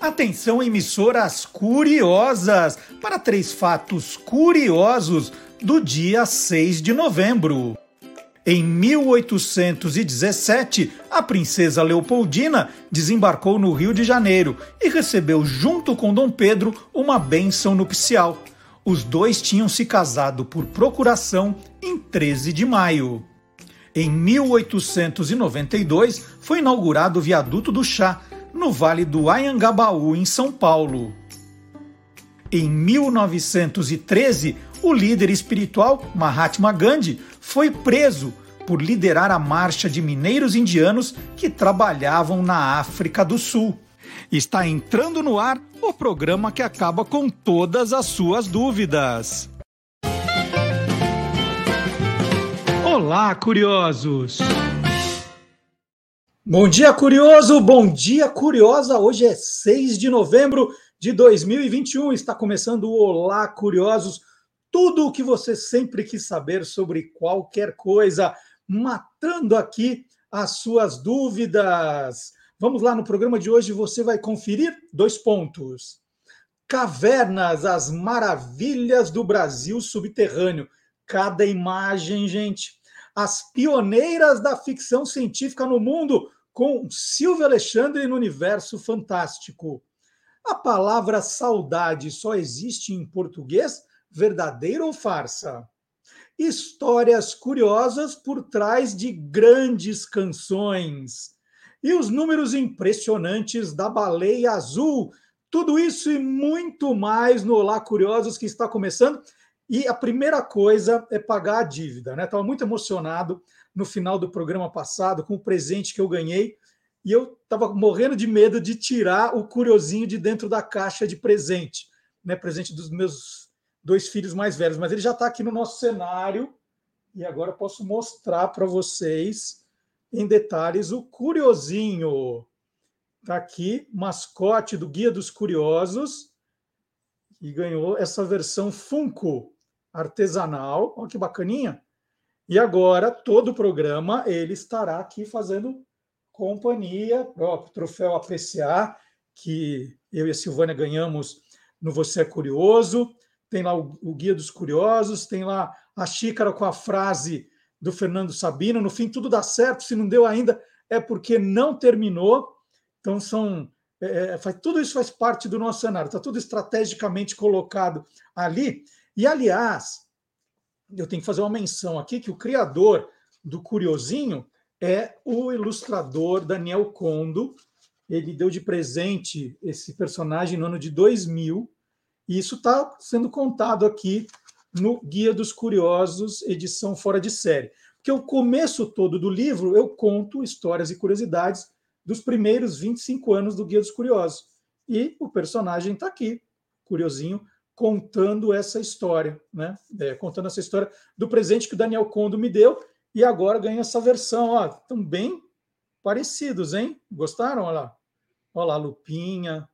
Atenção, emissoras curiosas, para três fatos curiosos do dia 6 de novembro. Em 1817, a princesa Leopoldina desembarcou no Rio de Janeiro e recebeu, junto com Dom Pedro, uma bênção nupcial. Os dois tinham se casado por procuração em 13 de maio. Em 1892, foi inaugurado o Viaduto do Chá, no Vale do Anhangabaú, em São Paulo. Em 1913, o líder espiritual Mahatma Gandhi foi preso por liderar a marcha de mineiros indianos que trabalhavam na África do Sul. Está entrando no ar o programa que acaba com todas as suas dúvidas. Olá, curiosos! Bom dia, curioso! Bom dia, curiosa! Hoje é 6 de novembro de 2021. Está começando o Olá, curiosos! Tudo o que você sempre quis saber sobre qualquer coisa, matando aqui as suas dúvidas. Vamos lá no programa de hoje, você vai conferir dois pontos. Cavernas, as maravilhas do Brasil subterrâneo. Cada imagem, gente. As pioneiras da ficção científica no mundo com Silvio Alexandre no Universo Fantástico. A palavra saudade só existe em português? Verdadeiro ou farsa? Histórias curiosas por trás de grandes canções. E os números impressionantes da baleia azul. Tudo isso e muito mais no Olá Curiosos que está começando. E a primeira coisa é pagar a dívida, né? Estava muito emocionado no final do programa passado com o presente que eu ganhei e eu estava morrendo de medo de tirar o curiosinho de dentro da caixa de presente, né? Presente dos meus dois filhos mais velhos, mas ele já está aqui no nosso cenário e agora eu posso mostrar para vocês em detalhes o curiosinho. Está aqui, mascote do Guia dos Curiosos, e ganhou essa versão Funko artesanal. Olha que bacaninha. E agora, todo o programa, ele estará aqui fazendo companhia, o troféu APCA, que eu e a Silvânia ganhamos no Você é Curioso. Tem lá o, o Guia dos Curiosos, tem lá a xícara com a frase do Fernando Sabino. No fim, tudo dá certo. Se não deu ainda, é porque não terminou. Então, são. É, é faz, tudo isso faz parte do nosso cenário, está tudo estrategicamente colocado ali. E, aliás, eu tenho que fazer uma menção aqui que o criador do Curiosinho é o ilustrador Daniel Condo. Ele deu de presente esse personagem no ano de 2000, e isso está sendo contado aqui no Guia dos Curiosos, edição fora de série. Porque o começo todo do livro eu conto histórias e curiosidades dos primeiros 25 anos do Guia dos Curiosos. E o personagem está aqui, curiosinho, contando essa história, né? É, contando essa história do presente que o Daniel Condo me deu e agora ganha essa versão. Ó, estão bem parecidos, hein? Gostaram? Olha lá. Olha lá, Lupinha.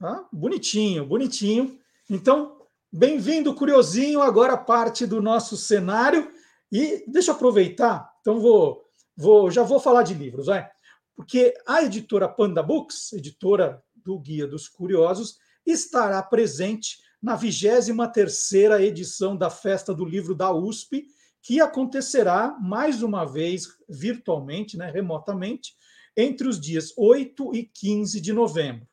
Ah, bonitinho, bonitinho. Então, bem-vindo, curiosinho, agora parte do nosso cenário. E deixa eu aproveitar, então vou, vou já vou falar de livros, vai. Porque a editora Panda Books, editora do Guia dos Curiosos, estará presente na 23ª edição da Festa do Livro da USP, que acontecerá mais uma vez virtualmente, né, remotamente, entre os dias 8 e 15 de novembro.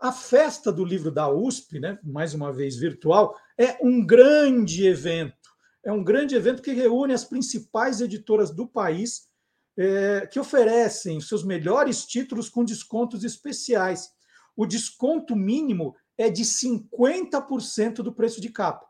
A Festa do Livro da USP, né, mais uma vez virtual, é um grande evento. É um grande evento que reúne as principais editoras do país é, que oferecem seus melhores títulos com descontos especiais. O desconto mínimo é de 50% do preço de capa.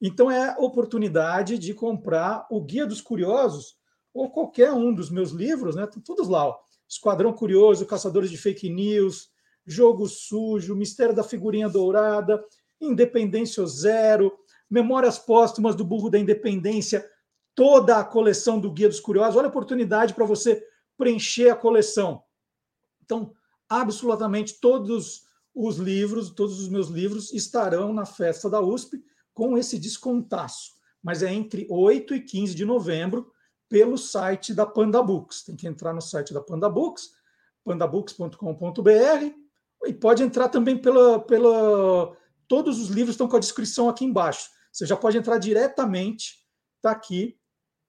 Então é oportunidade de comprar o Guia dos Curiosos ou qualquer um dos meus livros, né? Estão todos lá. Ó. Esquadrão Curioso, Caçadores de Fake News, Jogo Sujo, Mistério da Figurinha Dourada, Independência Zero, Memórias Póstumas do Burro da Independência, toda a coleção do Guia dos Curiosos. Olha a oportunidade para você preencher a coleção. Então, absolutamente todos os livros, todos os meus livros estarão na festa da USP com esse descontaço. Mas é entre 8 e 15 de novembro pelo site da Panda Books. Tem que entrar no site da Panda Books, pandabooks.com.br, E pode entrar também pela, pela. Todos os livros estão com a descrição aqui embaixo. Você já pode entrar diretamente, está aqui.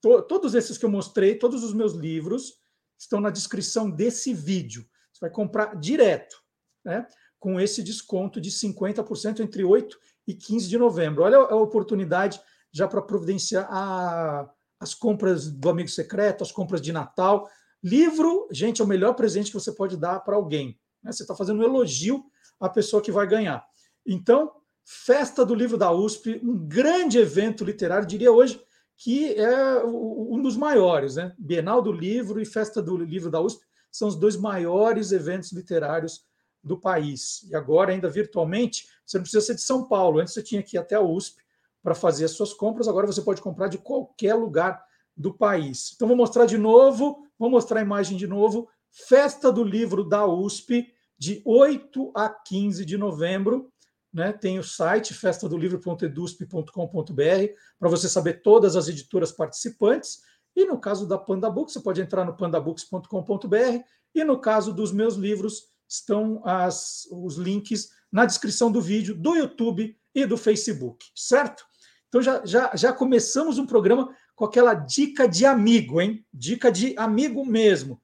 To, todos esses que eu mostrei, todos os meus livros, estão na descrição desse vídeo. Você vai comprar direto, né? Com esse desconto de 50% entre 8 e 15 de novembro. Olha a oportunidade já para providenciar a, as compras do amigo secreto, as compras de Natal. Livro, gente, é o melhor presente que você pode dar para alguém. Né? Você está fazendo um elogio à pessoa que vai ganhar. Então, Festa do Livro da USP, um grande evento literário, diria hoje que é um dos maiores, né? Bienal do Livro e Festa do Livro da USP são os dois maiores eventos literários do país. E agora, ainda virtualmente, você não precisa ser de São Paulo. Antes você tinha que ir até a USP para fazer as suas compras, agora você pode comprar de qualquer lugar do país. Então, vou mostrar de novo, vou mostrar a imagem de novo. Festa do Livro da USP, de 8 a 15 de novembro. Né? Tem o site festadolivro.edusp.com.br para você saber todas as editoras participantes. E no caso da Pandabooks, você pode entrar no pandabooks.com.br. E no caso dos meus livros, estão as, os links na descrição do vídeo, do YouTube e do Facebook, certo? Então já, já, já começamos um programa com aquela dica de amigo, hein? Dica de amigo mesmo.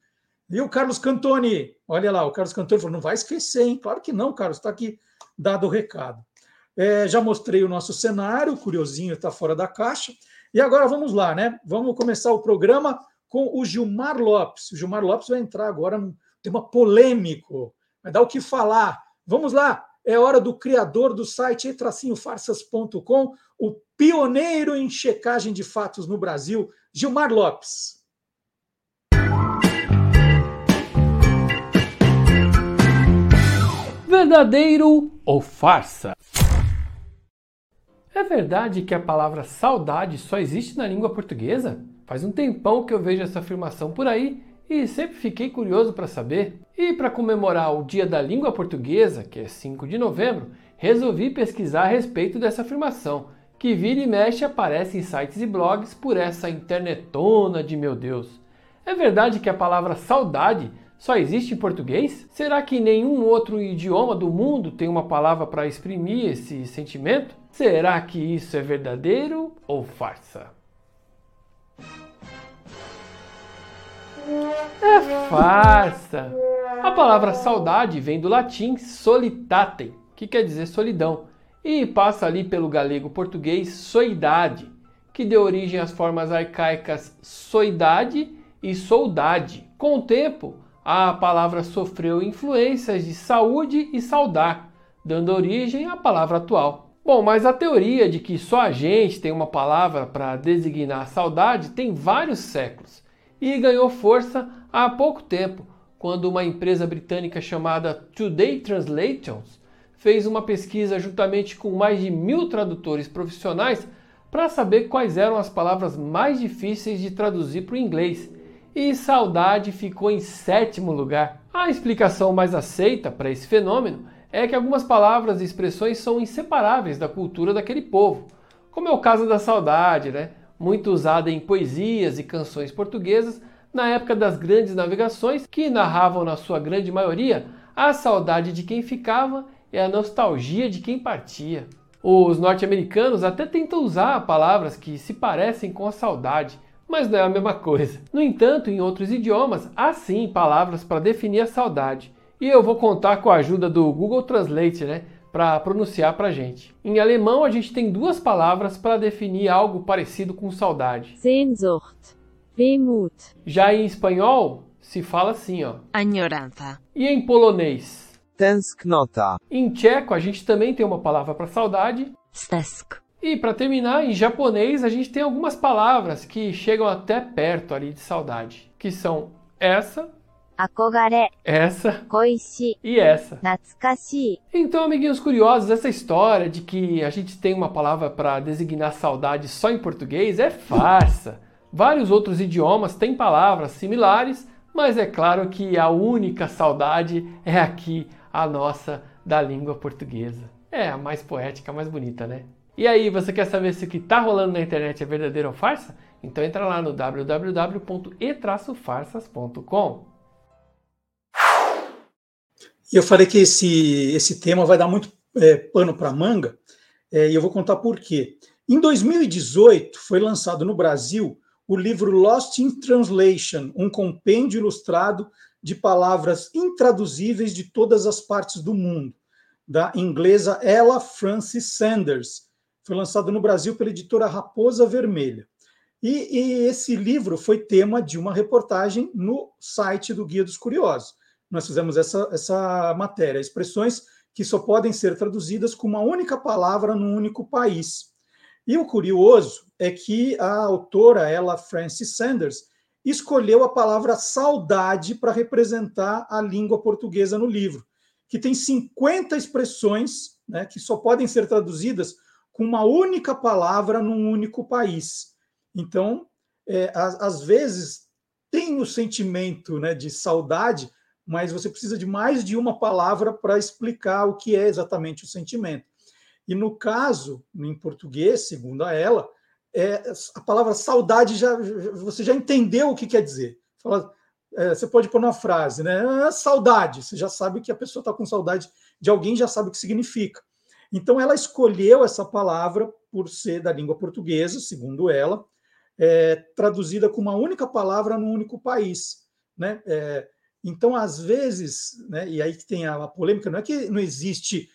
E o Carlos Cantoni? Olha lá, o Carlos Cantoni falou: não vai esquecer, hein? Claro que não, Carlos, está aqui dado o recado. É, já mostrei o nosso cenário, o curiosinho está fora da caixa. E agora vamos lá, né? Vamos começar o programa com o Gilmar Lopes. O Gilmar Lopes vai entrar agora num tema polêmico, vai dar o que falar. Vamos lá, é hora do criador do site tracinhofarsas.com, o pioneiro em checagem de fatos no Brasil, Gilmar Lopes. Verdadeiro ou farsa? É verdade que a palavra saudade só existe na língua portuguesa? Faz um tempão que eu vejo essa afirmação por aí e sempre fiquei curioso para saber. E para comemorar o Dia da Língua Portuguesa, que é 5 de novembro, resolvi pesquisar a respeito dessa afirmação, que vira e mexe aparece em sites e blogs por essa internetona de meu Deus. É verdade que a palavra saudade só existe em português? Será que nenhum outro idioma do mundo tem uma palavra para exprimir esse sentimento? Será que isso é verdadeiro ou farsa? É farsa! A palavra saudade vem do latim solitatem, que quer dizer solidão, e passa ali pelo galego português soidade, que deu origem às formas arcaicas soidade e soldade. Com o tempo, a palavra sofreu influências de saúde e saudar, dando origem à palavra atual. Bom, mas a teoria de que só a gente tem uma palavra para designar saudade tem vários séculos e ganhou força há pouco tempo, quando uma empresa britânica chamada Today Translations fez uma pesquisa juntamente com mais de mil tradutores profissionais para saber quais eram as palavras mais difíceis de traduzir para o inglês e saudade ficou em sétimo lugar. A explicação mais aceita para esse fenômeno é que algumas palavras e expressões são inseparáveis da cultura daquele povo, como é o caso da saudade, né? Muito usada em poesias e canções portuguesas na época das grandes navegações, que narravam na sua grande maioria a saudade de quem ficava e a nostalgia de quem partia. Os norte-americanos até tentam usar palavras que se parecem com a saudade, mas não é a mesma coisa. No entanto, em outros idiomas, há sim palavras para definir a saudade. E eu vou contar com a ajuda do Google Translate, né, para pronunciar para a gente. Em alemão, a gente tem duas palavras para definir algo parecido com saudade. Sehnsucht, Wehmut. Já em espanhol, se fala assim, ó. Añoranza. E em polonês? Tęsknota. Em tcheco, a gente também tem uma palavra para saudade. Stesk. E para terminar, em japonês a gente tem algumas palavras que chegam até perto ali de saudade, que são essa, Akogare. essa Koishi. e essa. Natsukashi. Então, amiguinhos curiosos, essa história de que a gente tem uma palavra para designar saudade só em português é farsa. Vários outros idiomas têm palavras similares, mas é claro que a única saudade é aqui a nossa da língua portuguesa. É a mais poética, a mais bonita, né? E aí, você quer saber se o que está rolando na internet é verdadeiro ou farsa? Então entra lá no www.e-farsas.com. E eu falei que esse, esse tema vai dar muito é, pano para manga, é, e eu vou contar por quê. Em 2018, foi lançado no Brasil o livro Lost in Translation, um compêndio ilustrado de palavras intraduzíveis de todas as partes do mundo, da inglesa Ella Francis Sanders. Foi lançado no Brasil pela editora Raposa Vermelha. E, e, esse livro foi tema de uma reportagem no site do Guia dos Curiosos. Nós fizemos essa, essa matéria, expressões que só podem ser traduzidas com uma única palavra num único país. E o curioso é que a autora, ela Francis Sanders, escolheu a palavra saudade para representar a língua portuguesa no livro, que tem 50 expressões né, que só podem ser traduzidas com uma única palavra num único país. Então, é, às, às, vezes, tem o sentimento né, de saudade, mas você precisa de mais de uma palavra para explicar o que é exatamente o sentimento. E no caso, em português, segundo ela, é, a palavra saudade já você já entendeu o que quer dizer. Fala, é, você pode pôr uma frase, né? Ah, saudade. Você já sabe que a pessoa está com saudade de alguém, já sabe o que significa. Então, ela escolheu essa palavra por ser da língua portuguesa, segundo ela, é, traduzida com uma única palavra num único país, né? É, então, às vezes, né, e aí que tem a, a polêmica, não é que não existe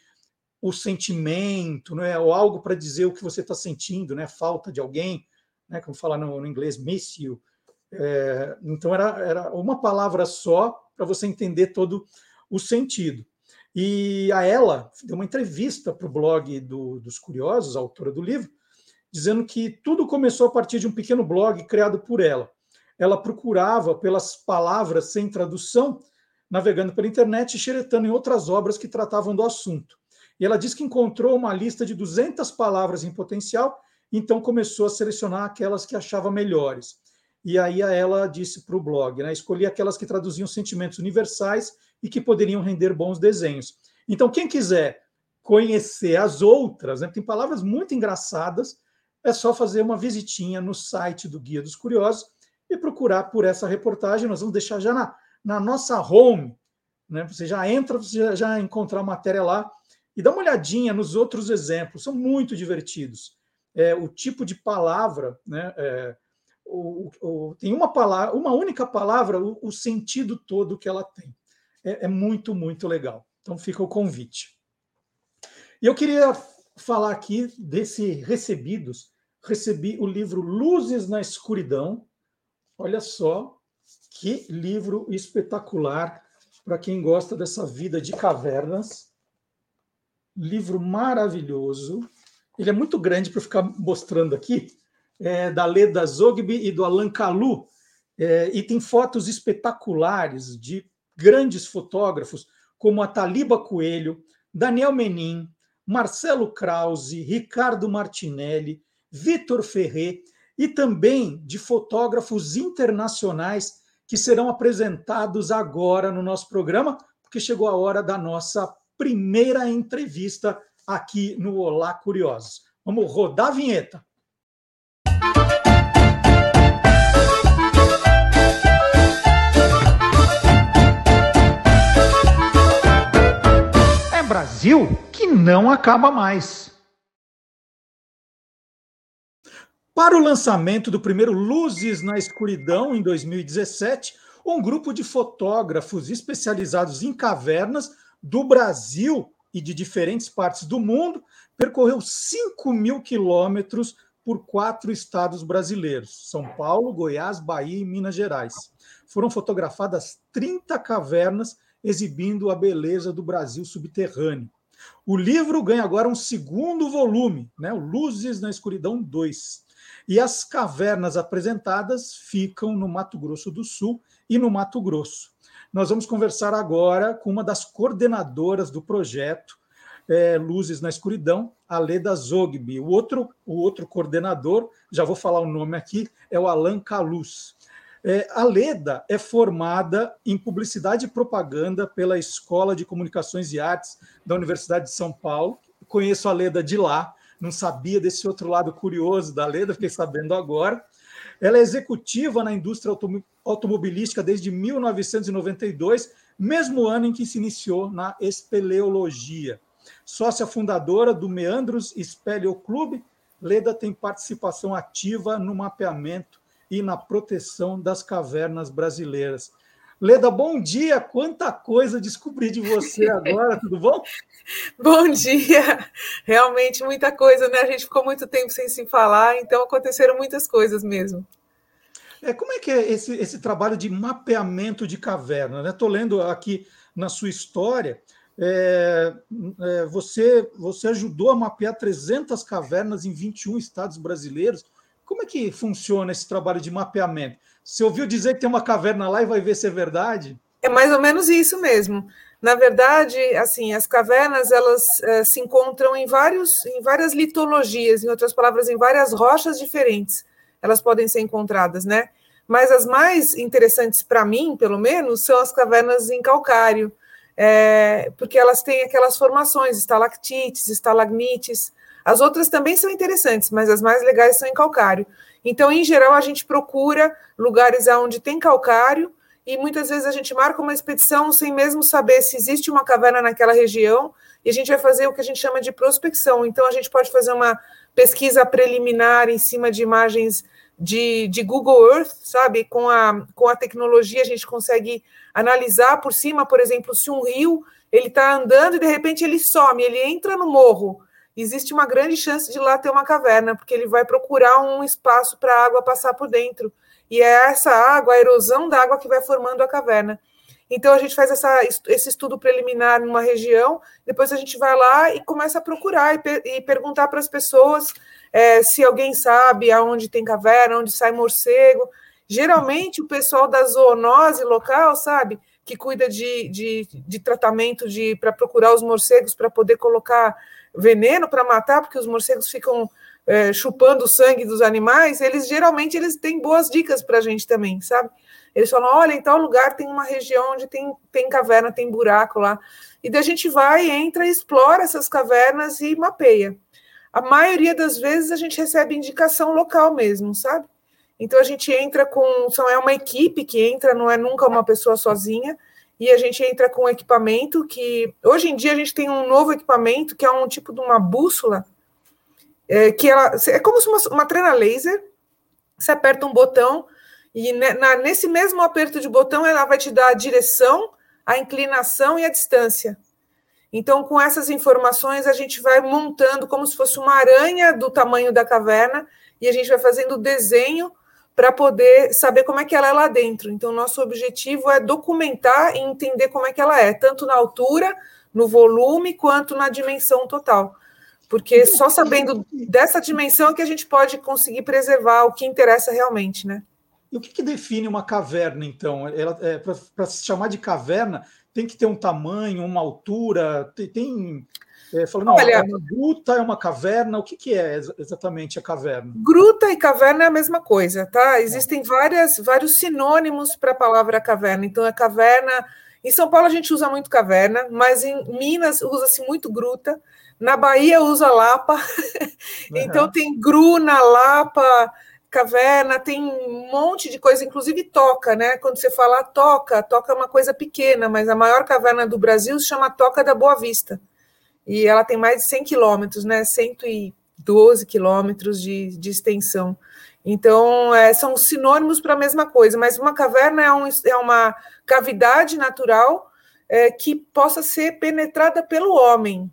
o sentimento, né, ou algo para dizer o que você está sentindo, né, falta de alguém, né, como falar no, no inglês, miss you. É, então, era, era uma palavra só para você entender todo o sentido. E a ela deu uma entrevista para o blog do, dos Curiosos, a autora do livro, dizendo que tudo começou a partir de um pequeno blog criado por ela ela procurava pelas palavras sem tradução, navegando pela internet e xeretando em outras obras que tratavam do assunto. E ela diz que encontrou uma lista de 200 palavras em potencial, então começou a selecionar aquelas que achava melhores. E aí ela disse para o blog, né, escolhi aquelas que traduziam sentimentos universais e que poderiam render bons desenhos. Então, quem quiser conhecer as outras, né, tem palavras muito engraçadas, é só fazer uma visitinha no site do Guia dos Curiosos e procurar por essa reportagem. Nós vamos deixar já na, na nossa home, né? Você já entra, você já, já encontrar a matéria lá e dá uma olhadinha nos outros exemplos, são muito divertidos. É, o tipo de palavra, né? É, o, o, tem uma palavra, uma única palavra, o, o sentido todo que ela tem. É, é, muito, muito legal. Então fica o convite. E eu queria falar aqui desse recebidos. Recebi o livro Luzes na Escuridão, Olha só que livro espetacular para quem gosta dessa vida de cavernas. Livro maravilhoso. Ele é muito grande para ficar mostrando aqui. É da Leda Zogby e do Alan Kalu. É, e tem fotos espetaculares de grandes fotógrafos como a Taliba Coelho, Daniel Menin, Marcelo Krause, Ricardo Martinelli, Vitor Ferrer e também de fotógrafos internacionais que serão apresentados agora no nosso programa, porque chegou a hora da nossa primeira entrevista aqui no Olá Curiosos. Vamos rodar a vinheta. É Brasil que não acaba mais. Para o lançamento do primeiro Luzes na Escuridão, em 2017, um grupo de fotógrafos especializados em cavernas do Brasil e de diferentes partes do mundo percorreu 5 mil quilômetros por quatro estados brasileiros: São Paulo, Goiás, Bahia e Minas Gerais. Foram fotografadas 30 cavernas exibindo a beleza do Brasil subterrâneo. O livro ganha agora um segundo volume, né? Luzes na Escuridão 2. E as cavernas apresentadas ficam no Mato Grosso do Sul e no Mato Grosso. Nós vamos conversar agora com uma das coordenadoras do projeto é, Luzes na Escuridão, a Leda Zogby. O outro, o outro coordenador, já vou falar o nome aqui, é o Alan Caluz. É, a Leda é formada em Publicidade e Propaganda pela Escola de Comunicações e Artes da Universidade de São Paulo. Conheço a Leda de lá, não sabia desse outro lado curioso da Leda, fiquei sabendo agora. Ela é executiva na indústria automobilística desde 1992, mesmo ano em que se iniciou na espeleologia. Sócia fundadora do Meandros Espeleo Clube, Leda tem participação ativa no mapeamento e na proteção das cavernas brasileiras. Leda, bom dia! Quanta coisa descobri de você agora, tudo bom? Bom dia! Realmente muita coisa, né? A gente ficou muito tempo sem se falar, então aconteceram muitas coisas mesmo. É, como é que é esse, esse trabalho de mapeamento de caverna? Estou né? lendo aqui na sua história, é, é, você, você ajudou a mapear 300 cavernas em 21 estados brasileiros. Como é que funciona esse trabalho de mapeamento? Você ouviu dizer que tem uma caverna lá e vai ver se é verdade? É mais ou menos isso mesmo. Na verdade, assim, as cavernas elas é, se encontram em vários, em várias litologias, em outras palavras, em várias rochas diferentes. Elas podem ser encontradas, né? Mas as mais interessantes para mim, pelo menos, são as cavernas em calcário, é, porque elas têm aquelas formações, estalactites, estalagmites. As outras também são interessantes, mas as mais legais são em calcário. Então, em geral, a gente procura lugares onde tem calcário e muitas vezes a gente marca uma expedição sem mesmo saber se existe uma caverna naquela região e a gente vai fazer o que a gente chama de prospecção. Então, a gente pode fazer uma pesquisa preliminar em cima de imagens de, de Google Earth, sabe? Com a, com a tecnologia, a gente consegue analisar por cima, por exemplo, se um rio ele está andando e de repente ele some, ele entra no morro. Existe uma grande chance de lá ter uma caverna, porque ele vai procurar um espaço para a água passar por dentro. E é essa água, a erosão da água, que vai formando a caverna. Então a gente faz essa, esse estudo preliminar numa região, depois a gente vai lá e começa a procurar e, per, e perguntar para as pessoas é, se alguém sabe aonde tem caverna, onde sai morcego. Geralmente, o pessoal da zoonose local, sabe, que cuida de, de, de tratamento de para procurar os morcegos para poder colocar veneno para matar, porque os morcegos ficam é, chupando o sangue dos animais, eles geralmente eles têm boas dicas para a gente também, sabe? Eles falam: olha, em tal lugar tem uma região onde tem, tem caverna, tem buraco lá. E daí a gente vai, entra, explora essas cavernas e mapeia. A maioria das vezes a gente recebe indicação local mesmo, sabe? Então a gente entra com, são é uma equipe que entra, não é nunca uma pessoa sozinha, e a gente entra com equipamento que hoje em dia a gente tem um novo equipamento que é um tipo de uma bússola, é, que ela é como se uma, uma trena laser, você aperta um botão e na, nesse mesmo aperto de botão ela vai te dar a direção, a inclinação e a distância. Então, com essas informações, a gente vai montando como se fosse uma aranha do tamanho da caverna e a gente vai fazendo o desenho para poder saber como é que ela é lá dentro. Então, nosso objetivo é documentar e entender como é que ela é, tanto na altura, no volume, quanto na dimensão total. Porque só sabendo dessa dimensão é que a gente pode conseguir preservar o que interessa realmente, né? E o que, que define uma caverna, então? É, para se chamar de caverna, tem que ter um tamanho, uma altura, tem, tem é, falando, não, Olha, é uma gruta, é uma caverna, o que, que é exatamente a caverna? Gruta e caverna é a mesma coisa, tá? Existem várias, vários sinônimos para a palavra caverna. Então, a caverna. Em São Paulo a gente usa muito caverna, mas em Minas usa-se muito gruta. Na Bahia usa lapa. Uhum. então tem gruna, lapa, caverna, tem um monte de coisa, inclusive toca, né? Quando você fala toca, toca é uma coisa pequena, mas a maior caverna do Brasil se chama Toca da Boa Vista e ela tem mais de 100 quilômetros, né? 112 quilômetros de, de extensão. Então, é, são sinônimos para a mesma coisa, mas uma caverna é, um, é uma cavidade natural é, que possa ser penetrada pelo homem.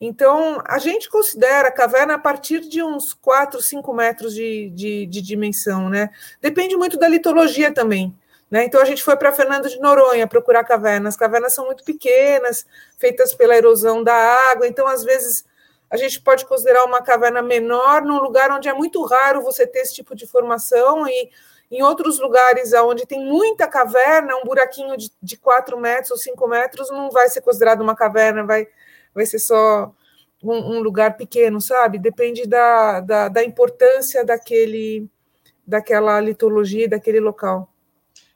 Então, a gente considera a caverna a partir de uns 4, 5 metros de, de, de dimensão, né? Depende muito da litologia também. Né? Então a gente foi para Fernando de Noronha procurar cavernas. As cavernas são muito pequenas, feitas pela erosão da água, então às vezes a gente pode considerar uma caverna menor num lugar onde é muito raro você ter esse tipo de formação e em outros lugares onde tem muita caverna, um buraquinho de, de 4 metros ou 5 metros não vai ser considerado uma caverna, vai, vai ser só um, um lugar pequeno, sabe? Depende da, da, da importância daquele, daquela litologia, daquele local.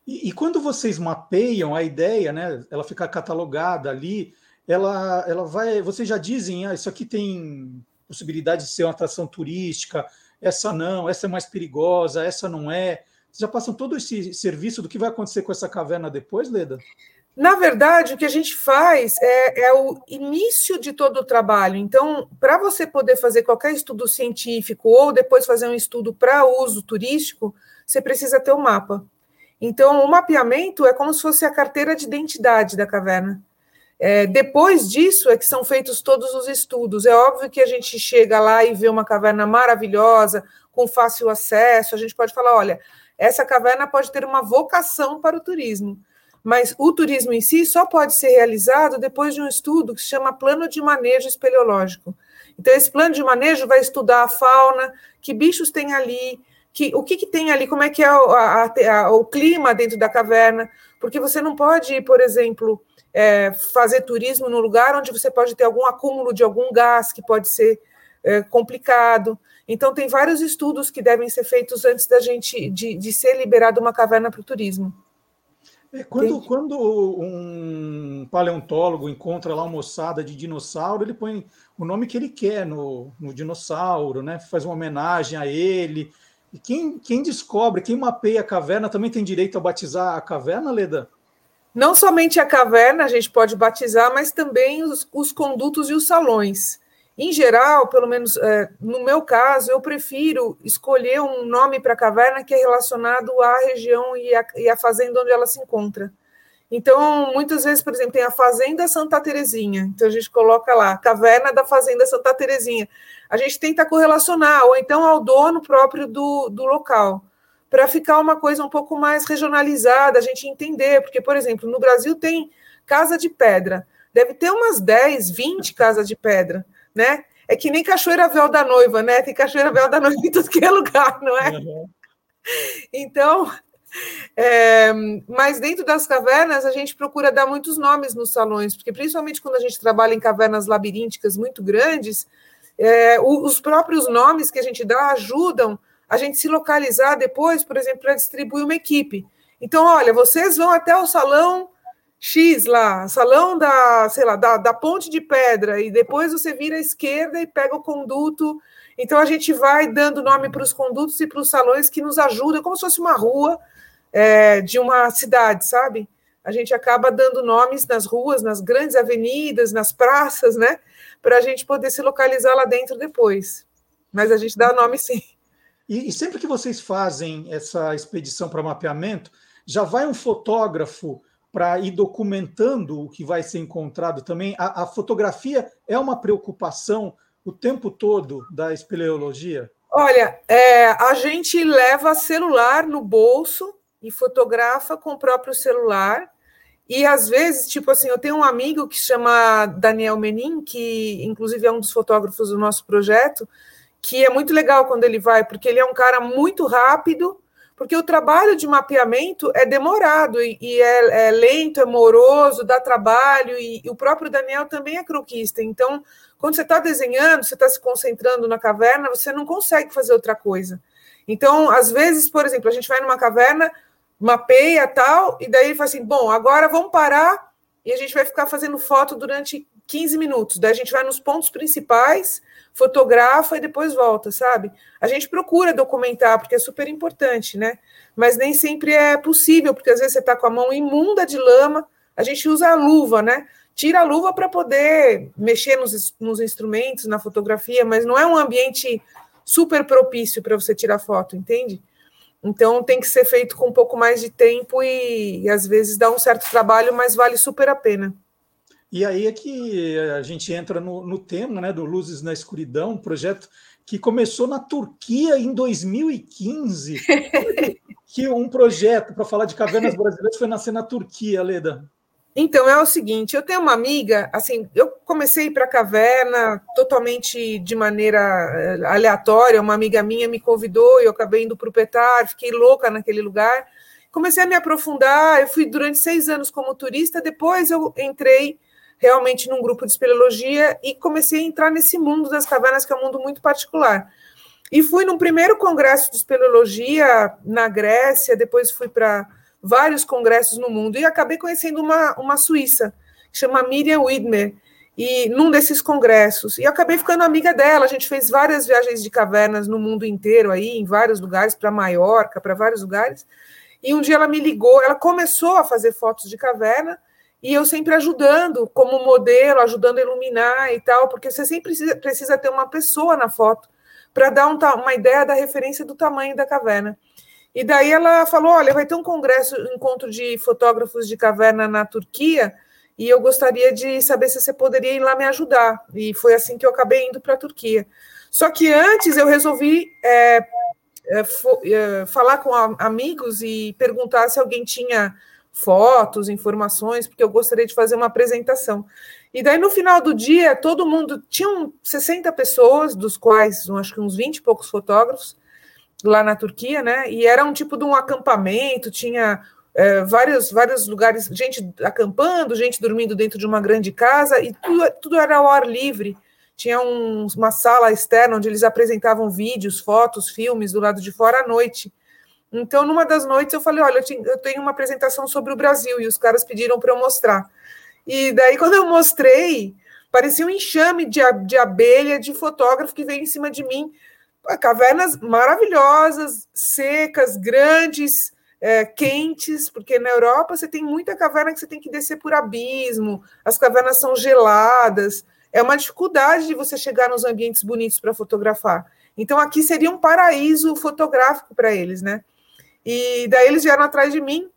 E, e, quando vocês mapeiam a ideia, né, ela fica catalogada ali, ela, ela vai. Vocês já dizem, ah, isso aqui tem possibilidade de ser uma atração turística, essa não, essa é mais perigosa, essa não é. já passam todo esse serviço do que vai acontecer com essa caverna depois, Leda? Na verdade, o que a gente faz é, é o início de todo o trabalho. Então, para você poder fazer qualquer estudo científico ou depois fazer um estudo para uso turístico, você precisa ter o um mapa. Então, o mapeamento é como se fosse a carteira de identidade da caverna. É, depois disso é que são feitos todos os estudos. É óbvio que a gente chega lá e vê uma caverna maravilhosa, com fácil acesso, a gente pode falar: olha, essa caverna pode ter uma vocação para o turismo. Mas o turismo em si só pode ser realizado depois de um estudo que se chama plano de manejo espeleológico. Então, esse plano de manejo vai estudar a fauna, que bichos tem ali, que, o que, que tem ali, como é que é a, a, a, o clima dentro da caverna, porque você não pode, por exemplo, é, fazer turismo num lugar onde você pode ter algum acúmulo de algum gás que pode ser é, complicado. Então, tem vários estudos que devem ser feitos antes da gente de, de ser liberado uma caverna para o turismo. É, quando, quando um paleontólogo encontra lá uma ossada de dinossauro, ele põe o nome que ele quer no, no dinossauro, né? faz uma homenagem a ele. E quem, quem descobre, quem mapeia a caverna, também tem direito a batizar a caverna, Leda? Não somente a caverna a gente pode batizar, mas também os, os condutos e os salões. Em geral, pelo menos é, no meu caso, eu prefiro escolher um nome para a caverna que é relacionado à região e à, e à fazenda onde ela se encontra. Então, muitas vezes, por exemplo, tem a Fazenda Santa Terezinha. Então, a gente coloca lá, Caverna da Fazenda Santa Terezinha. A gente tenta correlacionar, ou então ao dono próprio do, do local para ficar uma coisa um pouco mais regionalizada, a gente entender, porque, por exemplo, no Brasil tem casa de pedra, deve ter umas 10, 20 casas de pedra, né? É que nem Cachoeira Véu da Noiva, né? Tem Cachoeira Véu da Noiva em tudo que é lugar, não é? Uhum. Então, é, mas dentro das cavernas, a gente procura dar muitos nomes nos salões, porque principalmente quando a gente trabalha em cavernas labirínticas muito grandes, é, os próprios nomes que a gente dá ajudam a gente se localizar depois, por exemplo, para distribuir uma equipe. Então, olha, vocês vão até o salão X lá, salão da, sei lá, da, da ponte de pedra, e depois você vira à esquerda e pega o conduto. Então a gente vai dando nome para os condutos e para os salões que nos ajudam, como se fosse uma rua é, de uma cidade, sabe? A gente acaba dando nomes nas ruas, nas grandes avenidas, nas praças, né? Para a gente poder se localizar lá dentro depois. Mas a gente dá nome sim. E, e sempre que vocês fazem essa expedição para mapeamento, já vai um fotógrafo para ir documentando o que vai ser encontrado também? A, a, fotografia é uma preocupação o tempo todo da espeleologia? Olha, é, a gente leva celular no bolso e fotografa com o próprio celular. E às vezes, tipo assim, eu tenho um amigo que chama Daniel Menin, que inclusive é um dos fotógrafos do nosso projeto, que é muito legal quando ele vai, porque ele é um cara muito rápido, porque o trabalho de mapeamento é demorado e, e é, é, lento, é moroso, dá trabalho, e, e, o próprio Daniel também é croquista. Então, quando você está desenhando, você está se concentrando na caverna, você não consegue fazer outra coisa. Então, às vezes, por exemplo, a gente vai numa caverna, mapeia tal, e daí fala assim: bom, agora vamos parar e a gente vai ficar fazendo foto durante 15 minutos. Daí a gente vai nos pontos principais fotografa e depois volta, sabe? A gente procura documentar, porque é super importante, né? Mas nem sempre é possível, porque às vezes você está com a mão imunda de lama, a gente usa a luva, né? Tira a luva para poder mexer nos, nos instrumentos, na fotografia, mas não é um ambiente super propício para você tirar foto, entende? Então tem que ser feito com um pouco mais de tempo e, e às vezes dá um certo trabalho, mas vale super a pena. E aí é que a gente entra no, no tema né, do Luzes na Escuridão, um projeto que começou na Turquia em 2015. que um projeto para falar de cavernas brasileiras foi nascer na Turquia, Leda. Então, é o seguinte, eu tenho uma amiga, assim, eu comecei para a caverna totalmente de maneira eh, aleatória, uma amiga minha me convidou, eu acabei indo para o Petar, fiquei louca naquele lugar, comecei a me aprofundar, eu fui durante seis anos como turista, depois eu entrei realmente num grupo de espeleologia e comecei a entrar nesse mundo das cavernas, que é um mundo muito particular. E fui no primeiro congresso de espeleologia na Grécia, depois fui para vários congressos no mundo e acabei conhecendo uma, uma suíça, chama Miriam Widmer. e num desses congressos. E acabei ficando amiga dela. A gente fez várias viagens de cavernas no mundo inteiro, aí, em vários lugares, para Maiorca, para vários lugares. E um dia ela me ligou, ela começou a fazer fotos de caverna, e eu sempre ajudando, como modelo, ajudando a iluminar e tal, porque você sempre precisa, precisa ter uma pessoa na foto para dar um, uma ideia da referência do tamanho da caverna. E daí ela falou: olha, vai ter um congresso, um encontro de fotógrafos de caverna na Turquia e eu gostaria de saber se você poderia ir lá me ajudar. E foi assim que eu acabei indo para a Turquia. Só que antes eu resolvi é, é, é, falar com amigos e perguntar se alguém tinha fotos, informações, porque eu gostaria de fazer uma apresentação. E daí, no final do dia, todo mundo. Tinham 60 pessoas, dos quais acho que uns 20 e poucos fotógrafos, lá na Turquia, né? E era um tipo de um acampamento, tinha é, vários, vários lugares, gente acampando, gente dormindo dentro de uma grande casa, e tudo, tudo era ao ar livre. Tinha um, uma sala externa onde eles apresentavam vídeos, fotos, filmes do lado de fora à noite. Então, numa das noites, eu falei: Olha, eu tenho uma apresentação sobre o Brasil, e os caras pediram para eu mostrar. E daí, quando eu mostrei, parecia um enxame de, de abelha, de fotógrafo que veio em cima de mim. Cavernas maravilhosas, secas, grandes, é, quentes, porque na Europa você tem muita caverna que você tem que descer por abismo, as cavernas são geladas, é uma dificuldade de você chegar nos ambientes bonitos para fotografar. Então aqui seria um paraíso fotográfico para eles, né? E daí eles vieram atrás de mim.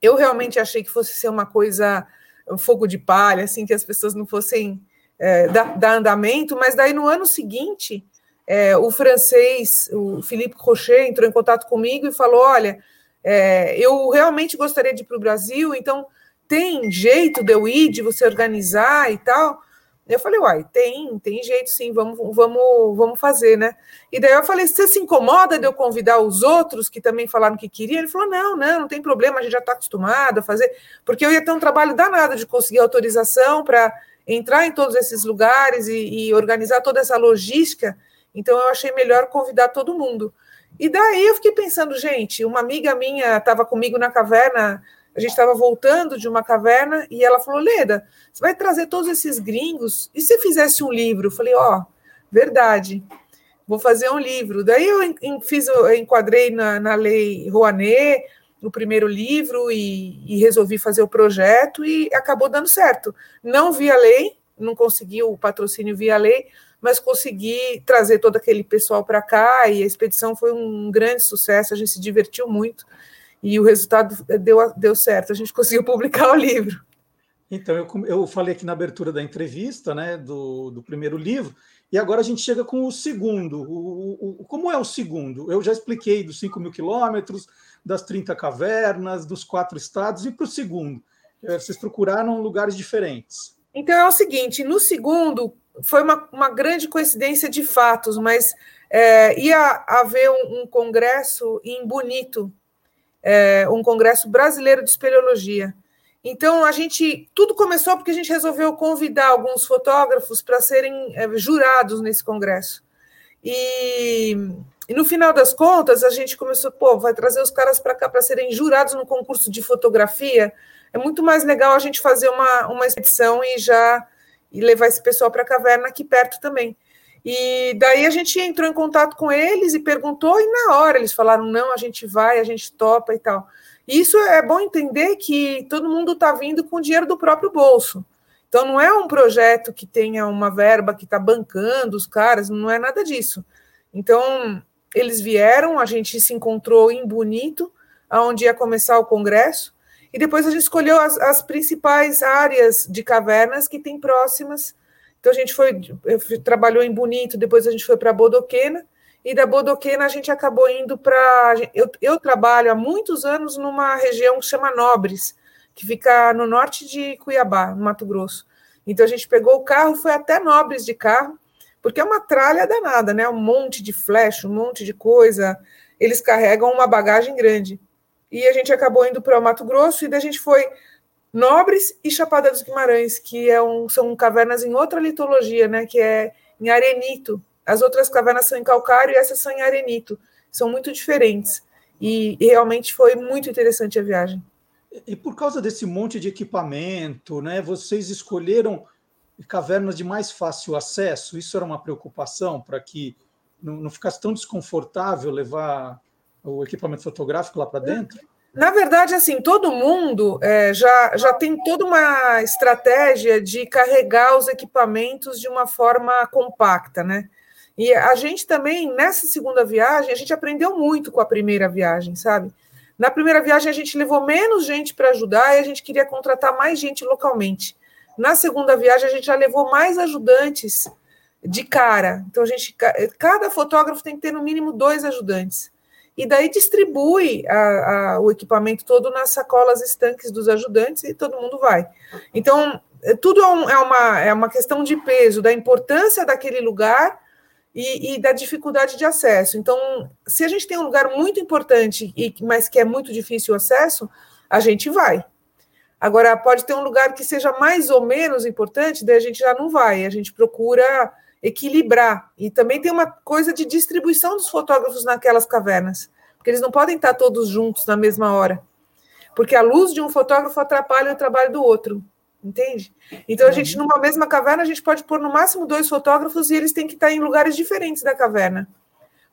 Eu realmente achei que fosse ser uma coisa, um fogo de palha, assim, que as pessoas não fossem é, dar, dar andamento, mas daí no ano seguinte, é, o francês, o Philippe Rocher, entrou em contato comigo e falou: olha, é, eu realmente gostaria de ir para o Brasil, então tem jeito de eu ir, de você organizar e tal? Eu falei, uai, tem, tem jeito sim, vamos, vamos, vamos fazer, né? E daí eu falei, você se incomoda de eu convidar os outros que também falaram que queriam? Ele falou, não, não, não tem problema, a gente já está acostumado a fazer, porque eu ia ter um trabalho danado de conseguir autorização para entrar em todos esses lugares e, e organizar toda essa logística, então eu achei melhor convidar todo mundo. E daí eu fiquei pensando, gente, uma amiga minha estava comigo na caverna, a gente estava voltando de uma caverna e ela falou: Leda, você vai trazer todos esses gringos? E se fizesse um livro? Eu falei: Ó, oh, verdade, vou fazer um livro. Daí eu fiz, eu enquadrei na, na lei Rouanet, no primeiro livro, e, e resolvi fazer o projeto e acabou dando certo. Não via lei, não consegui o patrocínio via lei, mas consegui trazer todo aquele pessoal para cá e a expedição foi um grande sucesso, a gente se divertiu muito e o resultado deu, deu certo, a gente conseguiu publicar o livro. Então, eu, eu falei aqui na abertura da entrevista, né, do, do primeiro livro, e agora a gente chega com o segundo. O, o, como é o segundo? Eu já expliquei dos 5 mil quilômetros, das 30 cavernas, dos quatro estados, e para o segundo? É, vocês procuraram lugares diferentes. Então é o seguinte: no segundo, foi uma, uma grande coincidência de fatos, mas é, ia haver um, um, congresso em Bonito, é, um congresso brasileiro de espeleologia. Então a gente tudo começou porque a gente resolveu convidar alguns fotógrafos para serem é, jurados nesse congresso. E, e, no final das contas a gente começou, pô, vai trazer os caras para cá para serem jurados no concurso de fotografia. É muito mais legal a gente fazer uma, uma expedição e já e levar esse pessoal para a caverna aqui perto também. E daí a gente entrou em contato com eles e perguntou, e na hora eles falaram: não, a gente vai, a gente topa e tal. Isso é bom entender que todo mundo está vindo com dinheiro do próprio bolso. Então não é um projeto que tenha uma verba que está bancando os caras, não é nada disso. Então eles vieram, a gente se encontrou em Bonito, aonde ia começar o congresso, e depois a gente escolheu as, as principais áreas de cavernas que tem próximas. Então a gente foi, trabalhou em Bonito, depois a gente foi para Bodoquena, e da Bodoquena a gente acabou indo para. Eu, eu trabalho há muitos anos numa região que chama Nobres, que fica no norte de Cuiabá, no Mato Grosso. Então a gente pegou o carro, foi até Nobres de carro, porque é uma tralha danada, né? Um monte de flecha, um monte de coisa. Eles carregam uma bagagem grande e a gente acabou indo para o Mato Grosso e daí a gente foi Nobres e Chapada dos Guimarães, que é um, são cavernas em outra litologia, né, que é em arenito. As outras cavernas são em calcário e essas são em arenito. São muito diferentes. E, e realmente foi muito interessante a viagem. E por causa desse monte de equipamento, né, vocês escolheram cavernas de mais fácil acesso? Isso era uma preocupação para que não, não ficasse tão desconfortável levar o equipamento fotográfico lá para dentro? Na verdade, assim, todo mundo é, já, já tem toda uma estratégia de carregar os equipamentos de uma forma compacta, né? E a gente também, nessa segunda viagem, a gente aprendeu muito com a primeira viagem, sabe? Na primeira viagem, a gente levou menos gente para ajudar e a gente queria contratar mais gente localmente. Na segunda viagem, a gente já levou mais ajudantes de cara. Então, a gente, cada fotógrafo tem que ter no mínimo dois ajudantes e daí distribui a, a, o equipamento todo nas sacolas estanques dos ajudantes e todo mundo vai. Então, é, tudo é, um, é, uma, é uma questão de peso, da importância daquele lugar e, e, da dificuldade de acesso. Então, se a gente tem um lugar muito importante, e mas que é muito difícil o acesso, a gente vai. Agora, pode ter um lugar que seja mais ou menos importante, daí a gente já não vai, a gente procura equilibrar. E também tem uma coisa de distribuição dos fotógrafos naquelas cavernas, porque eles não podem estar todos juntos na mesma hora, porque a luz de um fotógrafo atrapalha o trabalho do outro, entende? Então a gente, numa mesma caverna, a gente pode pôr no máximo dois fotógrafos e eles têm que estar em lugares diferentes da caverna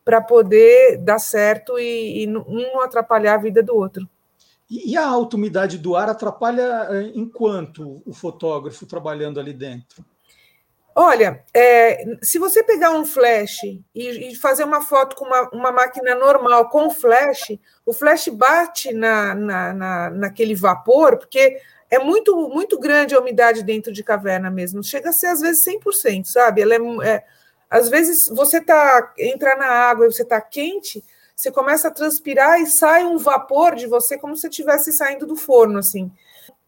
para poder dar certo e, e um não atrapalhar a vida do outro. E a alta umidade do ar atrapalha eh, enquanto o fotógrafo trabalhando ali dentro? Olha, é, se você pegar um flash e, e fazer uma foto com uma, uma, máquina normal com flash, o flash bate na, na, na, naquele vapor, porque é muito, muito grande a umidade dentro de caverna mesmo. Chega a ser, às vezes, 100%, sabe? Ela é, é às vezes, você tá entrar na água e você está quente, você começa a transpirar e sai um vapor de você como se estivesse saindo do forno, assim.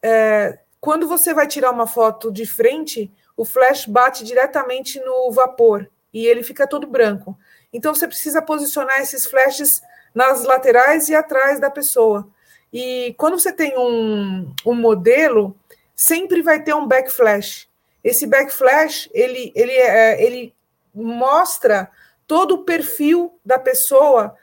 É, quando você vai tirar uma foto de frente o flash bate diretamente no vapor e ele fica todo branco. Então você precisa posicionar esses flashes nas laterais e atrás da pessoa. E quando você tem um, um modelo, sempre vai ter um backflash. Esse backflash ele, ele, é, ele mostra todo o perfil da pessoa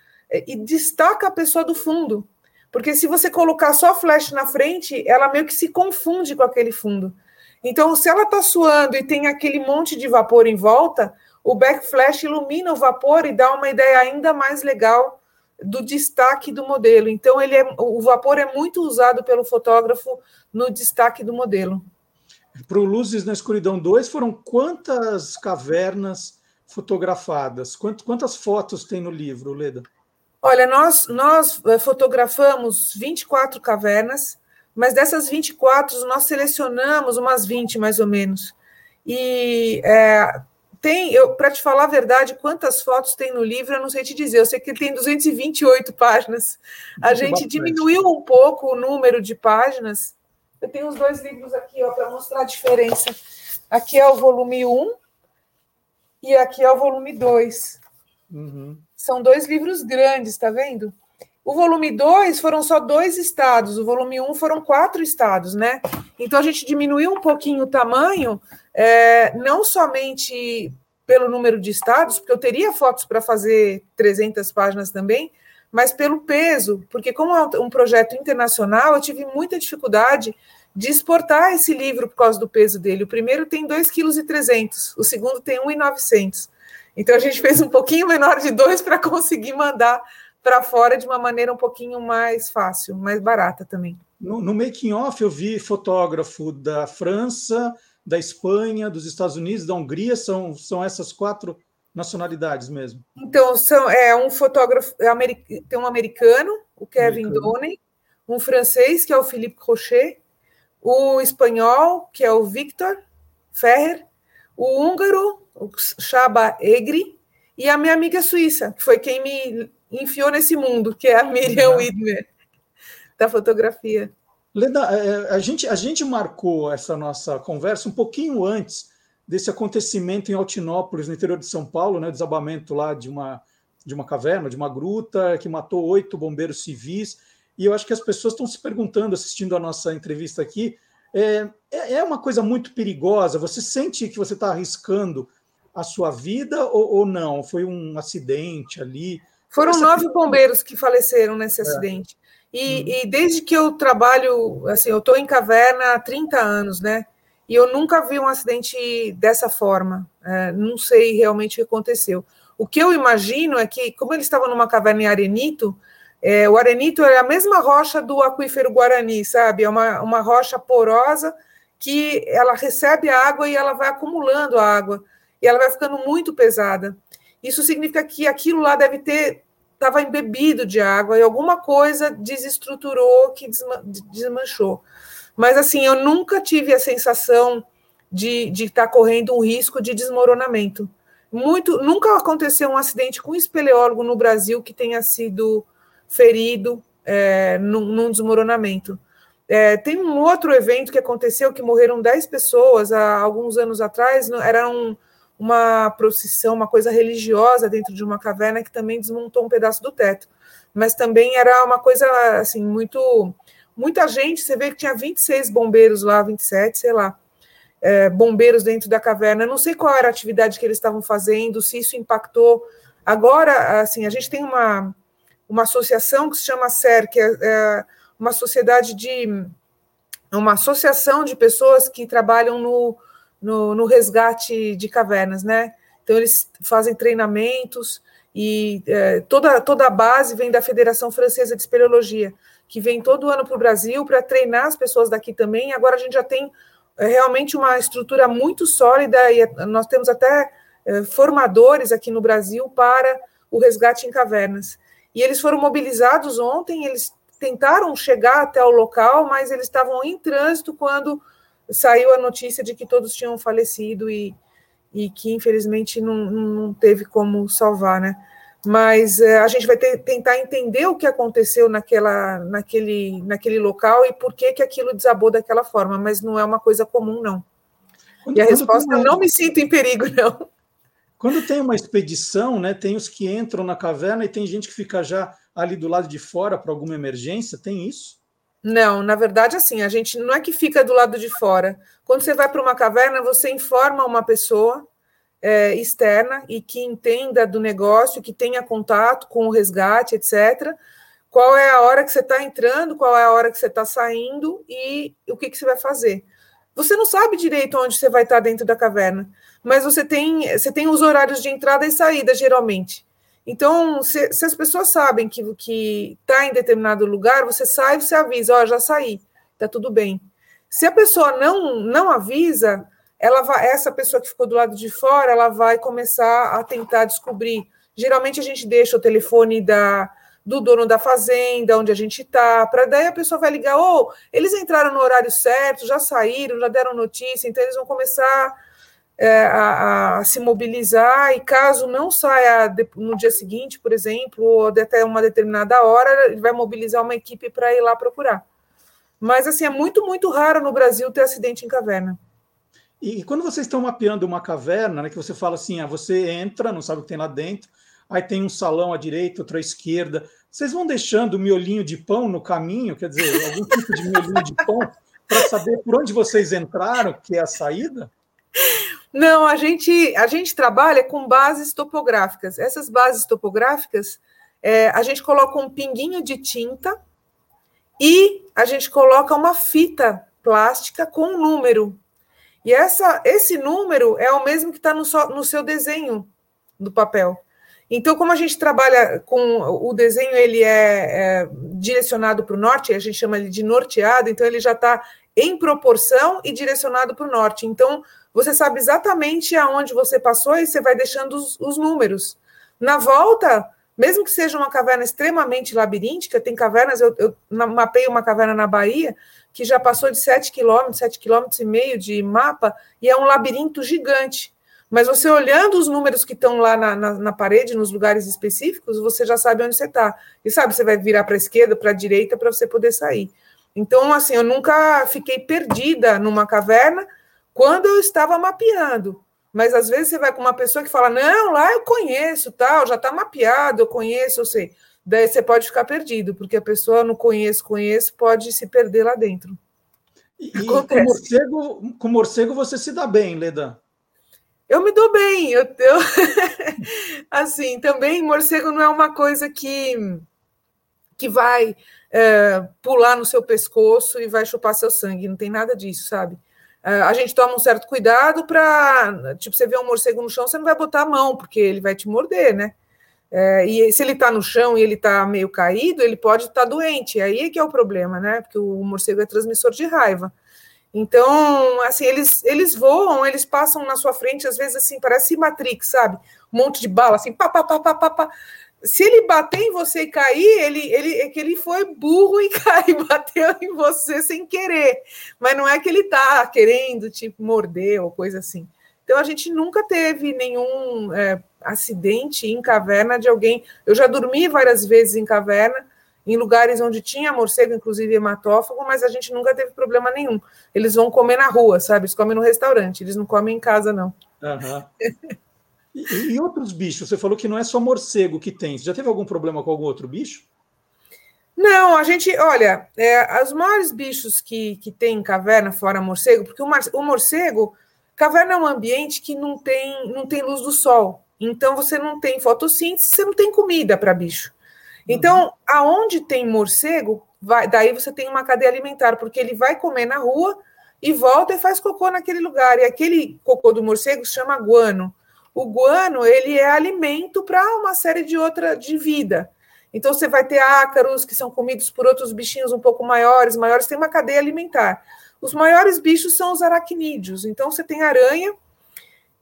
e destaca a pessoa do fundo. Porque se você colocar só flash na frente, ela meio que se confunde com aquele fundo. Então, se ela está suando e tem aquele monte de vapor em volta, o backflash ilumina o vapor e dá uma ideia ainda mais legal do destaque do modelo. Então, ele é, o vapor é muito usado pelo fotógrafo no destaque do modelo. Para o Luzes na Escuridão 2, foram quantas cavernas fotografadas? Quantas fotos tem no livro, Leda? Olha, nós, nós eh, fotografamos 24 cavernas, mas dessas 24, nós selecionamos umas 20 mais ou menos. E é, tem, para te falar a verdade, quantas fotos tem no livro, eu não sei te dizer. Eu sei que tem 228 páginas. A Muito gente bastante. diminuiu um pouco o número de páginas. Eu tenho os dois livros aqui para mostrar a diferença. Aqui é o volume 1 e aqui é o volume 2. Uhum. São dois livros grandes, tá vendo? O volume 2 foram só dois estados, o volume 1 um foram quatro estados, né? Então a gente diminuiu um pouquinho o tamanho, é, não somente pelo número de estados, porque eu teria fotos para fazer 300 páginas também, mas pelo peso, porque como é um projeto internacional, eu tive muita dificuldade de exportar esse livro por causa do peso dele. O primeiro tem 2,3 kg, o segundo tem 1,900. Então a gente fez um pouquinho menor de dois para conseguir mandar para fora de uma maneira um pouquinho mais fácil, mais barata também. No, no making off eu vi fotógrafo da França, da Espanha, dos Estados Unidos, da Hungria, são, são essas quatro nacionalidades mesmo. Então, são, é um fotógrafo, tem um americano, o Kevin americano. um francês, que é o Philippe Crochet, o espanhol, que é o Victor Ferrer, o húngaro, o Chaba Egri, e a minha amiga suíça, que foi quem me enfiou nesse mundo, que é a Miriam uhum. Widmer, da fotografia. Leda, é, é, a gente, a gente marcou essa nossa conversa um pouquinho antes desse acontecimento em Altinópolis, no interior de São Paulo, né, desabamento lá de uma, de uma caverna, de uma gruta, que matou oito bombeiros civis. E eu acho que as pessoas estão se perguntando, assistindo a nossa entrevista aqui, é, é, é uma coisa muito perigosa? Você sente que você está arriscando a sua vida ou, ou não? Foi um acidente ali? Foram Essa nove bombeiros que faleceram nesse é. acidente. E, hum. e, desde que eu trabalho, assim, eu estou em caverna há 30 anos, né? e eu nunca vi um acidente dessa forma. É, não sei realmente o que aconteceu. O que eu imagino é que, como eles estavam numa caverna em arenito, é, o arenito é a mesma rocha do aquífero Guarani, sabe? É uma, uma rocha porosa que ela recebe a água e ela vai acumulando a água e ela vai ficando muito pesada. Isso significa que aquilo lá deve ter estava embebido de água e alguma coisa desestruturou que desmanchou. Mas assim, eu nunca tive a sensação de estar tá correndo um risco de desmoronamento. Muito, nunca aconteceu um acidente com espeleólogo no Brasil que tenha sido ferido é, num, num, desmoronamento. É, tem um outro evento que aconteceu que morreram 10 pessoas há alguns anos atrás, era um, uma procissão, uma coisa religiosa dentro de uma caverna que também desmontou um pedaço do teto. Mas também era uma coisa assim muito muita gente, você vê que tinha 26 bombeiros lá, 27, sei lá, é, bombeiros dentro da caverna. Eu não sei qual era a atividade que eles estavam fazendo, se isso impactou. Agora, assim, a gente tem uma, uma associação que se chama SER, que é, é uma sociedade de. uma associação de pessoas que trabalham no, no, no resgate de cavernas, né? Então, eles fazem treinamentos e é, toda, toda a base vem da Federação Francesa de Espeleologia que vem todo ano para o Brasil para treinar as pessoas daqui também. Agora a gente já tem é, realmente uma estrutura muito sólida e é, nós temos até é, formadores aqui no Brasil para o resgate em cavernas. E eles foram mobilizados ontem, eles tentaram chegar até o local, mas eles estavam em trânsito quando saiu a notícia de que todos tinham falecido e, e que infelizmente não, não teve como salvar, né? mas é, a gente vai ter, tentar entender o que aconteceu naquela, naquele, naquele local e por que, que aquilo desabou daquela forma, mas não é uma coisa comum, não. Quando, e a resposta é: não me sinto em perigo, não. Quando tem uma expedição, né, tem os que entram na caverna e tem gente que fica já ali do lado de fora para alguma emergência, tem isso? Não, na verdade, assim, a gente não é que fica do lado de fora. Quando você vai para uma caverna, você informa uma pessoa é, externa e que entenda do negócio, que tenha contato com o resgate, etc. Qual é a hora que você está entrando, qual é a hora que você está saindo e o que, que você vai fazer. Você não sabe direito onde você vai estar tá dentro da caverna, mas você tem, você tem os horários de entrada e saída, geralmente. Então, se, se as pessoas sabem que está em determinado lugar, você sai você avisa, ó, oh, já saí, está tudo bem. Se a pessoa não, não avisa, ela vai, essa pessoa que ficou do lado de fora, ela vai começar a tentar descobrir. Geralmente a gente deixa o telefone da, do dono da fazenda, onde a gente está, para daí a pessoa vai ligar, ou oh, eles entraram no horário certo, já saíram, já deram notícia, então eles vão começar é, a, a, se mobilizar, e caso não saia no dia seguinte, por exemplo, ou até uma determinada hora, ele vai mobilizar uma equipe para ir lá procurar. Mas assim, é muito, muito raro no Brasil ter acidente em caverna. E quando vocês estão mapeando uma caverna, né, que você fala assim, ah, você entra, não sabe o que tem lá dentro, aí tem um salão à direita, outro à esquerda, vocês vão deixando miolinho de pão no caminho, quer dizer, algum tipo de miolinho de pão, para saber por onde vocês entraram, que é a saída? Não, a gente, a gente trabalha com bases topográficas. Essas bases topográficas, é, a gente coloca um pinguinho de tinta e a gente coloca uma fita plástica com um número e essa, esse número é o mesmo que está no, no seu desenho do papel. Então, como a gente trabalha com o desenho, ele é, é direcionado para o norte, a gente chama ele de norteado, então ele já está em proporção e direcionado para o norte. Então, você sabe exatamente aonde você passou e você vai deixando os, os números. Na volta, mesmo que seja uma caverna extremamente labiríntica, tem cavernas, eu, eu mapei uma caverna na Bahia, que já passou de 7 quilômetros, 7 quilômetros e meio de mapa, e é um labirinto gigante. Mas você olhando os números que estão lá na, na, na, parede, nos lugares específicos, você já sabe onde você está. E sabe, você vai virar para a esquerda, para a direita, para você poder sair. Então, assim, eu nunca fiquei perdida numa caverna quando eu estava mapeando. Mas às vezes você vai com uma pessoa que fala: Não, lá eu conheço, tal, já está mapeado, eu conheço, eu sei daí você pode ficar perdido, porque a pessoa não conhece, conheço, pode se perder lá dentro. E, com morcego, com morcego você se dá bem, Leda? Eu me dou bem, eu, eu assim, também morcego não é uma coisa que que vai é, pular no seu pescoço e vai chupar seu sangue, não tem nada disso, sabe? Uh, a gente toma um certo cuidado para, tipo, você vê um morcego no chão, você não vai botar a mão, porque ele vai te morder, né? É, e se ele está no chão e ele está meio caído, ele pode estar tá doente. Aí é que é o problema, né? Porque o morcego é transmissor de raiva. Então, assim, eles, eles voam, eles passam na sua frente, às vezes, assim, parece Matrix, sabe? Um monte de bala, assim, pá, pá, pá, pá, pá, pá. Se ele bater em você e cair, ele, ele, é que ele foi burro e caiu, bateu em você sem querer. Mas não é que ele tá querendo, tipo, morder ou coisa assim. Então, a gente nunca teve nenhum é, acidente em caverna de alguém. Eu já dormi várias vezes em caverna, em lugares onde tinha morcego, inclusive hematófago, mas a gente nunca teve problema nenhum. Eles vão comer na rua, sabe? Eles comem no restaurante, eles não comem em casa, não. Uhum. e, e, outros bichos? Você falou que não é só morcego que tem. Você já teve algum problema com algum outro bicho? Não, a gente, olha, é, os maiores bichos que, que tem em caverna, fora morcego, porque o, o morcego, caverna é um ambiente que não tem, não tem luz do sol. Então você não tem fotossíntese, você não tem comida para bicho. Então, uhum. aonde tem morcego, vai, daí você tem uma cadeia alimentar, porque ele vai comer na rua e volta e faz cocô naquele lugar. E aquele cocô do morcego se chama guano. O guano, ele é alimento para uma série de outra de vida. Então você vai ter ácaros que são comidos por outros bichinhos um pouco maiores, maiores tem uma cadeia alimentar. Os maiores bichos são os aracnídeos. Então você tem aranha,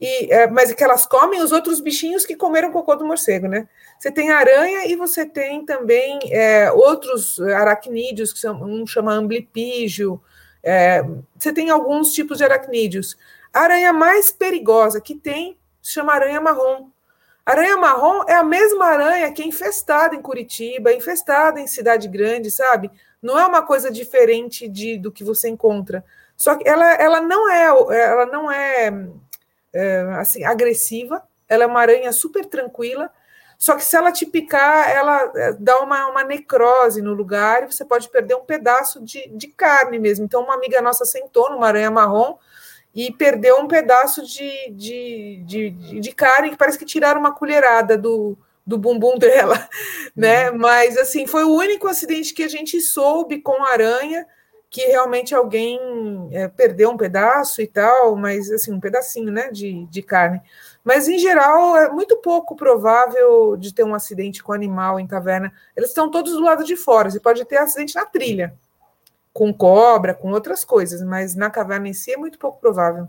e, é, mas que elas comem os outros bichinhos que comeram cocô do morcego, né? Você tem aranha e você tem também é, outros aracnídeos, que são, um chama amblipígio, é, você tem alguns tipos de aracnídeos. A aranha mais perigosa que tem se chama aranha marrom. Aranha marrom é a mesma aranha que é infestada em Curitiba, infestada em cidade grande, sabe? Não é uma coisa diferente de, do que você encontra. Só que ela, ela não é, ela não é é, assim, agressiva, ela é uma aranha super tranquila, só que se ela te picar, ela é, dá uma, uma necrose no lugar e você pode perder um pedaço de, de carne mesmo. Então, uma amiga nossa sentou numa aranha marrom e perdeu um pedaço de, de, de, de carne que parece que tiraram uma colherada do, do bumbum dela, né? Uhum. Mas assim, foi o único acidente que a gente soube com aranha que realmente alguém é, perdeu um pedaço e tal, mas assim, um pedacinho né, de, de carne. Mas, em geral, é muito pouco provável de ter um acidente com animal em caverna. Eles estão todos do lado de fora. Você pode ter acidente na trilha, com cobra, com outras coisas, mas na caverna em si é muito pouco provável.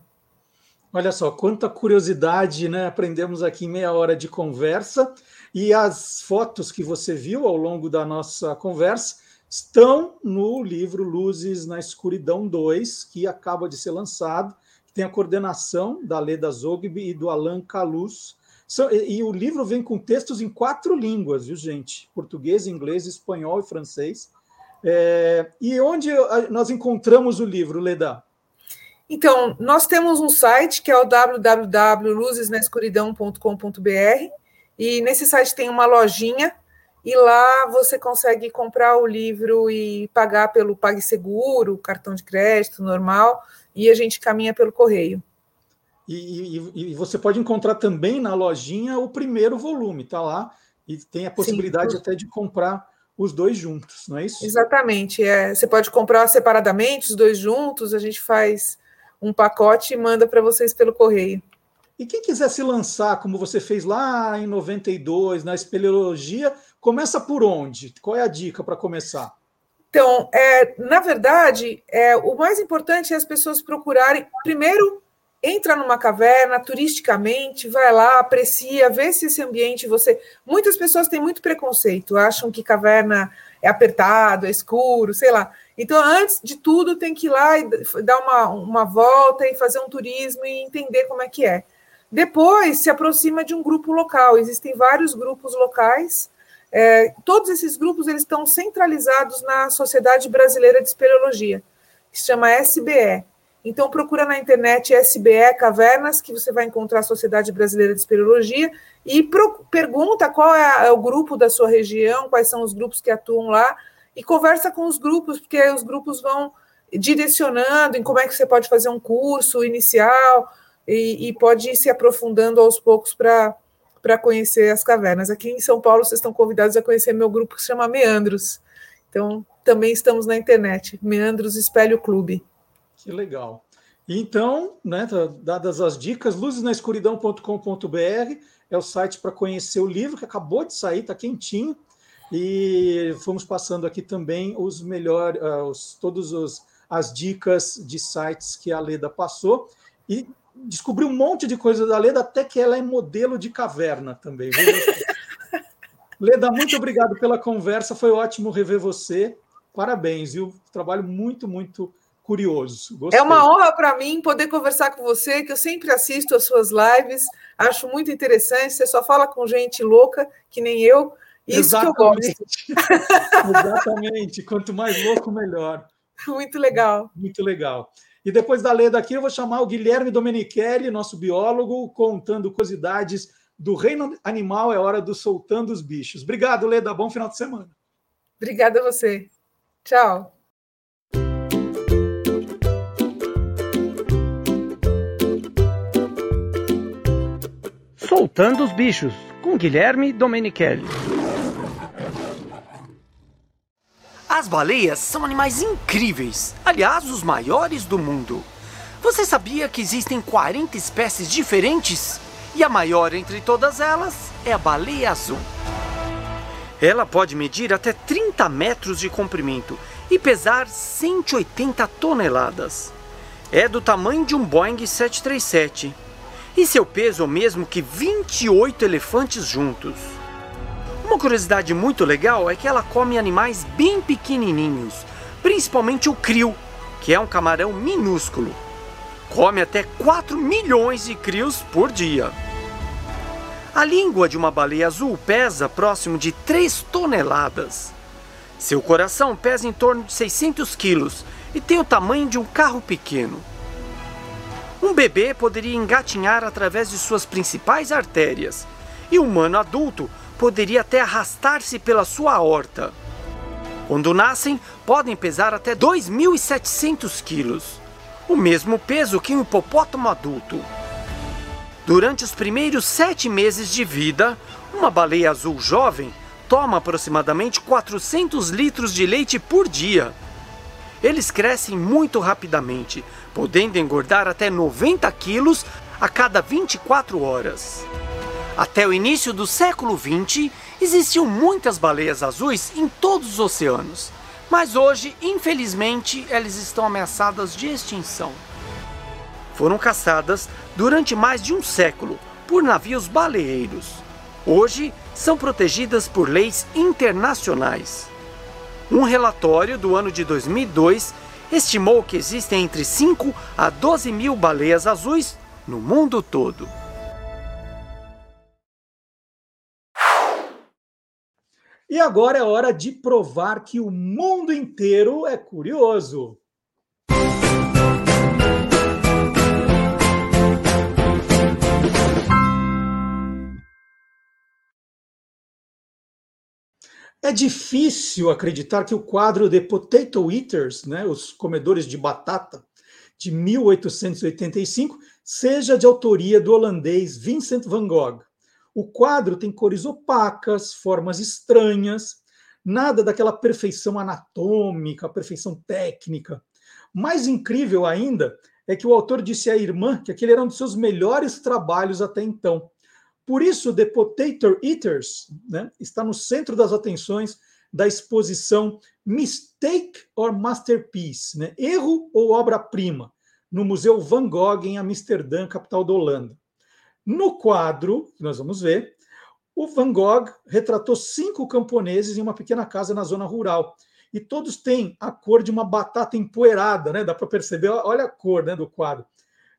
Olha só, quanta curiosidade, né? Aprendemos aqui em meia hora de conversa. E as fotos que você viu ao longo da nossa conversa estão no livro Luzes na Escuridão 2, que acaba de ser lançado, que tem a coordenação da Leda Zogby e do Alan Caluz. E o livro vem com textos em quatro línguas, viu, gente? Português, inglês, espanhol e francês. É... E onde nós encontramos o livro, Leda? Então, nós temos um site que é o www.luzesnaescuridão.com.br e nesse site tem uma lojinha e lá você consegue comprar o livro e pagar pelo PagSeguro, cartão de crédito normal, e a gente caminha pelo correio. E, e, e, você pode encontrar também na lojinha o primeiro volume, tá lá, e tem a possibilidade Sim. até de comprar os dois juntos, não é isso? Exatamente. É, você pode comprar separadamente os dois juntos, a gente faz um pacote e manda para vocês pelo correio. E quem quiser se lançar, como você fez lá em 92, na espeleologia, começa por onde? Qual é a dica para começar? Então, é, na verdade, é, o mais importante é as pessoas procurarem, primeiro, entra numa caverna turisticamente, vai lá, aprecia, vê se esse ambiente você. Muitas pessoas têm muito preconceito, acham que caverna é apertado, é escuro, sei lá. Então, antes de tudo, tem que ir lá e dar uma, uma volta e fazer um turismo e entender como é que é. Depois se aproxima de um grupo local. Existem vários grupos locais. É, todos esses grupos eles estão centralizados na Sociedade Brasileira de Espeleologia, que se chama SBE. Então procura na internet SBE Cavernas, que você vai encontrar a Sociedade Brasileira de Espeleologia, e pro, pergunta qual é, é, o grupo da sua região, quais são os grupos que atuam lá, e conversa com os grupos, porque os grupos vão direcionando em como é que você pode fazer um curso inicial, e, e pode ir se aprofundando aos poucos para conhecer as cavernas. Aqui em São Paulo, vocês estão convidados a conhecer meu grupo que se chama Meandros. Então, também estamos na internet, Meandros Espelho Clube. Que legal. Então, né, tá dadas as dicas, luzesnaescuridão.com.br é o site para conhecer o livro que acabou de sair, está quentinho. E fomos passando aqui também os melhores, uh, os, todos os, as dicas de sites que a Leda passou e descobri um monte de coisa da Leda, até que ela é modelo de caverna também. Leda, muito obrigado pela conversa, foi ótimo rever você. Parabéns, viu? Trabalho muito, muito curioso. Gostei. É uma honra para mim poder conversar com você, que eu sempre assisto as suas lives, acho muito interessante. Você só fala com gente louca, que nem eu. Isso Exatamente. que eu gosto. Exatamente. Quanto mais louco, melhor. Muito legal. Muito legal. E depois da Leda aqui, eu vou chamar o Guilherme Domenichelli, nosso biólogo, contando curiosidades do reino animal. É hora do Soltando os Bichos. Obrigado, Leda. Bom final de semana. Obrigada a você. Tchau. Soltando os Bichos, com Guilherme Domenichelli. As baleias são animais incríveis, aliás, os maiores do mundo. Você sabia que existem 40 espécies diferentes? E a maior entre todas elas é a baleia azul. Ela pode medir até 30 metros de comprimento e pesar 180 toneladas. É do tamanho de um Boeing 737. E seu peso é o mesmo que 28 elefantes juntos. Uma curiosidade muito legal é que ela come animais bem pequenininhos, principalmente o krill, que é um camarão minúsculo. Come até 4 milhões de krios por dia. A língua de uma baleia azul pesa próximo de 3 toneladas. Seu coração pesa em torno de 600 quilos e tem o tamanho de um carro pequeno. Um bebê poderia engatinhar através de suas principais artérias, e o humano adulto poderia até arrastar-se pela sua horta. Quando nascem, podem pesar até 2.700 quilos, o mesmo peso que um hipopótamo adulto. Durante os primeiros sete meses de vida, uma baleia azul jovem toma aproximadamente 400 litros de leite por dia. Eles crescem muito rapidamente, podendo engordar até 90 quilos a cada 24 horas. Até o início do século XX, existiam muitas baleias azuis em todos os oceanos, mas hoje, infelizmente, elas estão ameaçadas de extinção. Foram caçadas durante mais de um século por navios baleeiros. Hoje, são protegidas por leis internacionais. Um relatório do ano de 2002 estimou que existem entre 5 a 12 mil baleias azuis no mundo todo. E agora é hora de provar que o mundo inteiro é curioso. É difícil acreditar que o quadro The Potato Eaters, né, os comedores de batata, de 1885, seja de autoria do holandês Vincent van Gogh. O quadro tem cores opacas, formas estranhas, nada daquela perfeição anatômica, perfeição técnica. Mais incrível ainda é que o autor disse à irmã que aquele era um dos seus melhores trabalhos até então. Por isso, The Potato Eaters né, está no centro das atenções da exposição Mistake or Masterpiece, né, erro ou obra-prima, no Museu Van Gogh em Amsterdã, capital da Holanda. No quadro, que nós vamos ver, o Van Gogh retratou cinco camponeses em uma pequena casa na zona rural. E todos têm a cor de uma batata empoeirada, né? Dá para perceber, olha a cor né, do quadro.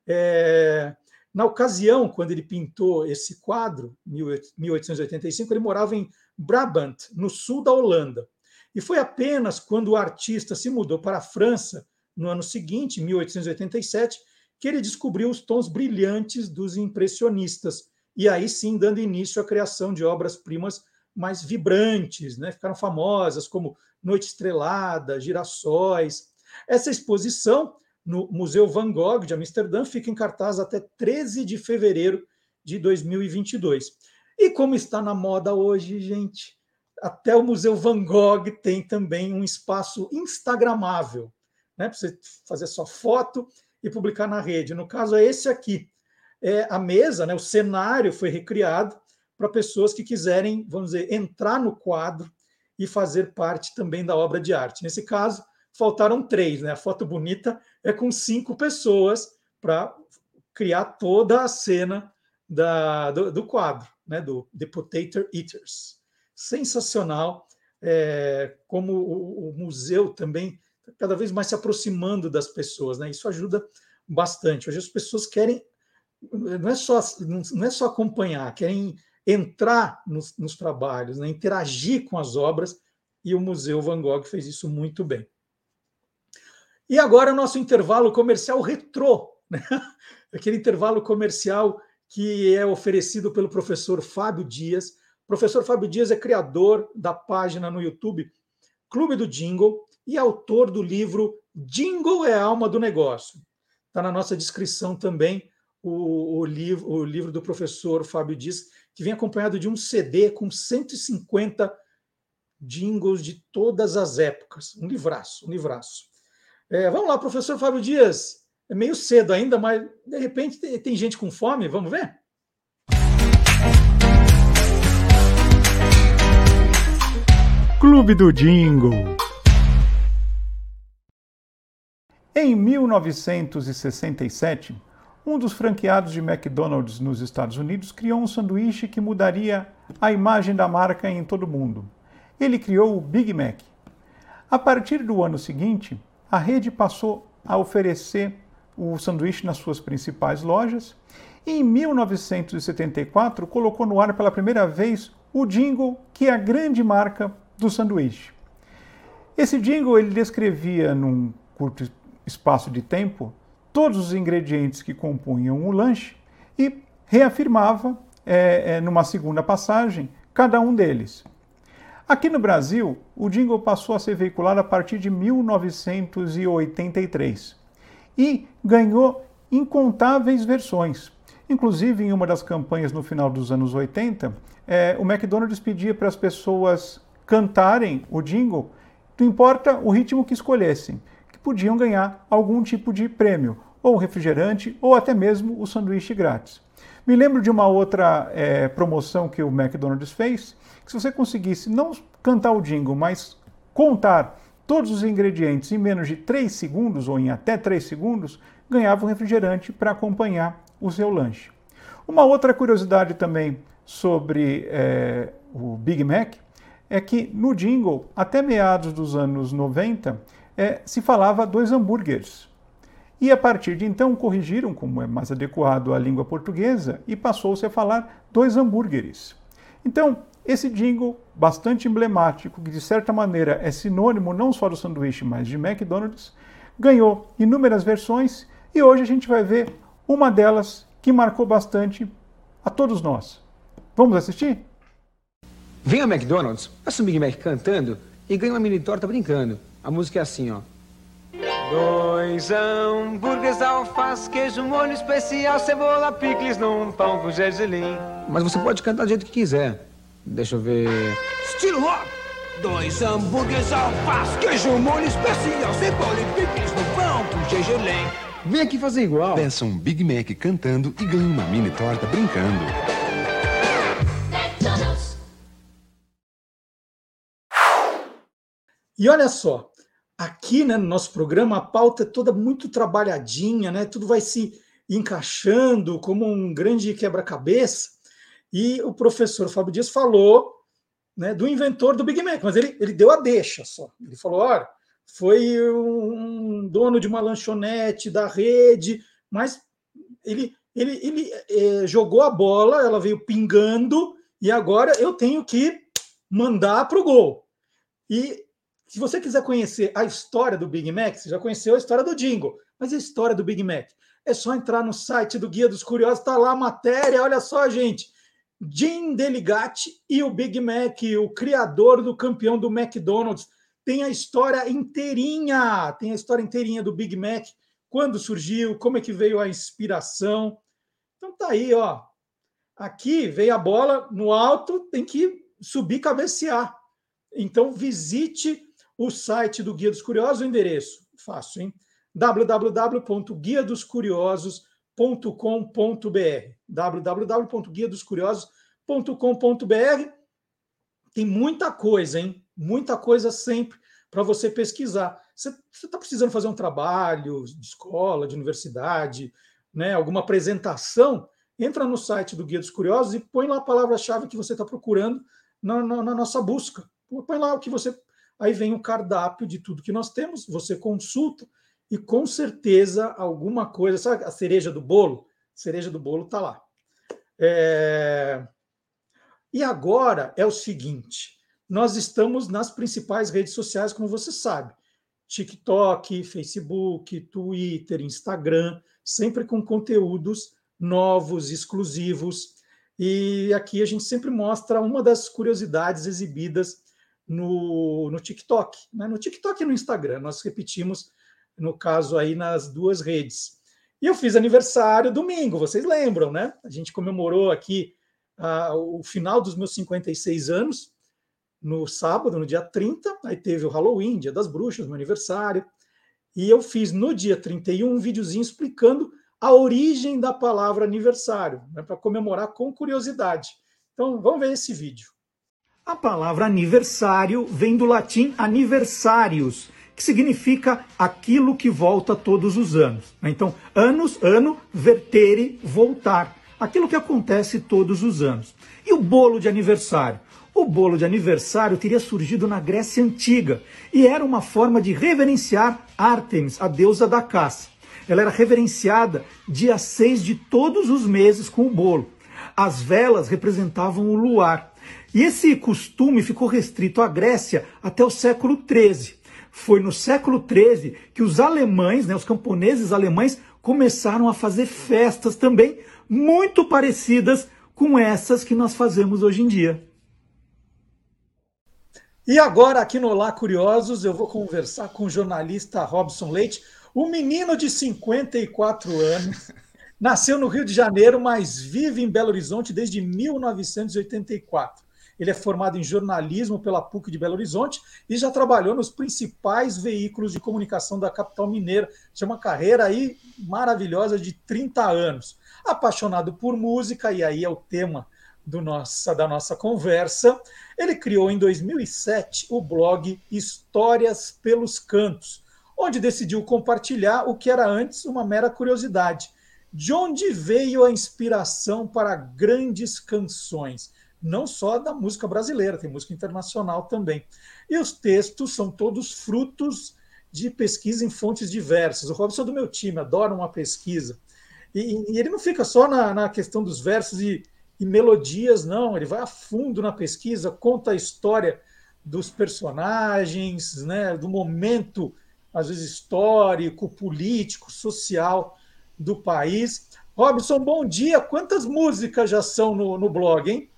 É... Na ocasião, quando ele pintou esse quadro, 1885, ele morava em Brabant, no sul da Holanda. E foi apenas quando o artista se mudou para a França, no ano seguinte, 1887, que ele descobriu os tons brilhantes dos impressionistas, e aí sim dando início à criação de obras-primas mais vibrantes, né? ficaram famosas como Noite Estrelada, Girassóis. Essa exposição no Museu Van Gogh de Amsterdã fica em cartaz até 13 de fevereiro de 2022. E como está na moda hoje, gente, até o Museu Van Gogh tem também um espaço instagramável, né? Para você fazer sua foto e publicar na rede. No caso é esse aqui. É, a mesa, né, o cenário foi recriado para pessoas que quiserem, vamos dizer, entrar no quadro e fazer parte também da obra de arte. Nesse caso, faltaram três, né? A foto bonita é com cinco pessoas para criar toda a cena da, do, do, quadro, né? Do The Potato Eaters. Sensacional, é, como o, o museu também tá cada vez mais se aproximando das pessoas, né? Isso ajuda bastante. Hoje as pessoas querem não é só não é só acompanhar, querem entrar nos, nos trabalhos, né? interagir com as obras, e o Museu Van Gogh fez isso muito bem. E agora nosso intervalo comercial retrô, né? aquele intervalo comercial que é oferecido pelo professor Fábio Dias. O professor Fábio Dias é criador da página no YouTube Clube do Jingle e autor do livro Jingle é a alma do negócio. Está na nossa descrição também o, o, livro, o livro do professor Fábio Dias, que vem acompanhado de um CD com 150 jingles de todas as épocas. Um livraço, um livraço. É, vamos lá, professor Fábio Dias. É meio cedo ainda, mas de repente tem, tem gente com fome. Vamos ver? Clube do Jingle. Em 1967, um dos franqueados de McDonald's nos Estados Unidos criou um sanduíche que mudaria a imagem da marca em todo o mundo. Ele criou o Big Mac. A partir do ano seguinte, a rede passou a oferecer o sanduíche nas suas principais lojas e em 1974 colocou no ar pela primeira vez o jingle que é a grande marca do sanduíche. Esse jingle ele descrevia num curto espaço de tempo todos os ingredientes que compunham o lanche e reafirmava é, é, numa segunda passagem cada um deles. Aqui no Brasil, o jingle passou a ser veiculado a partir de 1983 e ganhou incontáveis versões. Inclusive, em uma das campanhas no final dos anos 80, é, o McDonald's pedia para as pessoas cantarem o jingle, não importa o ritmo que escolhessem, que podiam ganhar algum tipo de prêmio, ou refrigerante, ou até mesmo o sanduíche grátis. Me lembro de uma outra é, promoção que o McDonald's fez, que se você conseguisse não cantar o jingle, mas contar todos os ingredientes em menos de 3 segundos, ou em até 3 segundos, ganhava um refrigerante para acompanhar o seu lanche. Uma outra curiosidade também sobre é, o Big Mac é que no jingle, até meados dos anos 90, é, se falava dois hambúrgueres. E a partir de então corrigiram, como é mais adequado à língua portuguesa, e passou-se a falar dois hambúrgueres. Então, esse jingle, bastante emblemático, que de certa maneira é sinônimo não só do sanduíche, mas de McDonald's, ganhou inúmeras versões e hoje a gente vai ver uma delas que marcou bastante a todos nós. Vamos assistir? Vem ao McDonald's, faça um Big Mac cantando e ganha uma mini torta brincando. A música é assim, ó. Dois hambúrgueres, alface, queijo, molho especial, cebola, picles num pão com gergelim. Mas você pode cantar do jeito que quiser. Deixa eu ver. Estilo rock! Dois hambúrgueres, alface, queijo, molho especial, cebola e picles no pão com gergelim. Vem aqui fazer igual. Peça um Big Mac cantando e ganhe uma mini torta brincando. E olha só, aqui né, no nosso programa a pauta é toda muito trabalhadinha, né? Tudo vai se encaixando como um grande quebra-cabeça. E o professor Fábio Dias falou né, do inventor do Big Mac, mas ele, ele deu a deixa só. Ele falou: olha, foi um dono de uma lanchonete da rede, mas ele, ele, ele é, jogou a bola, ela veio pingando, e agora eu tenho que mandar para o gol. E se você quiser conhecer a história do Big Mac, você já conheceu a história do Jingle, mas a história do Big Mac é só entrar no site do Guia dos Curiosos, está lá a matéria. Olha só, gente. Jim Deligatti e o Big Mac, o criador do campeão do McDonald's, tem a história inteirinha, tem a história inteirinha do Big Mac, quando surgiu, como é que veio a inspiração. Então tá aí, ó. Aqui veio a bola no alto, tem que subir cabecear. Então visite o site do Guia dos Curiosos, o endereço, fácil, hein? www.guiadoscuriosos.com.br www.guiadoscuriosos.com.br Tem muita coisa, hein? Muita coisa sempre para você pesquisar. Você está precisando fazer um trabalho de escola, de universidade, né, alguma apresentação, entra no site do Guia dos Curiosos e põe lá a palavra-chave que você está procurando na, na, na, nossa busca. Põe lá o que você. Aí vem o cardápio de tudo que nós temos, você consulta e com certeza alguma coisa. Sabe a cereja do bolo? Cereja do bolo está lá. É... E agora é o seguinte: nós estamos nas principais redes sociais, como você sabe. TikTok, Facebook, Twitter, Instagram, sempre com conteúdos novos, exclusivos. E aqui a gente sempre mostra uma das curiosidades exibidas no, no TikTok. Né? No TikTok e no Instagram, nós repetimos, no caso aí, nas duas redes. E eu fiz aniversário domingo, vocês lembram, né? A gente comemorou aqui uh, o final dos meus 56 anos no sábado, no dia 30, aí teve o Halloween, Dia das Bruxas, meu aniversário, e eu fiz no dia 31 um videozinho explicando a origem da palavra aniversário, né, para comemorar com curiosidade. Então, vamos ver esse vídeo. A palavra aniversário vem do latim aniversarius, que significa aquilo que volta todos os anos. Né? Então, anos, ano, vertere, voltar. Aquilo que acontece todos os anos. E o bolo de aniversário? O bolo de aniversário teria surgido na Grécia Antiga e era uma forma de reverenciar Ártemis, a deusa da caça. Ela era reverenciada dia 6 de todos os meses com o bolo. As velas representavam o luar. E esse costume ficou restrito à Grécia até o século XIII. Foi no século XIII que os alemães, né, os camponeses alemães, começaram a fazer festas também muito parecidas com essas que nós fazemos hoje em dia. E agora, aqui no Olá Curiosos, eu vou conversar com o jornalista Robson Leite, um menino de 54 anos, nasceu no Rio de Janeiro, mas vive em Belo Horizonte desde 1984. Ele é formado em jornalismo pela PUC de Belo Horizonte e já trabalhou nos principais veículos de comunicação da capital mineira. Tinha uma carreira aí maravilhosa de 30 anos. Apaixonado por música, e aí é o tema do nossa, da nossa conversa, ele criou em 2007 o blog Histórias pelos Cantos, onde decidiu compartilhar o que era antes uma mera curiosidade. De onde veio a inspiração para grandes canções? Não só da música brasileira, tem música internacional também. E os textos são todos frutos de pesquisa em fontes diversas. O Robson é do meu time, adora uma pesquisa. E, e ele não fica só na, na questão dos versos e, e melodias, não. Ele vai a fundo na pesquisa, conta a história dos personagens, né, do momento, às vezes histórico, político, social do país. Robson, bom dia. Quantas músicas já são no, no blog, hein?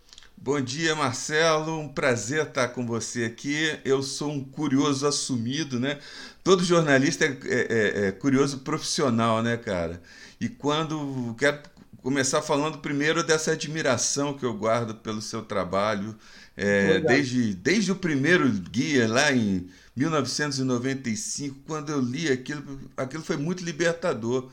Bom dia, Marcelo. Um prazer estar com você aqui. Eu sou um curioso assumido, né? Todo jornalista é, é, é, é curioso profissional, né, cara? E quando quero começar falando primeiro dessa admiração que eu guardo pelo seu trabalho, é, desde, desde o primeiro guia, lá em 1995, quando eu li aquilo, aquilo foi muito libertador.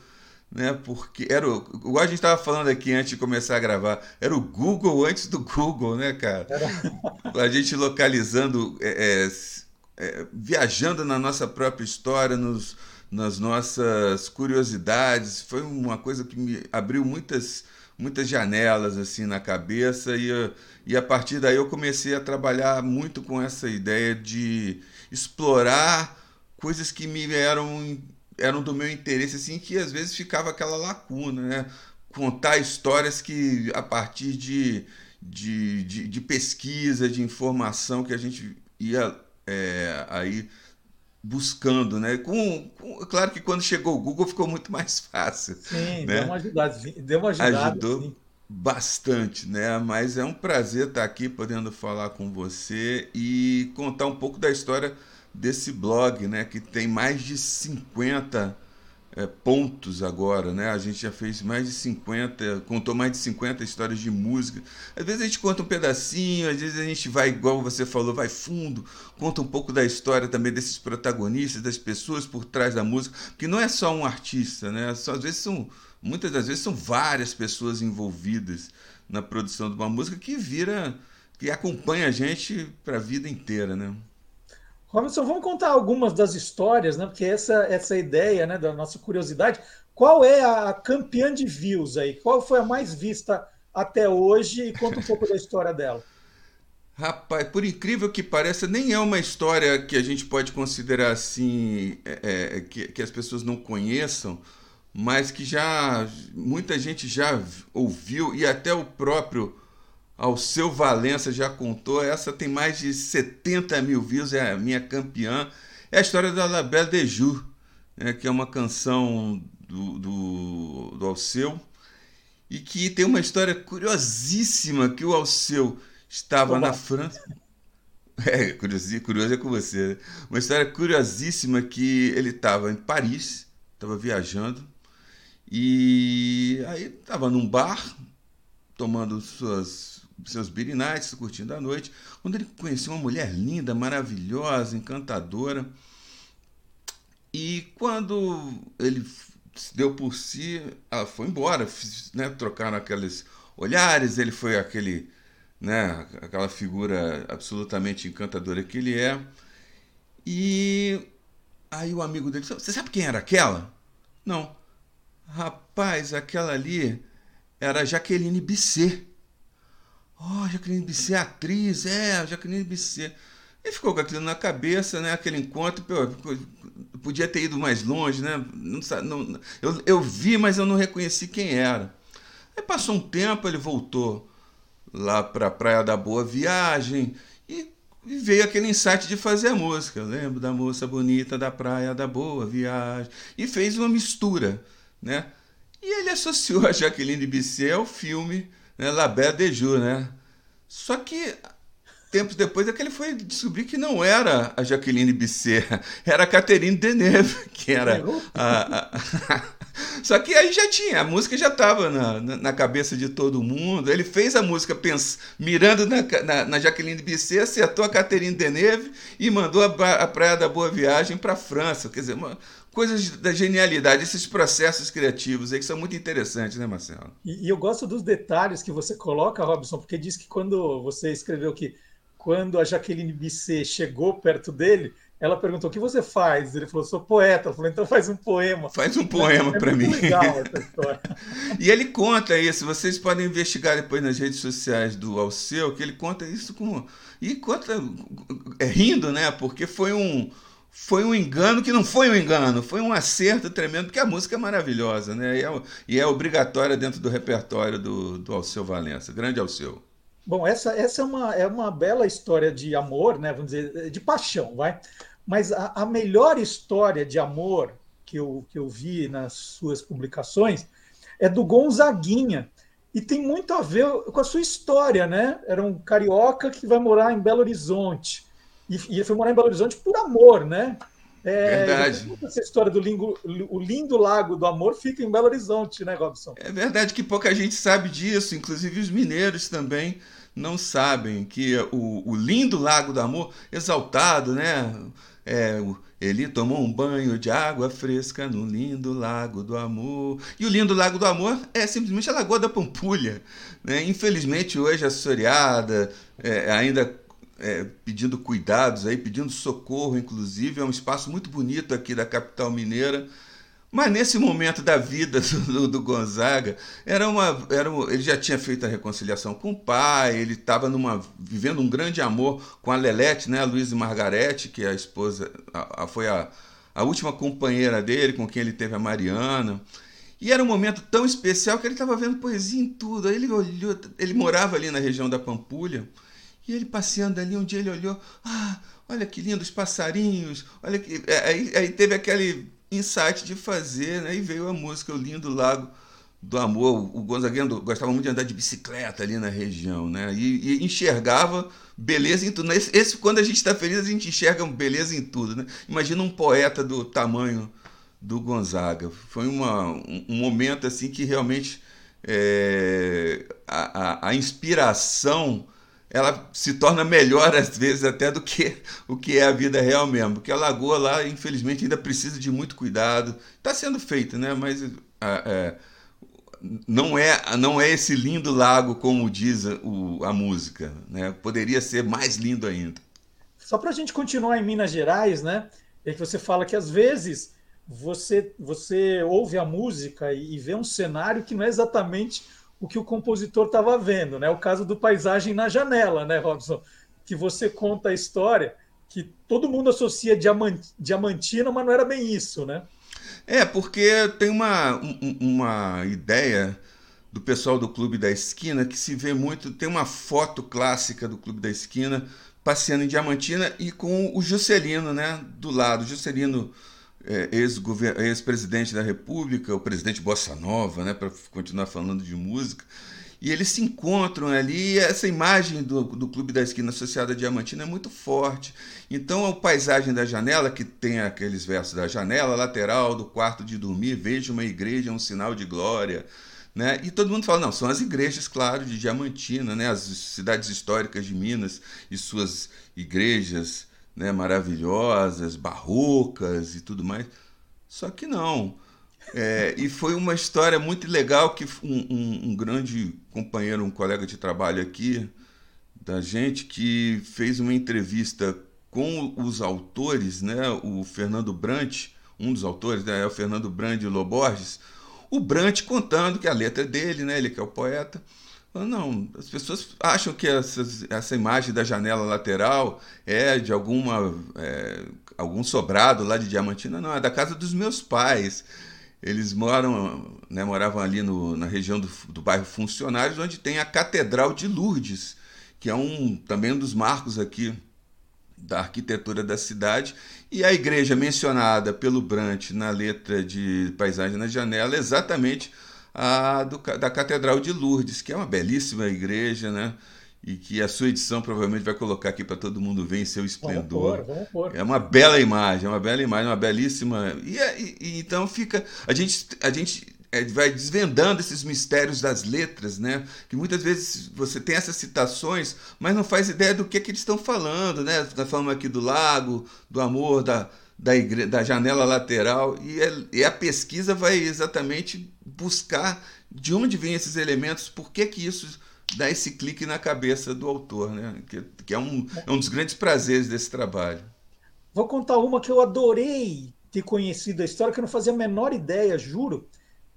Né, porque era o, igual a gente estava falando aqui antes de começar a gravar, era o Google antes do Google, né, cara? Era. A gente localizando, é, é, é, viajando na nossa própria história, nos, nas nossas curiosidades. Foi uma coisa que me abriu muitas muitas janelas assim na cabeça e, e a partir daí eu comecei a trabalhar muito com essa ideia de explorar coisas que me eram eram do meu interesse assim que às vezes ficava aquela lacuna né contar histórias que a partir de, de, de, de pesquisa de informação que a gente ia é, aí buscando, né? Com, com, claro que quando chegou o Google ficou muito mais fácil. Sim, né? deu uma ajudada, deu uma ajudada, Ajudou sim. bastante, né? Mas é um prazer estar aqui podendo falar com você e contar um pouco da história desse blog, né? Que tem mais de 50 é, pontos agora, né? A gente já fez mais de 50, contou mais de 50 histórias de música. Às vezes a gente conta um pedacinho, às vezes a gente vai, igual você falou, vai fundo, conta um pouco da história também desses protagonistas, das pessoas por trás da música, que não é só um artista, né? Só, às vezes são, muitas das vezes são várias pessoas envolvidas na produção de uma música que vira, que acompanha a gente para a vida inteira, né? Robinson, vamos contar algumas das histórias, né? Porque essa essa ideia, né, da nossa curiosidade. Qual é a campeã de views aí? Qual foi a mais vista até hoje? E conta um pouco da história dela. Rapaz, por incrível que pareça, nem é uma história que a gente pode considerar assim, é, é, que, que as pessoas não conheçam, mas que já muita gente já ouviu e até o próprio ao seu Valença já contou, essa tem mais de 70 mil views, é a minha campeã. É a história da La Belle de Jour, né, que é uma canção do, do, do Alceu, e que tem uma história curiosíssima, que o Alceu estava Olá. na França. É, curioso, curioso é com você. Né? Uma história curiosíssima que ele estava em Paris, estava viajando, e aí estava num bar, tomando suas seus Beer Nights, curtindo a noite, quando ele conheceu uma mulher linda, maravilhosa, encantadora. E quando ele se deu por si, ela foi embora, né? trocaram aqueles olhares, ele foi aquele, né? aquela figura absolutamente encantadora que ele é. E aí o amigo dele disse, você sabe quem era aquela? Não. Rapaz, aquela ali era Jaqueline Bisset. Ó, oh, Jaqueline Bisset, atriz, é, Jaqueline Bisset. E ficou com aquilo na cabeça, né? Aquele encontro, pô, podia ter ido mais longe, né? Não, não, eu, eu vi, mas eu não reconheci quem era. Aí passou um tempo, ele voltou lá para a Praia da Boa Viagem e, e, veio aquele insight de fazer a música. Eu lembro da moça bonita da Praia da Boa Viagem. E fez uma mistura, né? E ele associou a Jaqueline Bisset ao filme né, La Belle de Jour, né? Só que tempos depois é que ele foi descobrir que não era a Jaqueline Bisset, era a Catherine Deneuve, que era a, a... Só que aí já tinha, a música já estava na, na, na, cabeça de todo mundo. Ele fez a música pens, mirando na, na, na Jaqueline Bisset, acertou a Catherine Deneuve e mandou a, a Praia da Boa Viagem para a França. Quer dizer, uma, coisas da genialidade, esses processos criativos aí que são muito interessantes, né, Marcelo? E, e, eu gosto dos detalhes que você coloca, Robson, porque diz que quando você escreveu que quando a Jaqueline Bisset chegou perto dele, ela perguntou: o que você faz? Ele falou: sou poeta. Ela falou: então faz um poema. Faz um poema é para mim. Legal essa história. e ele conta isso. Vocês podem investigar depois nas redes sociais do Alceu, que ele conta isso com. E conta é, rindo, né? Porque foi um foi um engano que não foi um engano, foi um acerto tremendo, porque a música é maravilhosa, né? E é, e é obrigatória dentro do repertório do, do Alceu Valença. Grande Alceu. Bom, essa, essa é, uma, é uma bela história de amor, né? Vamos dizer, de paixão, vai. Mas a, a melhor história de amor que eu, que eu vi nas suas publicações é do Gonzaguinha. E tem muito a ver com a sua história, né? Era um carioca que vai morar em Belo Horizonte e, e ele foi morar em Belo Horizonte por amor, né? É, verdade. Essa história do lindo, o lindo lago do amor fica em Belo Horizonte, né, Robson? É verdade que pouca gente sabe disso, inclusive os mineiros também não sabem que o, o lindo lago do amor, exaltado, né? É, ele tomou um banho de água fresca no lindo lago do amor. E o lindo lago do amor é simplesmente a Lagoa da Pampulha. Né? Infelizmente, hoje assoreada, é, ainda é, pedindo cuidados, aí, pedindo socorro, inclusive. É um espaço muito bonito aqui da capital mineira. Mas nesse momento da vida do, do Gonzaga, era uma, era uma, ele já tinha feito a reconciliação com o pai, ele estava vivendo um grande amor com a Lelete, né, a Luísa Margarete, que é a esposa, a, a, foi a, a última companheira dele, com quem ele teve a Mariana. E era um momento tão especial que ele estava vendo poesia em tudo. Aí ele olhou, ele morava ali na região da Pampulha. E ele passeando ali, um dia ele olhou, ah, olha que lindos passarinhos, olha que. É, aí, aí teve aquele insight de fazer, né? E veio a música, o lindo lago do amor. O Gonzaguinho gostava muito de andar de bicicleta ali na região, né? E, e enxergava beleza em tudo. Esse, esse quando a gente está feliz, a gente enxerga beleza em tudo, né? Imagina um poeta do tamanho do Gonzaga. Foi uma, um, um momento assim que realmente é, a, a, a, inspiração ela se torna melhor às vezes até do que o que é a vida real mesmo, porque a lagoa lá infelizmente ainda precisa de muito cuidado. Está sendo feito, né? Mas é, não é não é esse lindo lago como diz o, a música, né? Poderia ser mais lindo ainda. Só para a gente continuar em Minas Gerais, né? É que você fala que às vezes você você ouve a música e, e vê um cenário que não é exatamente o que o compositor estava vendo, né? O caso do paisagem na janela, né, Robson? Que você conta a história que todo mundo associa diamantina, mas não era bem isso, né? É, porque tem uma, uma ideia do pessoal do Clube da Esquina que se vê muito. Tem uma foto clássica do Clube da Esquina passeando em Diamantina e com o Juscelino, né? Do lado. Juscelino, é, ex-presidente da República, o presidente Bossa Nova, né? Para continuar falando de música. E eles se encontram ali, e essa imagem do, do Clube da Esquina associada a Diamantina é muito forte. Então, a paisagem da janela, que tem aqueles versos da janela lateral do quarto de dormir, vejo uma igreja, um sinal de glória. Né? E todo mundo fala, não, são as igrejas, claro, de Diamantina, né? as cidades históricas de Minas e suas igrejas né? maravilhosas, barrocas e tudo mais. Só que não. É, e foi uma história muito legal que um, um, um, grande companheiro, um colega de trabalho aqui da gente, que fez uma entrevista com os autores, né, o Fernando Brant, um dos autores, né, é o Fernando Brand Loborges, o Brant contando que a letra é dele, né, ele que é o poeta, não, as pessoas acham que essa imagem da janela lateral é de alguma é, algum sobrado lá de Diamantina, não, é da casa dos meus pais. Eles moram, né, moravam ali no, na região do, do bairro Funcionários, onde tem a Catedral de Lourdes, que é um também um dos marcos aqui da arquitetura da cidade. E a igreja mencionada pelo Brant na letra de Paisagem na Janela é exatamente a do, da Catedral de Lourdes, que é uma belíssima igreja, né? e que a sua edição provavelmente vai colocar aqui para todo mundo ver em seu esplendor. Vamos pôr, vamos pôr. É uma bela imagem, é uma bela imagem, uma belíssima. E, e, e então fica. A gente, a gente é, vai desvendando esses mistérios das letras, né? Que muitas vezes você tem essas citações, mas não faz ideia do que, que eles estão falando, né? Está falando aqui do lago, do amor, da, da, igre... da janela lateral. E, é, e a pesquisa vai exatamente buscar de onde vêm esses elementos, por que, que isso dá esse clique na cabeça do autor, né? que, que é, um, é um dos grandes prazeres desse trabalho. Vou contar uma que eu adorei ter conhecido a história, que eu não fazia a menor ideia, juro,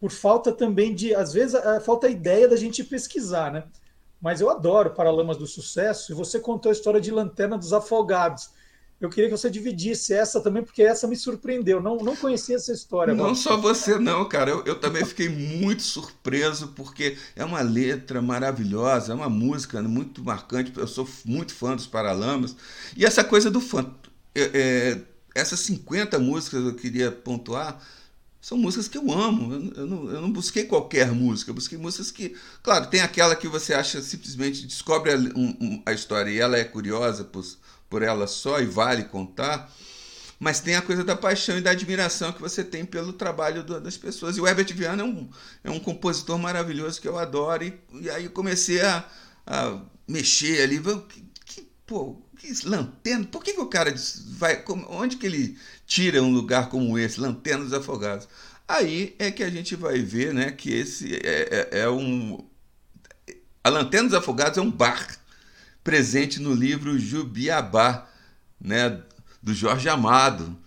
por falta também de, às vezes, a, falta a ideia da gente pesquisar, né? Mas eu adoro Paralamas do Sucesso, e você contou a história de Lanterna dos Afogados eu queria que você dividisse essa também, porque essa me surpreendeu. Não, não conhecia essa história. Não só você, não, cara. Eu, eu também fiquei muito surpreso, porque é uma letra maravilhosa, é uma música muito marcante. Eu sou muito fã dos Paralamas. E essa coisa do fã. É, é, essas 50 músicas eu queria pontuar são músicas que eu amo. Eu, eu, não, eu, não, busquei qualquer música, eu busquei músicas que, claro, tem aquela que você acha simplesmente descobre a, um, a história e ela é curiosa por, por ela só e vale contar, mas tem a coisa da paixão e da admiração que você tem pelo trabalho do, das pessoas. E o Herbert Viana é um, é um compositor maravilhoso que eu adoro, e, e aí comecei a, a mexer ali. Que, que, pô, que lanterna? Por que, que o cara vai. Onde que ele tira um lugar como esse, Lanterna dos Afogados? Aí é que a gente vai ver né, que esse é, é, é um. A Lanterna dos Afogados é um bar presente no livro Jubiabá, né, do Jorge Amado,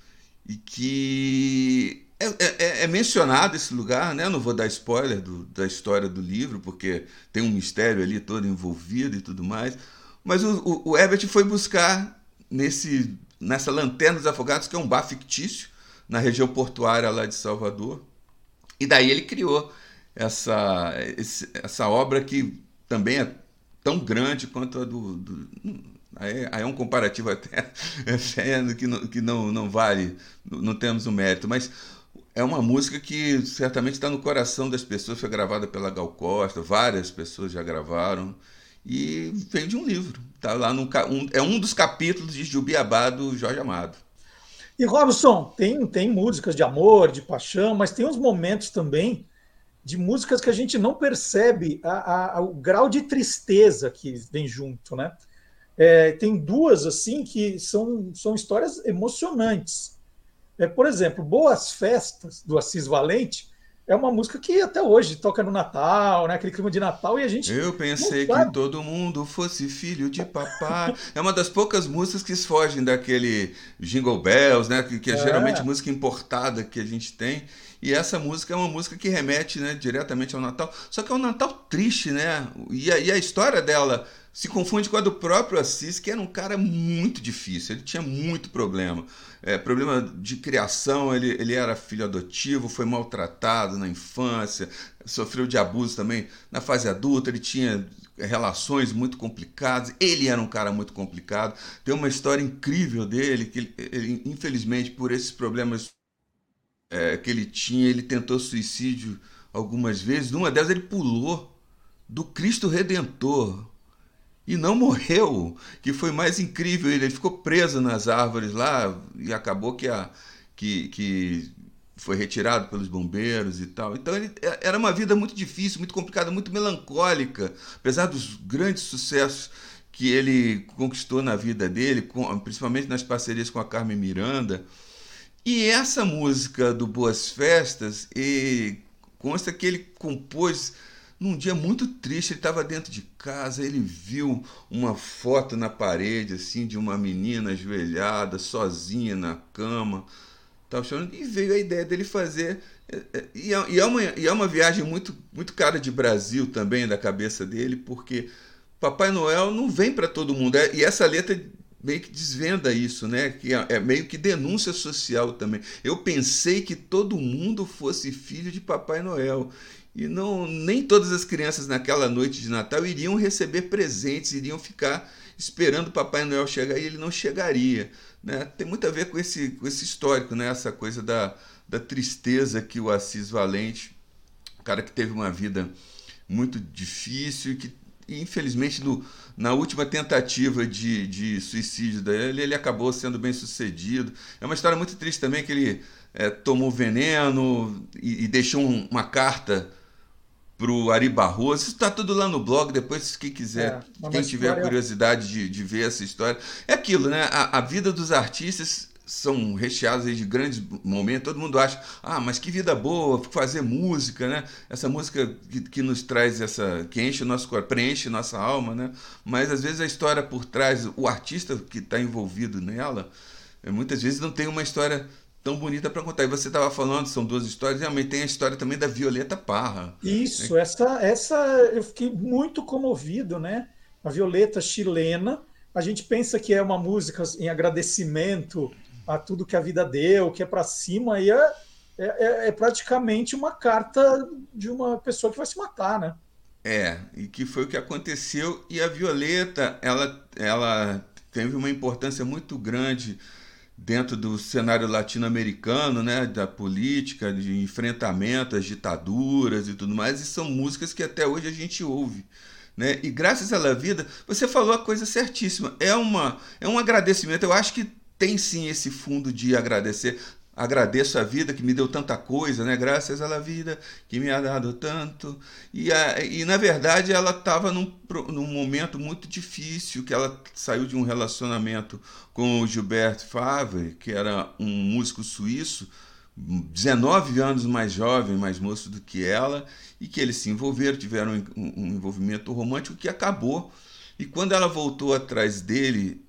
e que é, é, é, mencionado esse lugar, né? não vou dar spoiler do, da história do livro, porque tem um mistério ali todo envolvido e tudo mais, mas o, o, o Herbert foi buscar nesse, nessa Lanterna dos Afogados, que é um bar fictício, na região portuária lá de Salvador, e daí ele criou essa, essa obra que também é tão grande quanto a do. do aí, aí, é um comparativo até que, não, que não, não vale, não temos o mérito, mas é uma música que certamente está no coração das pessoas, foi gravada pela Gal Costa, várias pessoas já gravaram, e vem de um livro. Tá lá no, um, é um dos capítulos de Jubiabá do Jorge Amado. E Robson, tem, tem músicas de amor, de paixão, mas tem uns momentos também de músicas que a gente não percebe a, a, o grau de tristeza que vem junto, né? É, tem duas assim que são, são histórias emocionantes. É, por exemplo, Boas Festas do Assis Valente é uma música que até hoje toca no Natal, né? Aquele clima de Natal e a gente. Eu pensei que todo mundo fosse filho de papai. é uma das poucas músicas que fogem daquele Jingle Bells, né? Que, que é, é, geralmente música importada que a gente tem. E essa música é uma música que remete né, diretamente ao Natal. Só que é um Natal triste, né? E a, e a história dela se confunde com a do próprio Assis, que era um cara muito difícil, ele tinha muito problema. É, problema de criação, ele, ele era filho adotivo, foi maltratado na infância, sofreu de abuso também na fase adulta, ele tinha relações muito complicadas, ele era um cara muito complicado. Tem uma história incrível dele, que ele, ele infelizmente, por esses problemas é, que ele tinha, ele tentou suicídio algumas vezes. Numa delas, ele pulou do Cristo Redentor e não morreu, que foi mais incrível. Ele, ficou preso nas árvores lá e acabou que, a, que, que foi retirado pelos bombeiros e tal. Então ele, é, era uma vida muito difícil, muito complicada, muito melancólica, apesar dos grandes sucessos que ele conquistou na vida dele, com, principalmente nas parcerias com a Carmen Miranda. E essa música do Boas Festas, e consta que ele compôs num dia muito triste, ele estava dentro de casa, ele viu uma foto na parede assim de uma menina ajoelhada, sozinha na cama, estava chorando e veio a ideia dele fazer é, é, e é, e é, uma, e é uma viagem muito, muito cara de Brasil também da cabeça dele, porque Papai Noel não vem para todo mundo. É, e essa letra meio que desvenda isso, né? Que é, é meio que denúncia social também. Eu pensei que todo mundo fosse filho de Papai Noel. E não, nem todas as crianças naquela noite de Natal iriam receber presentes, iriam ficar esperando o Papai Noel chegar e ele não chegaria. Né? Tem muito a ver com esse, com esse histórico, né? essa coisa da, da tristeza que o Assis Valente, cara que teve uma vida muito difícil e que, infelizmente, no, na última tentativa de, de suicídio dele, ele acabou sendo bem sucedido. É uma história muito triste também que ele é, tomou veneno e, e deixou um, uma carta pro Ari Barroso. Isso está tudo lá no blog, depois quem quiser, é, quem tiver história... curiosidade de, de ver essa história. É aquilo, né? A, a vida dos artistas são recheados de grandes momentos. Todo mundo acha, ah, mas que vida boa, fazer música, né? Essa música que, que nos traz essa, que enche o nosso corpo, preenche nossa alma, né? Mas às vezes a história por trás, o artista que está envolvido nela, eh, muitas vezes não tem uma história tão bonita para contar. E você estava falando, são duas histórias, realmente tem a história também da Violeta Parra. Isso, né? essa, essa eu fiquei muito comovido, né? A Violeta chilena, a gente pensa que é uma música em agradecimento a tudo que a vida deu, que é para cima, e é, é, é, praticamente uma carta de uma pessoa que vai se matar, né? É, e que foi o que aconteceu. E a Violeta, ela, ela teve uma importância muito grande dentro do cenário latino-americano, né, da política, de enfrentamento às ditaduras e tudo mais, e são músicas que até hoje a gente ouve. Né? E graças à La Vida, você falou a coisa certíssima. É, uma, é um agradecimento. Eu acho que tem sim esse fundo de agradecer. Agradeço a vida que me deu tanta coisa, né? Graças à vida que me ha dado tanto. E, a, e na verdade ela estava num, num momento muito difícil, que ela saiu de um relacionamento com o Gilbert Favre, que era um músico suíço, 19 anos mais jovem, mais moço do que ela, e que eles se envolveram, tiveram um, um envolvimento romântico que acabou. E quando ela voltou atrás dele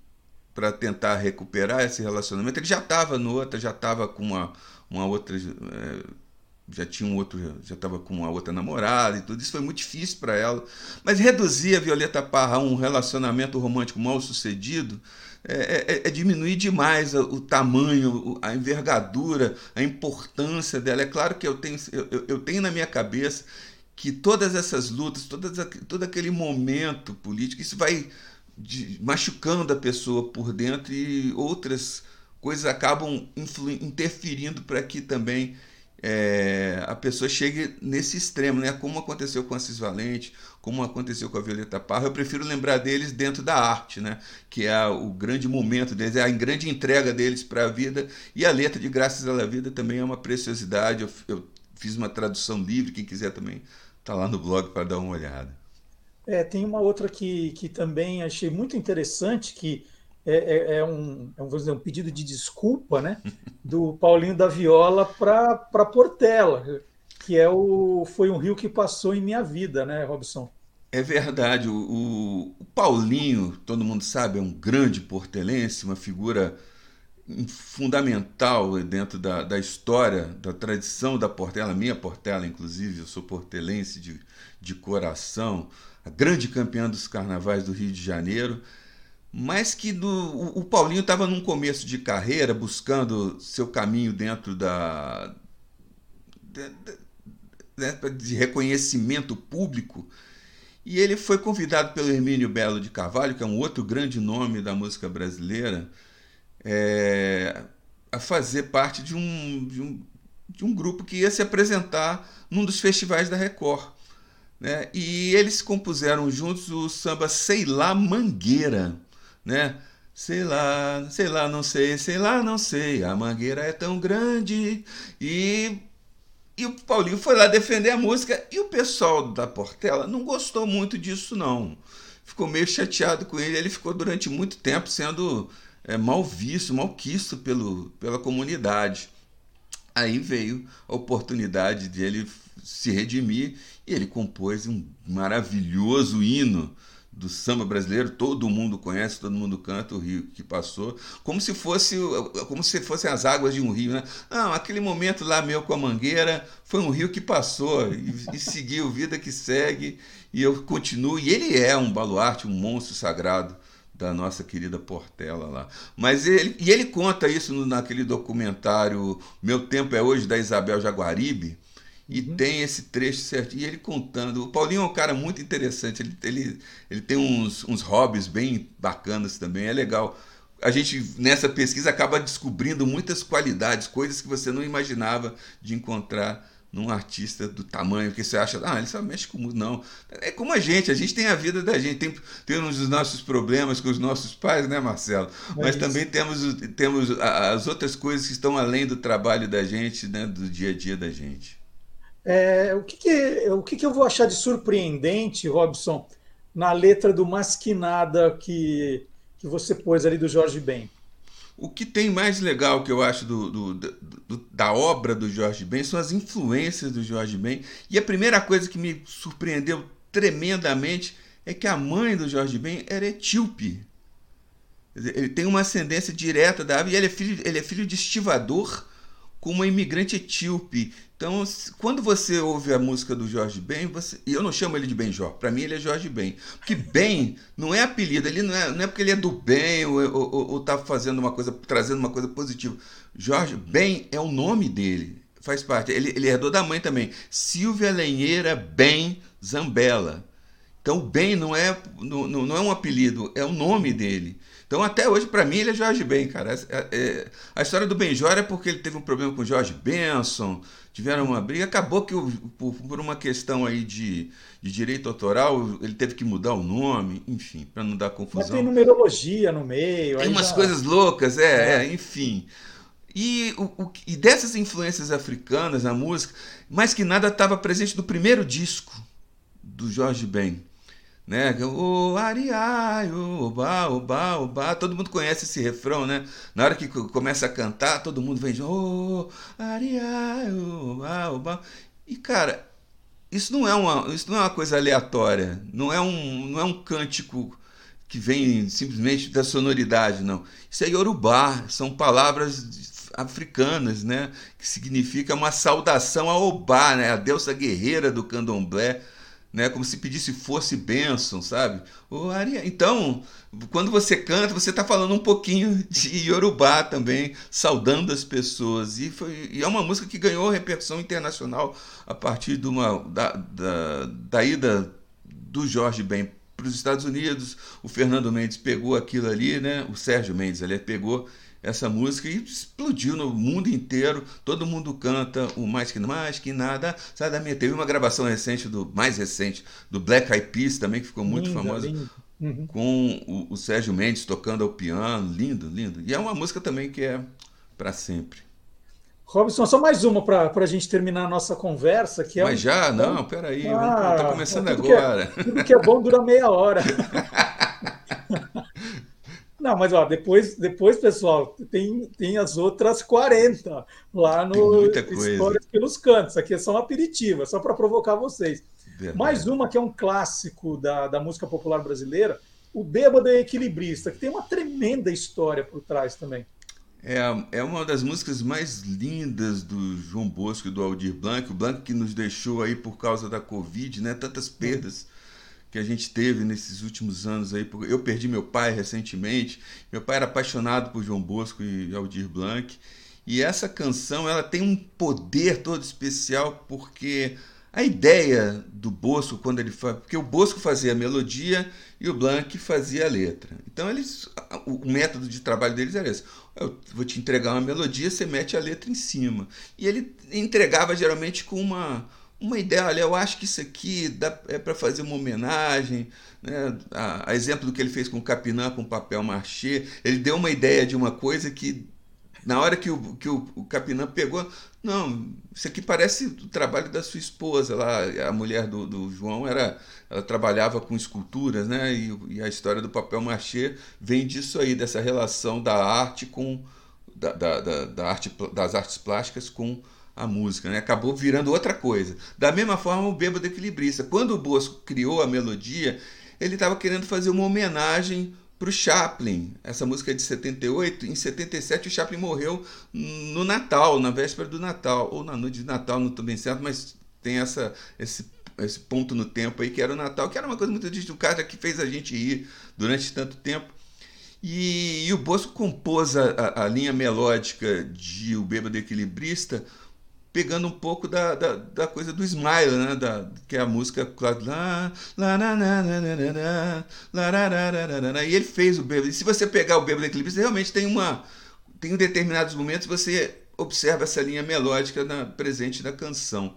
para tentar recuperar esse relacionamento. Ele já estava no outro, já estava com uma, uma outra. É, já tinha um outro, já estava com uma outra namorada e tudo. Isso foi muito difícil para ela. Mas reduzir a Violeta Parra a um relacionamento romântico mal sucedido é, é, é diminuir demais o, o, tamanho, a envergadura, a importância dela. É claro que eu tenho, eu, eu tenho na minha cabeça que todas essas lutas, todas, todo aquele momento político, isso vai de, machucando a pessoa por dentro e outras coisas acabam interferindo para que também é, a pessoa chegue nesse extremo, né? Como aconteceu com Assis Valente, como aconteceu com a Violeta Parra. Eu prefiro lembrar deles dentro da arte, né? Que é o grande momento deles, é a grande entrega deles para a vida. E a letra de Graças à Vida também é uma preciosidade. Eu, eu fiz uma tradução livre, quem quiser também tá lá no blog para dar uma olhada. É, tem uma outra que, que também achei muito interessante, que é, é, é, um, é um, dizer, um, pedido de desculpa né, do Paulinho da Viola para Portela, que é o Foi um Rio que Passou em Minha Vida, né, Robson? É verdade. O, o Paulinho, todo mundo sabe, é um grande portelense, uma figura fundamental dentro da, da história, da tradição da Portela, minha Portela, inclusive, eu sou portelense de, de coração, a grande campeã dos carnavais do Rio de Janeiro mas que do, o, Paulinho estava num começo de carreira, buscando seu caminho dentro da de, de, né, de reconhecimento público, e ele foi convidado pelo Hermínio Belo de Carvalho, que é um outro grande nome da música brasileira, é, a fazer parte de um, de, um, de um grupo que ia se apresentar num dos festivais da Record. Né? E eles compuseram juntos o samba Sei Lá Mangueira né? Sei lá, sei lá, não sei, sei lá, não sei. A mangueira é tão grande. E, e o Paulinho foi lá defender a música. E o pessoal da Portela não gostou muito disso, não. Ficou meio chateado com ele. Ele ficou durante muito tempo sendo é, mal visto, mal quisto pelo, pela comunidade. Aí veio a oportunidade de ele se redimir e ele compôs um maravilhoso hino do samba brasileiro, todo mundo conhece, todo mundo canta o rio que passou, como se fosse como se fossem as águas de um rio, né? Não, aquele momento lá meu com a mangueira foi um rio que passou e, e seguiu, vida que segue, e eu continuo, e ele é um baluarte, um monstro sagrado da nossa querida Portela lá. Mas ele e ele conta isso naquele documentário Meu Tempo é Hoje da Isabel Jaguaribe, e uhum. tem esse trecho certo. E ele contando. O Paulinho é um cara muito interessante. Ele, ele, ele tem uns, uns hobbies bem bacanas também. É legal. A gente, nessa pesquisa, acaba descobrindo muitas qualidades, coisas que você não imaginava de encontrar num artista do tamanho que você acha, ah, ele só mexe com música. Não. É como a gente, a gente tem a vida da gente, tem, temos os nossos problemas com os nossos pais, né, Marcelo? É Mas isso. também temos, temos as outras coisas que estão além do trabalho da gente, né, do dia a dia da gente. É, o que, que, o que, que eu vou achar de surpreendente, Robson, na letra do Masquinada que, que você pôs ali do Jorge Ben? O que tem mais legal que eu acho do, do, do, da obra do Jorge Ben são as influências do Jorge Ben. E a primeira coisa que me surpreendeu tremendamente é que a mãe do Jorge Ben era etíope. Ele tem uma ascendência direta da e ele é filho, ele é filho de estivador com uma imigrante etíope. Então, quando você ouve a música do Jorge Ben, você, e eu não chamo ele de Benjó, para mim ele é Jorge Ben. Porque Ben não é apelido, ele não é, não é porque ele é do bem ou, ou, ou tá fazendo uma coisa, trazendo uma coisa positiva. Jorge Ben é o nome dele, faz parte. Ele, ele herdou da mãe também. Silvia Lenheira Ben Zambella. Então, Ben não é, não, não é um apelido, é o nome dele. Então, até hoje, para mim, ele é Jorge Ben, cara. É, é, a história do Benjor é porque ele teve um problema com o Jorge Benson, tiveram uma briga, acabou que por, por uma questão aí de, de, direito autoral, ele teve que mudar o nome, enfim, para não dar confusão. Mas tem numerologia no meio. Tem umas já... coisas loucas, é, é. é enfim. E, o, o, e dessas influências africanas na música, mais que nada estava presente no primeiro disco do Jorge Ben né? O ariai, oba, oba, oba. Todo mundo conhece esse refrão, né? Na hora que começa a cantar, todo mundo vem, oh, ariai, oba, oba. E cara, isso não é uma, isso não é uma coisa aleatória, não é um, não é um cântico que vem simplesmente da sonoridade, não. Isso é Yorubá, são palavras africanas, né? Que significa uma saudação a Obá, né? A deusa guerreira do candomblé né? Como se pedisse fosse bênção, sabe? O Aria. Então, quando você canta, você está falando um pouquinho de Yorubá também, saudando as pessoas. E, foi, e é uma música que ganhou repercussão internacional a partir de uma, da, da, da ida do Jorge Ben para os Estados Unidos. O Fernando Mendes pegou aquilo ali, né? O Sérgio Mendes, ali pegou essa música e explodiu no mundo inteiro. Todo mundo canta o Mais Que Mais Que Nada Sai da Minha. Teve uma gravação recente, do mais recente, do Black Eyed Peas também, que ficou muito Linda, famosa. linda. Uhum. Com o, o Sérgio Mendes tocando ao piano. Lindo, lindo. E é uma música também que é para sempre. Robson, só mais uma para a gente terminar a nossa conversa. Que é Mas um- já? Não, peraí. Ah, tá começando tudo que é- agora. tudo que é bom dura meia hora. Não, mas ó, depois, depois, pessoal, tem, tem as outras 40 lá no. Histórias pelos Cantos. Aqui é só um aperitivo, é só para provocar vocês. Verdade. Mais uma que é um clássico da, da música popular brasileira, o Bêbado é Equilibrista, que tem uma tremenda história por trás também. É, é uma das músicas mais lindas do João Bosco e do Aldir Blanc. O Blanc que nos deixou aí por causa da Covid, né? Tantas perdas que a gente teve nesses últimos anos aí. Eu perdi meu pai recentemente. Meu pai era apaixonado por João Bosco e Aldir Blanc. E essa canção, ela tem um poder todo especial porque a ideia do Bosco quando ele faz, porque o Bosco fazia a melodia e o Blanc fazia a letra. Então eles, o método de trabalho deles era esse. Eu vou te entregar uma melodia, você mete a letra em cima. E ele entregava geralmente com uma uma ideia, olha, eu acho que isso aqui dá, é para fazer uma homenagem, né? a, a exemplo do que ele fez com o Capinã, com papel machê, ele deu uma ideia de uma coisa que na hora que o, que o, o Capinã pegou, não, isso aqui parece o trabalho da sua esposa lá, a mulher do, do João era, ela trabalhava com esculturas, né? E, e a história do papel machê vem disso aí, dessa relação da arte com da, da, da, da arte, das artes plásticas com a música, né? Acabou virando outra coisa. Da mesma forma, o Bêbado Equilibrista. Quando o Bosco criou a melodia, ele estava querendo fazer uma homenagem para o Chaplin. Essa música é de 78. Em 77, o Chaplin morreu no Natal, na véspera do Natal. Ou na noite de Natal, não estou bem certo, mas tem essa, esse, esse ponto no tempo aí, que era o Natal, que era uma coisa muito triste. O cara que fez a gente ir durante tanto tempo. E, e o Bosco compôs a, a, a linha melódica de O Bêbado Equilibrista pegando um pouco da, da, da, coisa do Smile, né? Da, que é a música lá, lá, lá, e ele fez o bêbado. E se você pegar o bêbado equilibrista, realmente tem uma tem um determinados momentos você observa essa linha melódica na, presente na canção.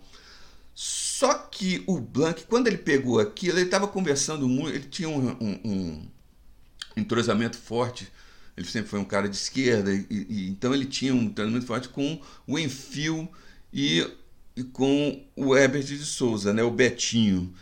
Só que o Blanc, quando ele pegou aquilo, ele estava conversando muito, ele tinha um, um, um entrosamento forte ele sempre foi um cara de esquerda, e, e, então ele tinha um entrosamento forte com o Enfio e, com o Herbert de Souza, né, o Betinho,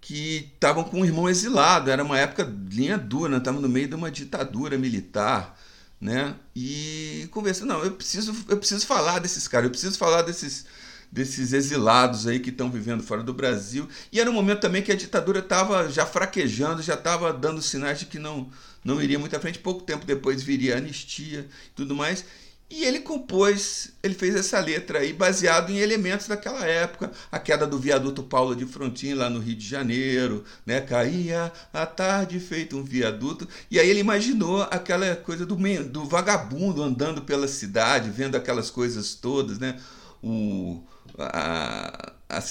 que estavam com um irmão exilado. Era uma época linha dura, estavam no meio de uma ditadura militar, né? E conversando, não, eu preciso, eu preciso falar desses caras, eu preciso falar desses desses exilados aí que estão vivendo fora do Brasil. E era um momento também que a ditadura estava já fraquejando, já estava dando sinais de que não não iria muito à frente. Pouco tempo depois viria a anistia e tudo mais. E ele compôs, ele fez essa letra aí baseado em elementos daquela época, a queda do viaduto Paulo de Frontin lá no Rio de Janeiro, né? Caía a tarde feito um viaduto. E aí ele imaginou aquela coisa do, do vagabundo andando pela cidade, vendo aquelas coisas todas, né? O, a, a,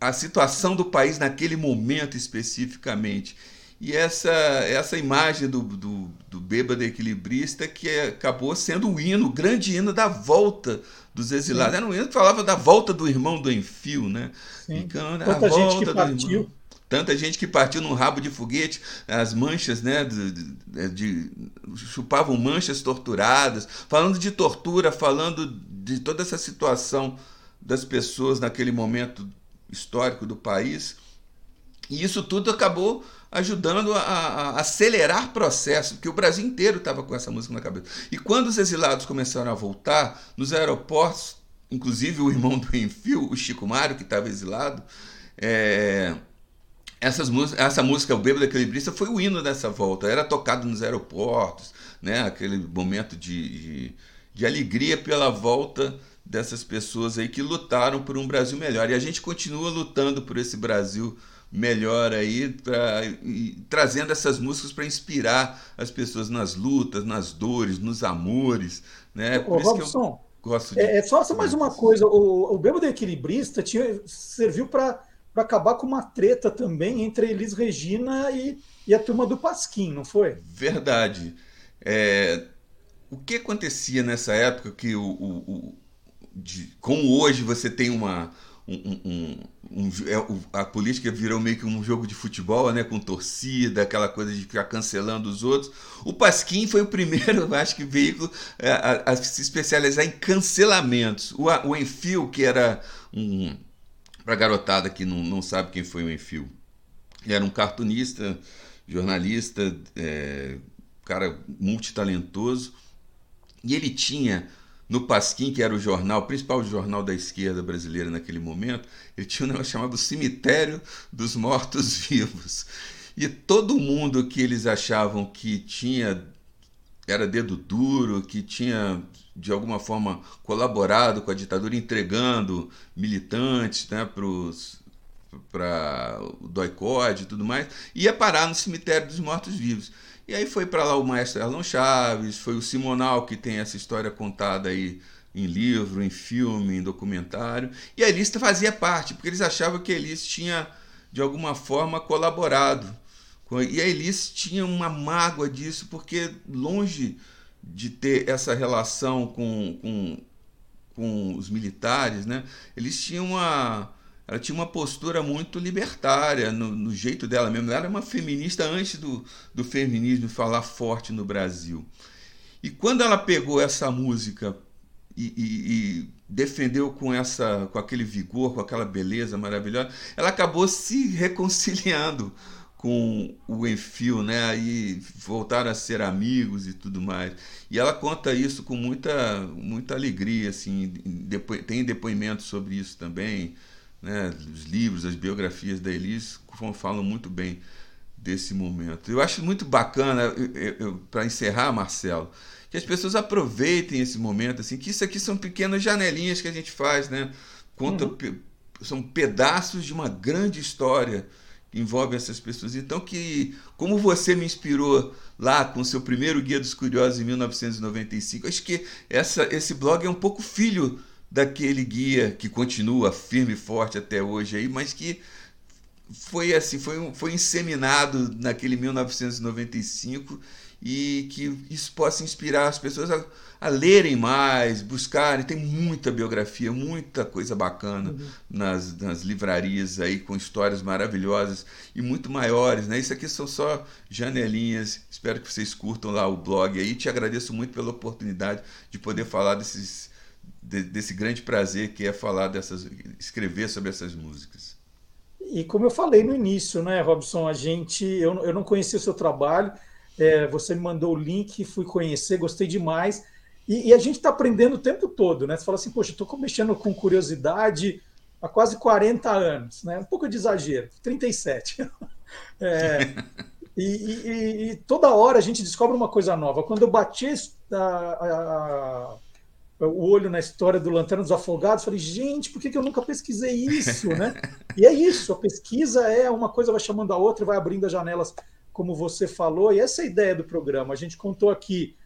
a situação do país naquele momento especificamente. E essa, essa imagem do, do, do bêbado equilibrista que acabou sendo o hino, o grande hino da volta dos exilados. Sim. Era um hino que falava da volta do irmão do Enfio, né? Sim. Tanta a volta gente que partiu. Tanta gente que partiu num rabo de foguete, as manchas, né? De, de, de, chupavam manchas torturadas, falando de tortura, falando de toda essa situação das pessoas naquele momento histórico do país. E isso tudo acabou ajudando a, a, acelerar processo, porque o Brasil inteiro estava com essa música na cabeça. E quando os exilados começaram a voltar, nos aeroportos, inclusive o irmão do Enfio, o Chico Mário, que estava exilado, é, essas, essa música, O Bêbado Equilibrista, foi o hino dessa volta. Era tocado nos aeroportos, né? aquele momento de, de, de alegria pela volta dessas pessoas aí que lutaram por um Brasil melhor. E a gente continua lutando por esse Brasil melhor aí, pra, e, trazendo essas músicas para inspirar as pessoas nas lutas, nas dores, nos amores. Né? Por Ô, isso Robson, que eu gosto de... é, é só mais uma coisa: o, o Bêbado Equilibrista tinha, serviu para acabar com uma treta também entre Elis Regina e, e a turma do Pasquim, não foi? Verdade. É, o que acontecia nessa época que o, o, o de, como hoje você tem uma um, um, um, é, a política virou meio que um jogo de futebol, né, com torcida, aquela coisa de ficar cancelando os outros. O Pasquim foi o primeiro, acho que, veículo é, a, a, se especializar em cancelamentos. O, o Enfio, que era um. Para garotada que não, não sabe quem foi o Enfio, ele era um cartunista, jornalista, é, cara multitalentoso, e ele tinha no Pasquim, que era o jornal, o principal jornal da esquerda brasileira naquele momento, ele tinha um negócio chamado Cemitério dos Mortos-Vivos. E todo mundo que eles achavam que tinha era dedo duro, que tinha de alguma forma colaborado com a ditadura, entregando militantes né, para o doicode e tudo mais, ia parar no cemitério dos mortos-vivos. E aí foi para lá o maestro Erlon Chaves, foi o Simonal que tem essa história contada aí em livro, em filme, em documentário. E a Elis fazia parte, porque eles achavam que a Elis tinha, de alguma forma, colaborado. E a Elis tinha uma mágoa disso, porque longe de ter essa relação com, com, com os militares, né, eles tinham uma ela tinha uma postura muito libertária no, no, jeito dela mesmo. Ela era uma feminista antes do, do feminismo falar forte no Brasil. E quando ela pegou essa música e, e, e, defendeu com essa com aquele vigor, com aquela beleza maravilhosa, ela acabou se reconciliando com o Enfio, né? Aí voltaram a ser amigos e tudo mais. E ela conta isso com muita muita alegria, assim. Depo tem depoimentos sobre isso também né, os livros, as biografias da Elis falam muito bem desse momento. Eu acho muito bacana, para encerrar, Marcelo, que as pessoas aproveitem esse momento, assim, que isso aqui são pequenas janelinhas que a gente faz, né? Conta, uhum. São pedaços de uma grande história que envolve essas pessoas. Então, que como você me inspirou lá com o seu primeiro Guia dos Curiosos em 1995, acho que essa, esse blog é um pouco filho daquele guia que continua firme e forte até hoje aí, mas que foi assim, foi, foi inseminado naquele 1995 e que isso possa inspirar as pessoas a, a lerem mais, buscarem. Tem muita biografia, muita coisa bacana uhum. nas, nas livrarias aí, com histórias maravilhosas e muito maiores. Né? Isso aqui são só janelinhas. Espero que vocês curtam lá o blog aí. Te agradeço muito pela oportunidade de poder falar desses de, desse grande prazer que é falar dessas, escrever sobre essas músicas. E como eu falei no início, né, Robson, a gente, eu, eu não conhecia o seu trabalho, é, você me mandou o link, fui conhecer, gostei demais. E, e a gente está aprendendo o tempo todo, né? Você fala assim, poxa, estou mexendo com curiosidade há quase 40 anos, né? Um pouco de exagero, 37. é, e, e, e, toda hora a gente descobre uma coisa nova. Quando eu bati a, a, o olho na história do Lanterna dos Afogados, falei, gente, por que, que eu nunca pesquisei isso, né? E é isso, a pesquisa é uma coisa vai chamando a outra, vai abrindo as janelas, como você falou, e essa é a ideia do programa. A gente contou aqui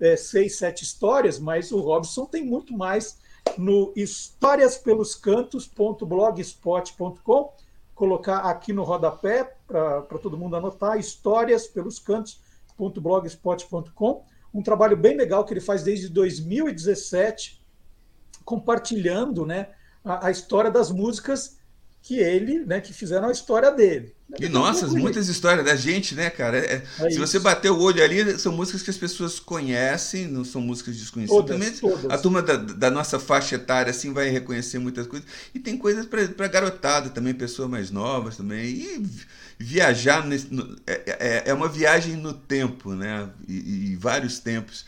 é, seis, sete histórias, mas o Robson tem muito mais no historiaspeluscantos.blogspot.com. Colocar aqui no rodapé para todo mundo anotar, historiaspeluscantos.blogspot.com um trabalho bem legal que ele faz desde 2017, compartilhando né, a, a história das músicas que ele, né, que fizeram a história dele. E nossas, muitas histórias da gente, né, cara? É, é se você bater o olho ali, são músicas que as pessoas conhecem, não são músicas desconhecidas. Todas, Também todas. a turma da, da, nossa faixa etária assim vai reconhecer muitas coisas. E tem coisas para garotada também, pessoas mais novas também. E viajar nesse, no, é, é, é, uma viagem no tempo, né? E, e, vários tempos.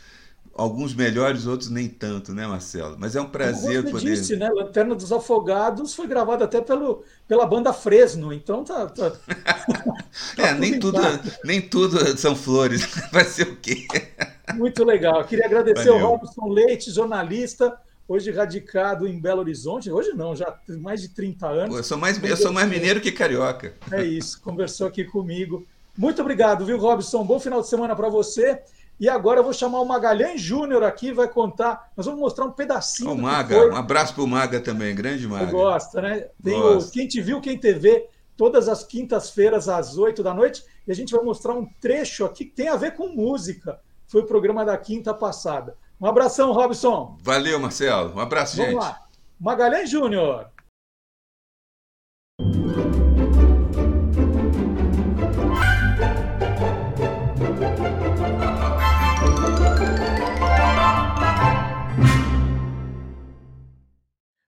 Alguns melhores, outros nem tanto, né, Marcelo? Mas é um prazer Como você poder. disse, né? Lanterna dos Afogados foi gravado até pelo, pela banda Fresno, então tá. tá... é, nem tudo, nem tudo são flores. Vai ser o quê? Muito legal. Queria agradecer Valeu. ao Robson Leite, jornalista hoje radicado em Belo Horizonte. Hoje não, já tem mais de 30 anos. Eu sou mais, eu sou mais mineiro que carioca. É isso, conversou aqui comigo. Muito obrigado, viu, Robson? Bom final de semana para você. E agora eu vou chamar o Magalhães Júnior aqui, vai contar. Nós vamos mostrar um pedacinho. O Maga, um abraço para o Maga também, grande Maga. Você gosta, né? Tem o Quem Te Viu, Quem TV, todas as quintas-feiras às 8 da noite. E a gente vai mostrar um trecho aqui que tem a ver com música. foi o programa da quinta passada. Um abração, Robson. Valeu, Marcelo. Um abraço, Vamos gente. lá. Magalhães Júnior.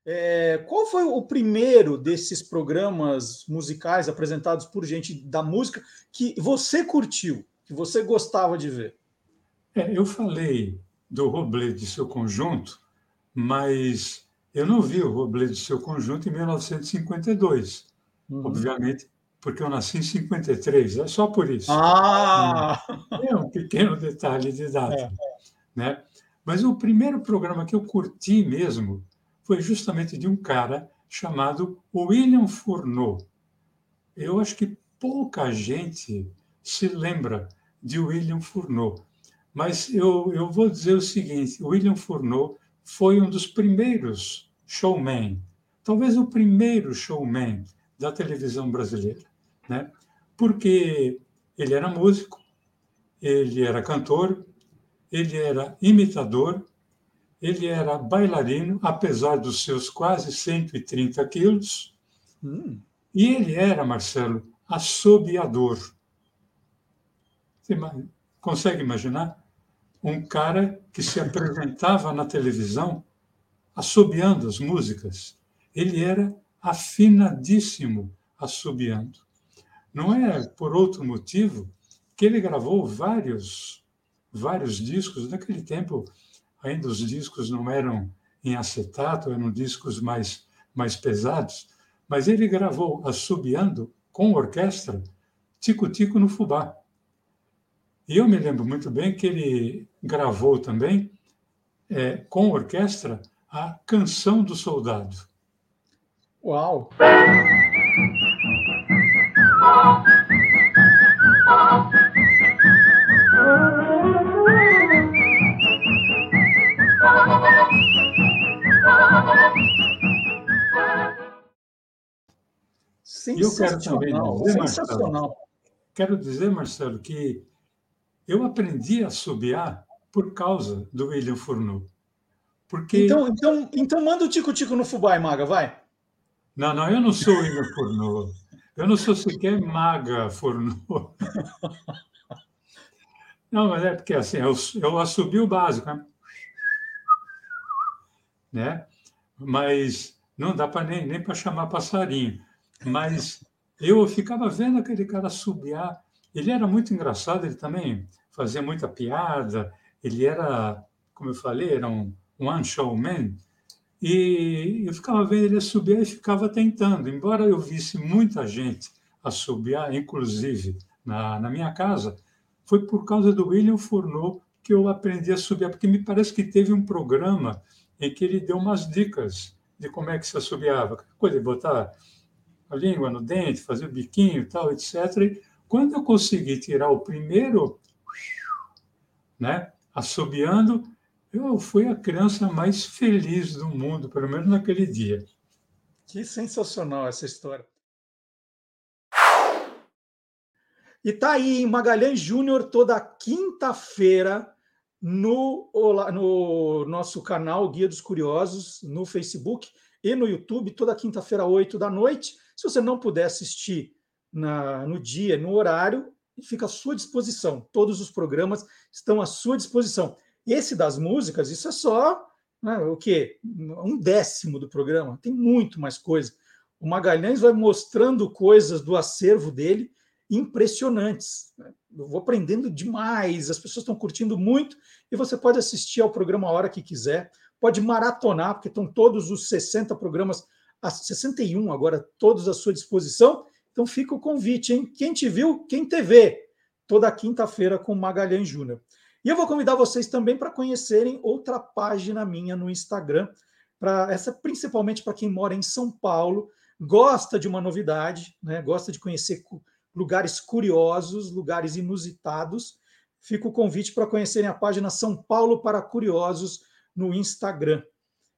É, qual foi o primeiro desses programas musicais apresentados por gente da música que você curtiu, que você gostava de ver? É, eu falei do Robledo e seu conjunto, mas eu não vi o Robledo e seu conjunto em 1952. Uhum. Obviamente, porque eu nasci em 53, é só por isso. Ah! É um pequeno detalhe de data. É. Né? Mas o primeiro programa que eu curti mesmo foi justamente de um cara chamado William Fourneau. Eu acho que pouca gente se lembra de William Fourneau, mas eu, eu vou dizer o seguinte: William Fourneau foi um dos primeiros showmen, talvez o primeiro showman da televisão brasileira, né? Porque ele era músico, ele era cantor, ele era imitador ele era bailarino, apesar dos seus quase 130 quilos, hum. e ele era, Marcelo, assobiador. Você consegue imaginar? Um cara que se apresentava na televisão assobiando as músicas. Ele era afinadíssimo assobiando. Não é por outro motivo que ele gravou vários vários discos naquele tempo ainda os discos não eram em acetato, eram discos mais, mais pesados, mas ele gravou assobiando com orquestra Tico Tico no Fubá. E eu me lembro muito bem que ele gravou também é, com orquestra a Canção do Soldado. Uau! E eu quero também dizer, Marcelo, quero dizer, Marcelo, que eu aprendi a subiar por causa do William Fourneau. Porque... Então, então, então manda o tico-tico no fubá, Maga, vai. Não, não, eu não sou o William Fourneau. Eu não sou sequer Maga Fourneau. Não, mas é porque assim, eu, eu assubi o básico, né? né? Mas não dá para nem, nem para chamar passarinho. Mas eu ficava vendo aquele cara subiar. Ele era muito engraçado, ele também fazia muita piada. Ele era, como eu falei, era um one showman. E eu ficava vendo ele subir e ficava tentando. Embora eu visse muita gente assobiar, inclusive na, na minha casa, foi por causa do William Fourneau que eu aprendi a subir, porque me parece que teve um programa em que ele deu umas dicas de como é que se assobiava. Coisa de botar a língua no dente, fazer o biquinho tal, etc. E quando eu consegui tirar o primeiro, né, assobiando, eu fui a criança mais feliz do mundo, pelo menos naquele dia. Que sensacional essa história. E tá aí em Magalhães Júnior toda quinta-feira no, no nosso canal Guia dos Curiosos, no Facebook e no YouTube, toda quinta-feira, 8 da noite. Se você não puder assistir na, no dia, no horário, fica à sua disposição. Todos os programas estão à sua disposição. Esse das músicas, isso é só né, o quê? Um décimo do programa. Tem muito mais coisa. O Magalhães vai mostrando coisas do acervo dele impressionantes. Eu vou aprendendo demais, as pessoas estão curtindo muito e você pode assistir ao programa a hora que quiser, pode maratonar, porque estão todos os 60 programas a 61 agora, todos à sua disposição. Então fica o convite, hein? Quem te viu, quem te vê, toda quinta-feira com Magalhães Júnior. E eu vou convidar vocês também para conhecerem outra página minha no Instagram, para essa principalmente para quem mora em São Paulo, gosta de uma novidade, né? Gosta de conhecer lugares curiosos, lugares inusitados. Fica o convite para conhecerem a página São Paulo para Curiosos no Instagram.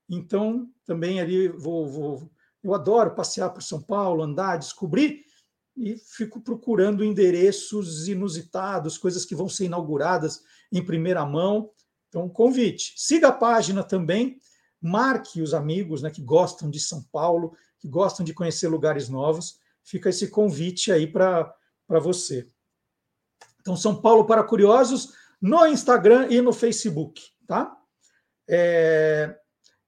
Então, também ali vou, vou, eu adoro passear por São Paulo, andar, descobrir. E fico procurando endereços inusitados, coisas que vão ser inauguradas em primeira mão. Então, convite. Siga a página também, marque os amigos né, que gostam de São Paulo, que gostam de conhecer lugares novos. Fica esse convite aí para você. Então, São Paulo para Curiosos no Instagram e no Facebook, tá? É...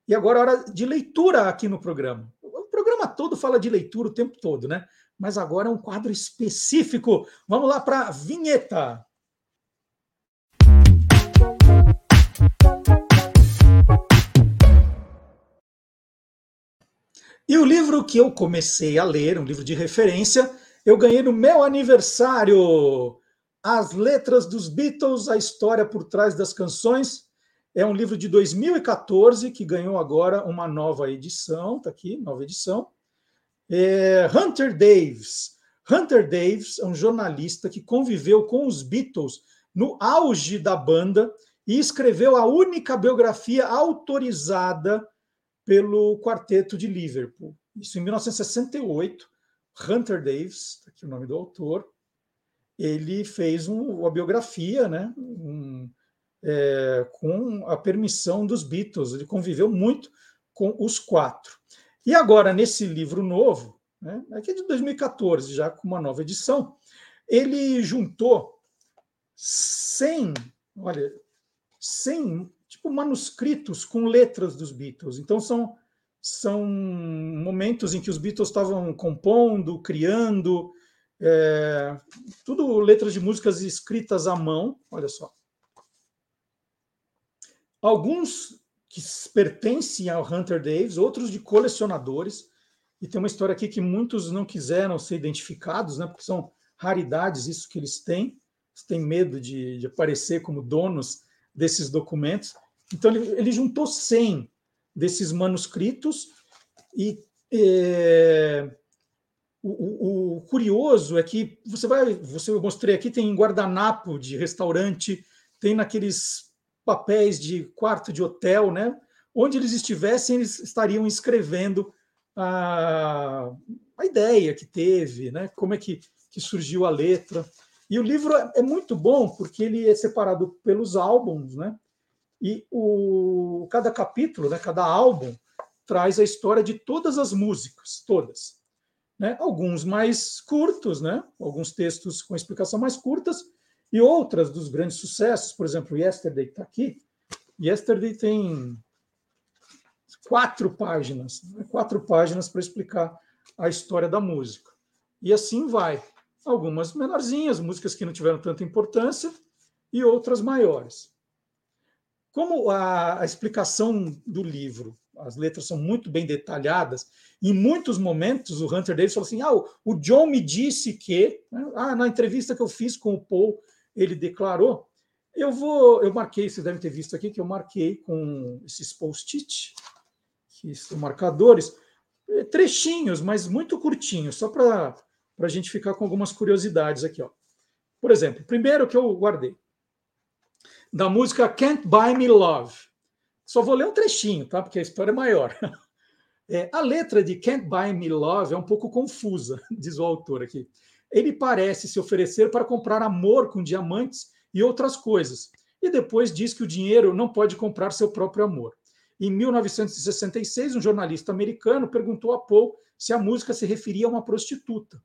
E agora é hora de leitura aqui no programa. O programa todo fala de leitura o tempo todo, né? Mas agora é um quadro específico. Vamos lá para a vinheta. E o livro que eu comecei a ler, um livro de referência, eu ganhei no meu aniversário. As Letras dos Beatles, a história por trás das canções. É um livro de 2014 que ganhou agora uma nova edição, tá aqui, nova edição. É Hunter Davis. Hunter Davis é um jornalista que conviveu com os Beatles no auge da banda e escreveu a única biografia autorizada pelo quarteto de Liverpool. Isso em 1968. Hunter Davis, tá aqui o nome do autor, ele fez um, uma biografia, né, um, é, com a permissão dos Beatles. Ele conviveu muito com os quatro. E agora, nesse livro novo, né, aqui é de 2014, já com uma nova edição, ele juntou 100, olha, 100 tipo manuscritos com letras dos Beatles. Então são são momentos em que os Beatles estavam compondo, criando, é, tudo letras de músicas escritas à mão. Olha só. Alguns que pertencem ao Hunter Davis, outros de colecionadores. E tem uma história aqui que muitos não quiseram ser identificados, né, porque são raridades isso que eles têm. Eles têm medo de, de aparecer como donos desses documentos. Então, ele, ele juntou 100 desses manuscritos e é, o, o, curioso é que você vai, você eu mostrei aqui, tem guardanapo de restaurante, tem naqueles papéis de quarto de hotel, né? Onde eles estivessem, eles estariam escrevendo a, a ideia que teve, né? Como é que, que surgiu a letra. E o livro é, é muito bom porque ele é separado pelos álbuns, né? E o, cada capítulo, né, cada álbum, traz a história de todas as músicas, todas. Né? Alguns mais curtos, né? alguns textos com explicação mais curtas, e outras dos grandes sucessos, por exemplo, Yesterday está aqui. Yesterday tem quatro páginas, né? quatro páginas para explicar a história da música. E assim vai. Algumas menorzinhas, músicas que não tiveram tanta importância, e outras maiores. Como a, a explicação do livro, as letras são muito bem detalhadas, em muitos momentos o Hunter Davis falou assim: ah, o John me disse que, né, ah, na entrevista que eu fiz com o Paul, ele declarou. Eu vou, eu marquei, vocês devem ter visto aqui que eu marquei com esses post-it, que são marcadores, eh, trechinhos, mas muito curtinhos, só para a gente ficar com algumas curiosidades aqui. Ó. Por exemplo, primeiro que eu guardei da música Can't Buy Me Love. Só vou ler um trechinho, tá? Porque a história é maior. É, a letra de Can't Buy Me Love é um pouco confusa, diz o autor aqui. Ele parece se oferecer para comprar amor com diamantes e outras coisas, e depois diz que o dinheiro não pode comprar seu próprio amor. Em 1966, um jornalista americano perguntou a Paul se a música se referia a uma prostituta.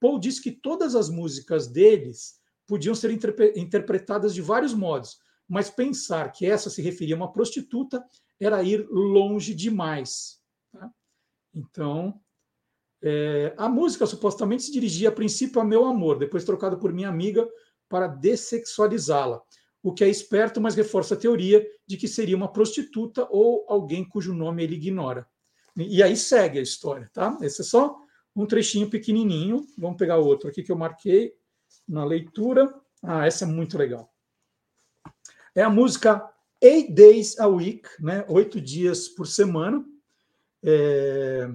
Paul disse que todas as músicas deles podiam ser interpretadas de vários modos, mas pensar que essa se referia a uma prostituta era ir longe demais. Tá? Então, é, a música supostamente se dirigia a princípio a meu amor, depois trocado por minha amiga para dessexualizá-la, o que é esperto, mas reforça a teoria de que seria uma prostituta ou alguém cujo nome ele ignora. E aí segue a história, tá? Esse é só um trechinho pequenininho. Vamos pegar outro aqui que eu marquei na leitura. Ah, essa é muito legal é a música Eight Days a Week, né? oito dias por semana. É...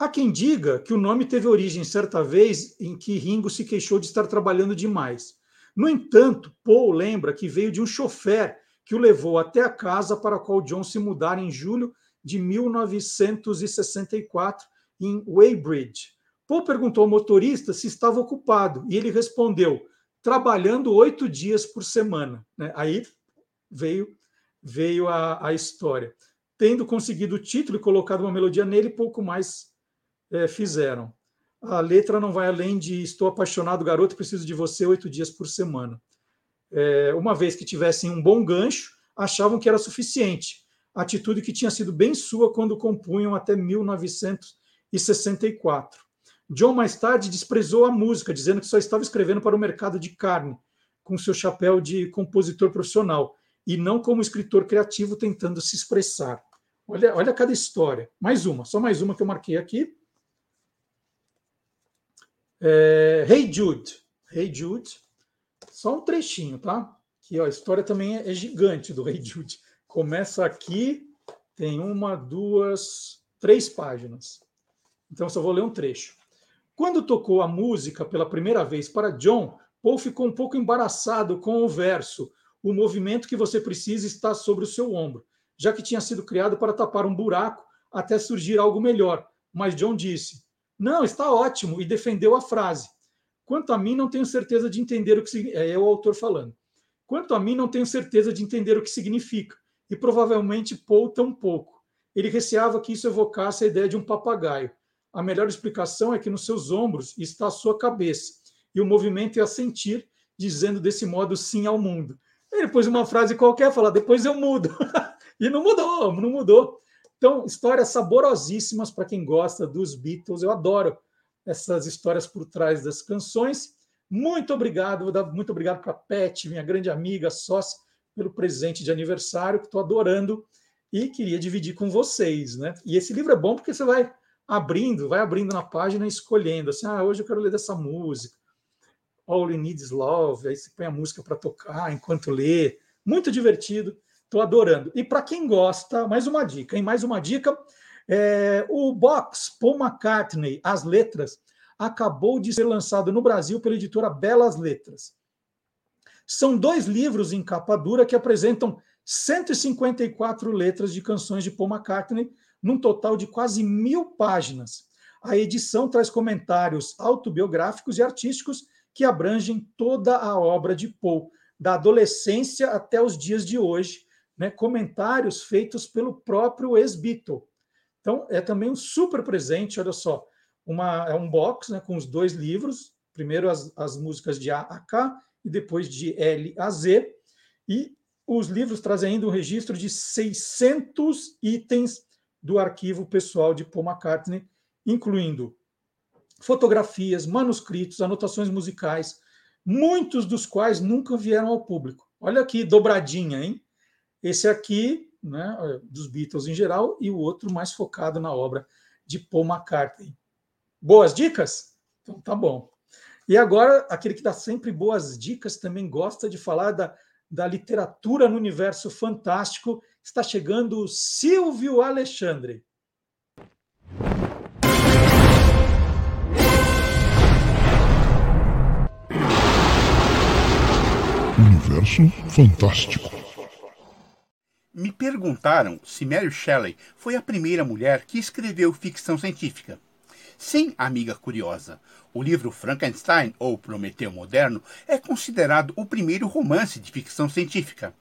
Há quem diga que o nome teve origem certa vez em que Ringo se queixou de estar trabalhando demais. No entanto, Paul lembra que veio de um chofer que o levou até a casa para a qual John se mudara em julho de 1964 em Weybridge. Paul perguntou ao motorista se estava ocupado e ele respondeu: trabalhando oito dias por semana. Né? Aí veio veio a, a história. Tendo conseguido o título e colocado uma melodia nele, pouco mais é, fizeram. A letra não vai além de Estou apaixonado, garoto, preciso de você oito dias por semana. É, uma vez que tivessem um bom gancho, achavam que era suficiente. Atitude que tinha sido bem sua quando compunham até 1964. John mais tarde desprezou a música, dizendo que só estava escrevendo para o mercado de carne, com seu chapéu de compositor profissional, e não como escritor criativo tentando se expressar. Olha, olha cada história. Mais uma, só mais uma que eu marquei aqui. É, hey Jude. Hey Jude. Só um trechinho, tá? Que ó, a história também é, gigante do Hey Jude. Começa aqui, tem uma, duas, três páginas. Então, só vou ler um trecho. Quando tocou a música pela primeira vez para John, Paul ficou um pouco embaraçado com o verso. O movimento que você precisa está sobre o seu ombro, já que tinha sido criado para tapar um buraco até surgir algo melhor. Mas John disse: Não, está ótimo, e defendeu a frase. Quanto a mim, não tenho certeza de entender o que é o autor falando. Quanto a mim, não tenho certeza de entender o que significa, e provavelmente Paul tampouco. Ele receava que isso evocasse a ideia de um papagaio. A melhor explicação é que nos seus ombros está a sua cabeça, e o movimento é a sentir, dizendo desse modo sim ao mundo. Ele pôs uma frase qualquer, fala, depois eu mudo. e não mudou, não mudou. Então, histórias saborosíssimas para quem gosta dos Beatles. Eu adoro essas histórias por trás das canções. Muito obrigado, dar muito obrigado para a Pet, minha grande amiga, sócia, pelo presente de aniversário, que estou adorando e queria dividir com vocês. Né? E esse livro é bom porque você vai abrindo, vai abrindo na página e escolhendo assim, ah, hoje eu quero ler dessa música. All You Need Is Love, aí você põe a música para tocar enquanto lê. Muito divertido, estou adorando. E para quem gosta, mais uma dica, hein? Mais uma dica. É, o box Paul McCartney, As Letras, acabou de ser lançado no Brasil pela editora Belas Letras. São dois livros em capa dura que apresentam 154 letras de canções de Paul McCartney, num total de quase mil páginas. A edição traz comentários autobiográficos e artísticos que abrangem toda a obra de Paul, da adolescência até os dias de hoje, né? comentários feitos pelo próprio ex-Beatle. Então, é também um super presente, olha só, uma, é um box né, com os dois livros, primeiro as, as músicas de A a K e depois de L a Z, e os livros trazem ainda um registro de 600 itens do arquivo pessoal de Paul McCartney, incluindo fotografias, manuscritos, anotações musicais, muitos dos quais nunca vieram ao público. Olha aqui, dobradinha, hein? Esse aqui, né, dos Beatles em geral, e o outro mais focado na obra de Paul McCartney. Boas dicas? Então tá bom. E agora, aquele que dá sempre boas dicas também gosta de falar da, da literatura no universo fantástico. Está chegando Silvio Alexandre. Universo Fantástico. Me perguntaram se Mary Shelley foi a primeira mulher que escreveu ficção científica. Sim, amiga curiosa, o livro Frankenstein, ou Prometeu Moderno, é considerado o primeiro romance de ficção científica.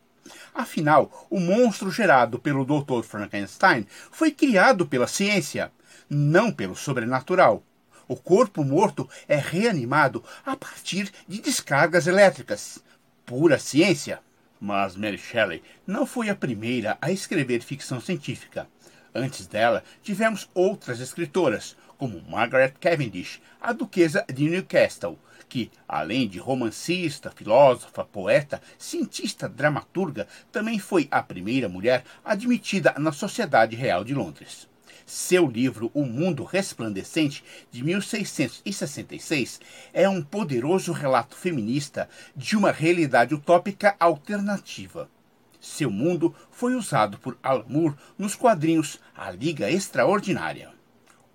Afinal, o monstro gerado pelo Dr. Frankenstein foi criado pela ciência, não pelo sobrenatural. O corpo morto é reanimado a partir de descargas elétricas pura ciência. Mas Mary Shelley não foi a primeira a escrever ficção científica. Antes dela, tivemos outras escritoras, como Margaret Cavendish, a Duquesa de Newcastle, que, além de romancista, filósofa, poeta, cientista, dramaturga, também foi a primeira mulher admitida na Sociedade Real de Londres. Seu livro O Mundo Resplandecente, de 1666, é um poderoso relato feminista de uma realidade utópica alternativa. Seu mundo foi usado por Alan Moore nos quadrinhos A Liga Extraordinária.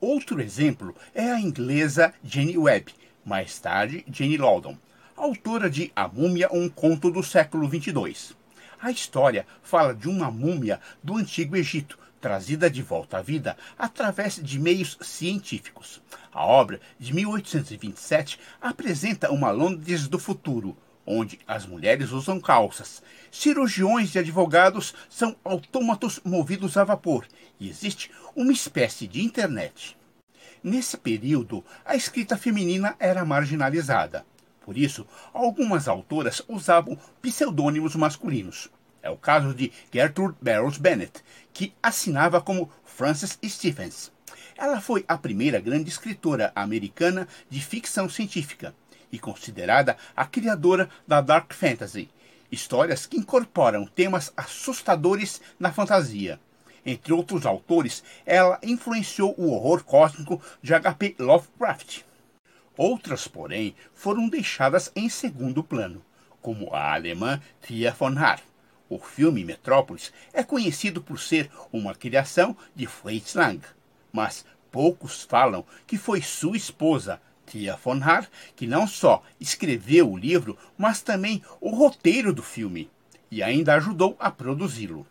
Outro exemplo é a inglesa Jenny Webb, mais tarde Jane Loudon, autora de A Múmia, um conto do século XXII. A história fala de uma múmia do Antigo Egito trazida de volta à vida através de meios científicos. A obra, de 1827, apresenta uma Londres do futuro, onde as mulheres usam calças, cirurgiões e advogados são autômatos movidos a vapor e existe uma espécie de internet. Nesse período, a escrita feminina era marginalizada. Por isso, algumas autoras usavam pseudônimos masculinos. É o caso de Gertrude Barrows Bennett, que assinava como Frances Stephens. Ela foi a primeira grande escritora americana de ficção científica e considerada a criadora da Dark Fantasy, histórias que incorporam temas assustadores na fantasia. Entre outros autores, ela influenciou o horror cósmico de H.P. Lovecraft. Outras, porém, foram deixadas em segundo plano, como a alemã Thea von Haar. O filme Metrópolis é conhecido por ser uma criação de Fritz Lang, mas poucos falam que foi sua esposa, Tia von Haar, que não só escreveu o livro, mas também o roteiro do filme, e ainda ajudou a produzi-lo.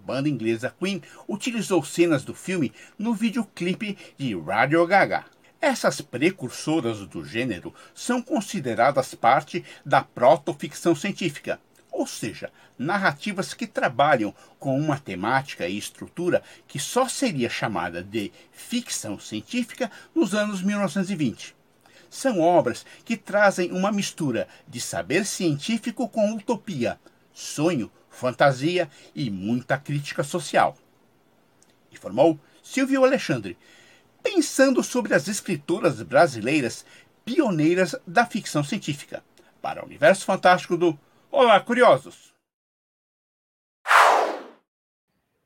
A banda inglesa Queen utilizou cenas do filme no videoclipe de Radio Gaga. Essas precursoras do gênero são consideradas parte da protoficção científica, ou seja, narrativas que trabalham com uma temática e estrutura que só seria chamada de ficção científica nos anos 1920. São obras que trazem uma mistura de saber científico com utopia, sonho, fantasia e muita crítica social. Informou Silvio Alexandre, pensando sobre as escritoras brasileiras pioneiras da ficção científica. Para o Universo Fantástico do Olá, curiosos!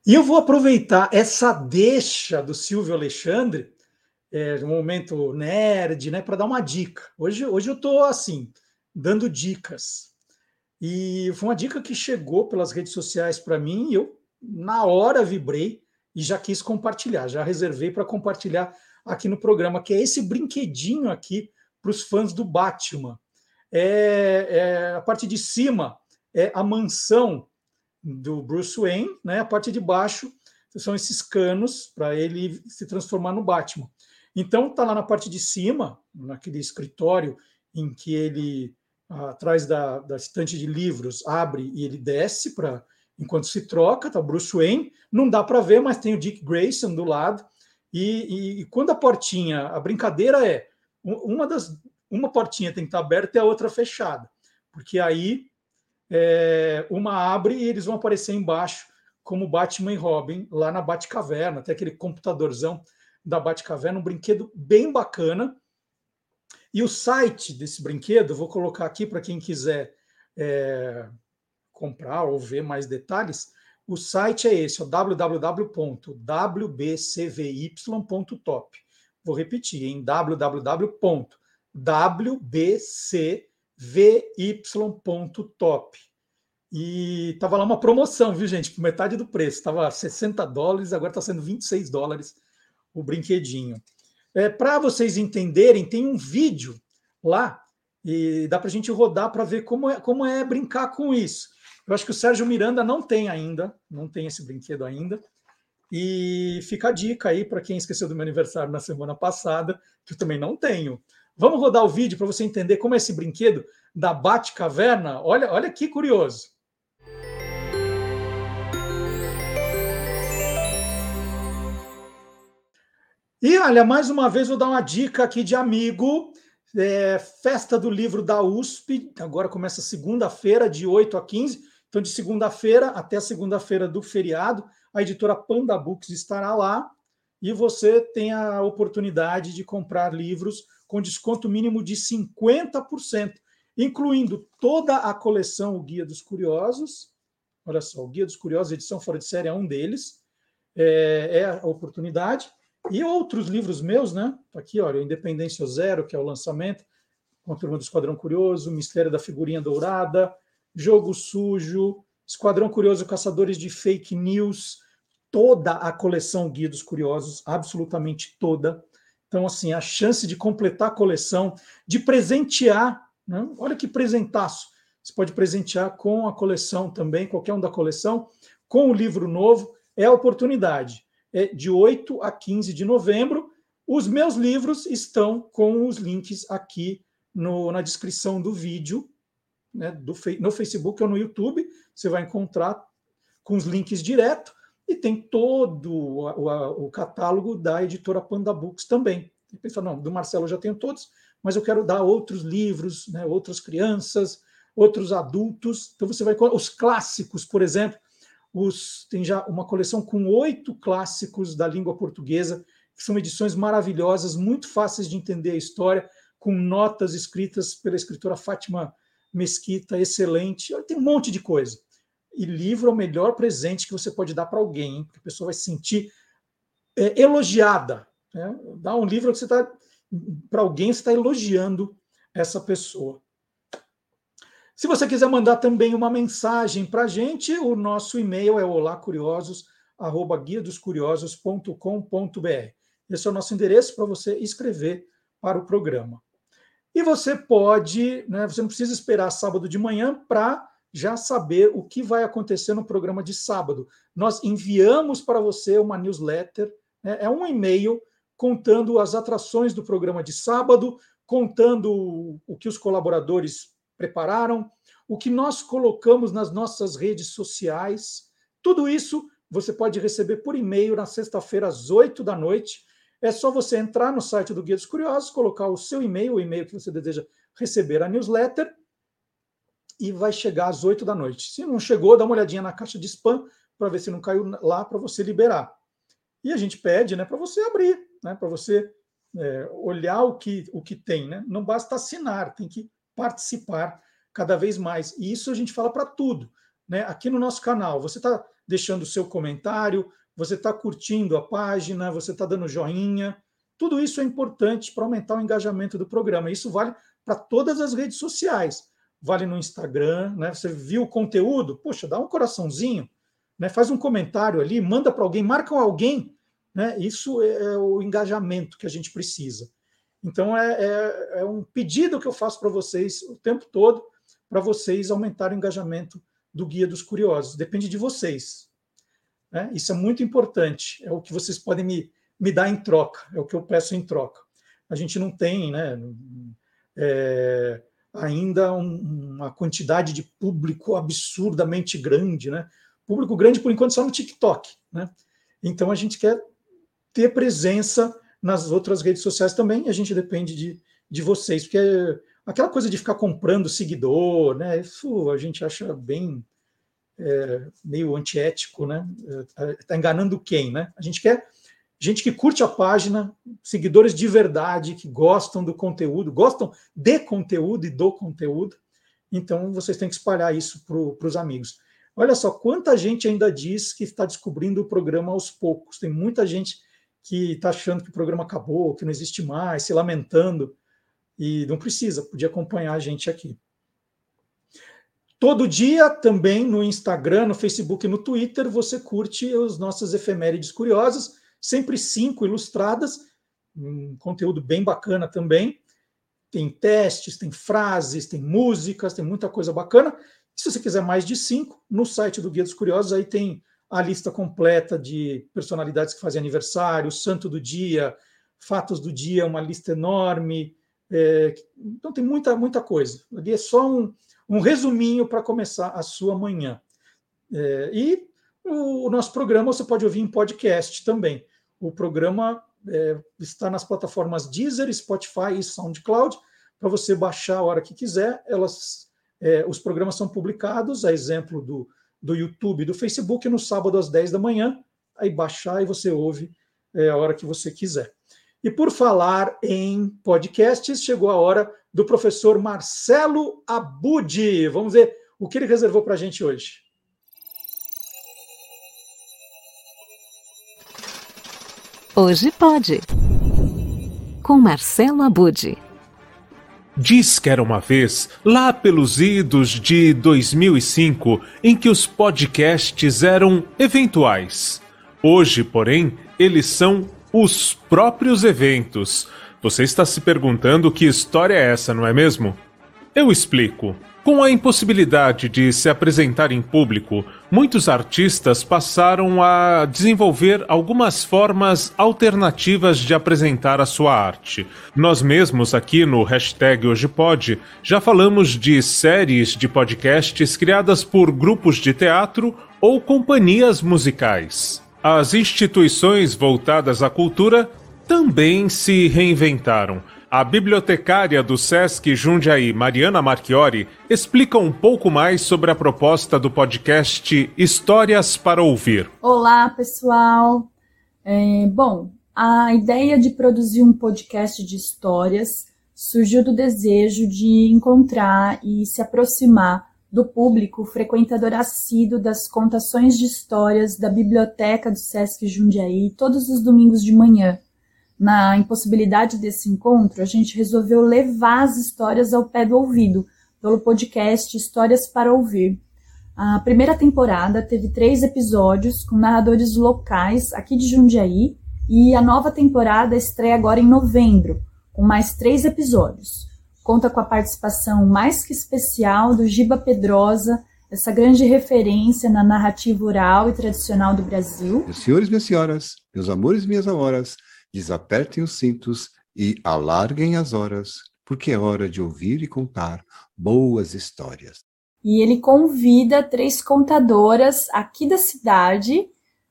E eu vou aproveitar essa deixa do Silvio Alexandre, é, um momento nerd, né, para dar uma dica. Hoje, hoje eu estou assim, dando dicas. E foi uma dica que chegou pelas redes sociais para mim e eu, na hora, vibrei e já quis compartilhar, já reservei para compartilhar aqui no programa, que é esse brinquedinho aqui para os fãs do Batman. É, é, a parte de cima é a mansão do Bruce Wayne, né? A parte de baixo são esses canos para ele se transformar no Batman. Então tá lá na parte de cima, naquele escritório em que ele atrás da, da estante de livros abre e ele desce para enquanto se troca, tá o Bruce Wayne, não dá para ver, mas tem o Dick Grayson do lado. E, e, e, quando a portinha, a brincadeira é uma das uma portinha tem que estar aberta e a outra fechada, porque aí é, uma abre e eles vão aparecer embaixo como Batman e Robin lá na Batcaverna, até aquele computadorzão da Batcaverna, um brinquedo bem bacana. E o site desse brinquedo, vou colocar aqui para quem quiser é, comprar ou ver mais detalhes. O site é esse, www.wbcvy.top. Vou repetir, em www.wbcvy.top. E estava lá uma promoção, viu, gente? Por metade do preço. Estava 60 dólares, agora está sendo 26 dólares o brinquedinho. É, para vocês entenderem, tem um vídeo lá e dá para a gente rodar para ver como é, como é brincar com isso. Eu acho que o Sérgio Miranda não tem ainda, não tem esse brinquedo ainda. E fica a dica aí para quem esqueceu do meu aniversário na semana passada, que eu também não tenho. Vamos rodar o vídeo para você entender como é esse brinquedo da Batcaverna. Olha, olha que curioso. E olha, mais uma vez vou dar uma dica aqui de amigo. É, festa do livro da USP, agora começa segunda-feira, de 8 a 15. Então, de segunda-feira até segunda-feira do feriado, a editora Panda Books estará lá e você tem a oportunidade de comprar livros com desconto mínimo de 50%, incluindo toda a coleção O Guia dos Curiosos. Olha só, o Guia dos Curiosos, edição fora de série, é um deles. É, é a oportunidade. E outros livros meus, né? Tá aqui, olha, Independência Zero, que é o lançamento, com do Esquadrão Curioso, Mistério da Figurinha Dourada, Jogo Sujo, Esquadrão Curioso Caçadores de Fake News, toda a coleção Guia dos Curiosos, absolutamente toda. Então, assim, a chance de completar a coleção, de presentear, né? olha que presentaço. Você pode presentear com a coleção também, qualquer um da coleção, com o livro novo, é a oportunidade é de 8 a 15 de novembro. Os meus livros estão com os links aqui no, na descrição do vídeo, né, do, no Facebook ou no YouTube. Você vai encontrar com os links direto e tem todo o, o, catálogo da editora Panda Books também. Pensa, não, do Marcelo eu já tenho todos, mas eu quero dar outros livros, né, outras crianças, outros adultos. Então você vai os clássicos, por exemplo, os, tem já uma coleção com oito clássicos da língua portuguesa, que são edições maravilhosas, muito fáceis de entender a história, com notas escritas pela escritora Fátima Mesquita, excelente. Tem um monte de coisa. E livro é o melhor presente que você pode dar para alguém, porque a pessoa vai se sentir é, elogiada. Né? Dá um livro que você está para alguém, você está elogiando essa pessoa. Se você quiser mandar também uma mensagem para a gente, o nosso e-mail é olacuriosos@guiadoscuriosos.com.br. Esse é o nosso endereço para você escrever para o programa. E você pode, né, você não precisa esperar sábado de manhã para já saber o que vai acontecer no programa de sábado. Nós enviamos para você uma newsletter, né, é um e-mail contando as atrações do programa de sábado, contando o que os colaboradores prepararam, o que nós colocamos nas nossas redes sociais. Tudo isso você pode receber por e-mail na sexta-feira às 8 da noite. É só você entrar no site do Guia dos Curiosos, colocar o seu e-mail, o e-mail que você deseja receber a newsletter, e vai chegar às 8 da noite. Se não chegou, dá uma olhadinha na caixa de spam para ver se não caiu lá para você liberar. E a gente pede né, para você abrir, né, para você é, olhar o que, o que tem. Né? Não basta assinar, tem que participar cada vez mais. E isso a gente fala para tudo. Né? Aqui no nosso canal, você está deixando o seu comentário, você está curtindo a página, você está dando joinha. Tudo isso é importante para aumentar o engajamento do programa. Isso vale para todas as redes sociais. Vale no Instagram, né? Você viu o conteúdo? Poxa, dá um coraçãozinho, né? Faz um comentário ali, manda para alguém, marca alguém, né? Isso é, é o engajamento que a gente precisa. Então, é, é, é um pedido que eu faço para vocês o tempo todo, para vocês aumentarem o engajamento do Guia dos Curiosos. Depende de vocês. Né? Isso é muito importante. É o que vocês podem me, me dar em troca, é o que eu peço em troca. A gente não tem né, é, ainda um, uma quantidade de público absurdamente grande. Né? Público grande, por enquanto, só no TikTok. Né? Então, a gente quer ter presença nas outras redes sociais também, a gente depende de, de vocês, porque aquela coisa de ficar comprando seguidor, né? Isso a gente acha bem é, meio antiético, né? Está enganando quem, né? A gente quer gente que curte a página, seguidores de verdade, que gostam do conteúdo, gostam de conteúdo e do conteúdo. Então vocês têm que espalhar isso para os amigos. Olha só quanta gente ainda diz que está descobrindo o programa aos poucos. Tem muita gente que está achando que o programa acabou, que não existe mais, se lamentando, e não precisa, podia acompanhar a gente aqui. Todo dia também no Instagram, no Facebook e no Twitter você curte as nossas efemérides curiosas, sempre cinco ilustradas, um conteúdo bem bacana também. Tem testes, tem frases, tem músicas, tem muita coisa bacana. Se você quiser mais de cinco, no site do Guia dos Curiosos aí tem a lista completa de personalidades que fazem aniversário, santo do dia, fatos do dia, uma lista enorme. É, então tem muita, muita coisa. Ali é só um, um resuminho para começar a sua manhã. É, e o, o, nosso programa você pode ouvir em podcast também. O programa é, está nas plataformas Deezer, Spotify e SoundCloud, para você baixar a hora que quiser. Elas, é, os programas são publicados, a exemplo do do YouTube e do Facebook no sábado às 10 da manhã. Aí baixar e você ouve é, a hora que você quiser. E por falar em podcasts, chegou a hora do professor Marcelo Abudi. Vamos ver o que ele reservou para a gente hoje. Hoje pode. Com Marcelo Abudi. Diz que era uma vez, lá pelos idos de 2005, em que os podcasts eram eventuais. Hoje, porém, eles são os próprios eventos. Você está se perguntando que história é essa, não é mesmo? Eu explico. Com a impossibilidade de se apresentar em público, muitos artistas passaram a desenvolver algumas formas alternativas de apresentar a sua arte. Nós mesmos aqui no hashtag Hoje já falamos de séries de podcasts criadas por grupos de teatro ou companhias musicais. As instituições voltadas à cultura também se reinventaram a bibliotecária do SESC Jundiaí, Mariana Marchiori, explica um pouco mais sobre a proposta do podcast Histórias para Ouvir. Olá, pessoal. É, bom, a ideia de produzir um podcast de histórias surgiu do desejo de encontrar e se aproximar do público frequentador assíduo das contações de histórias da biblioteca do SESC Jundiaí todos os domingos de manhã na impossibilidade desse encontro, a gente resolveu levar as histórias ao pé do ouvido, pelo podcast Histórias para Ouvir. A primeira temporada teve três episódios com narradores locais aqui de Jundiaí e a nova temporada estreia agora em novembro, com mais três episódios. Conta com a participação mais que especial do Giba Pedrosa, essa grande referência na narrativa oral e tradicional do Brasil. Meus senhores minhas senhoras, meus amores minhas amoras, desapertem os cintos e alarguem as horas, porque é hora de ouvir e contar boas histórias. E ele convida três contadoras aqui da cidade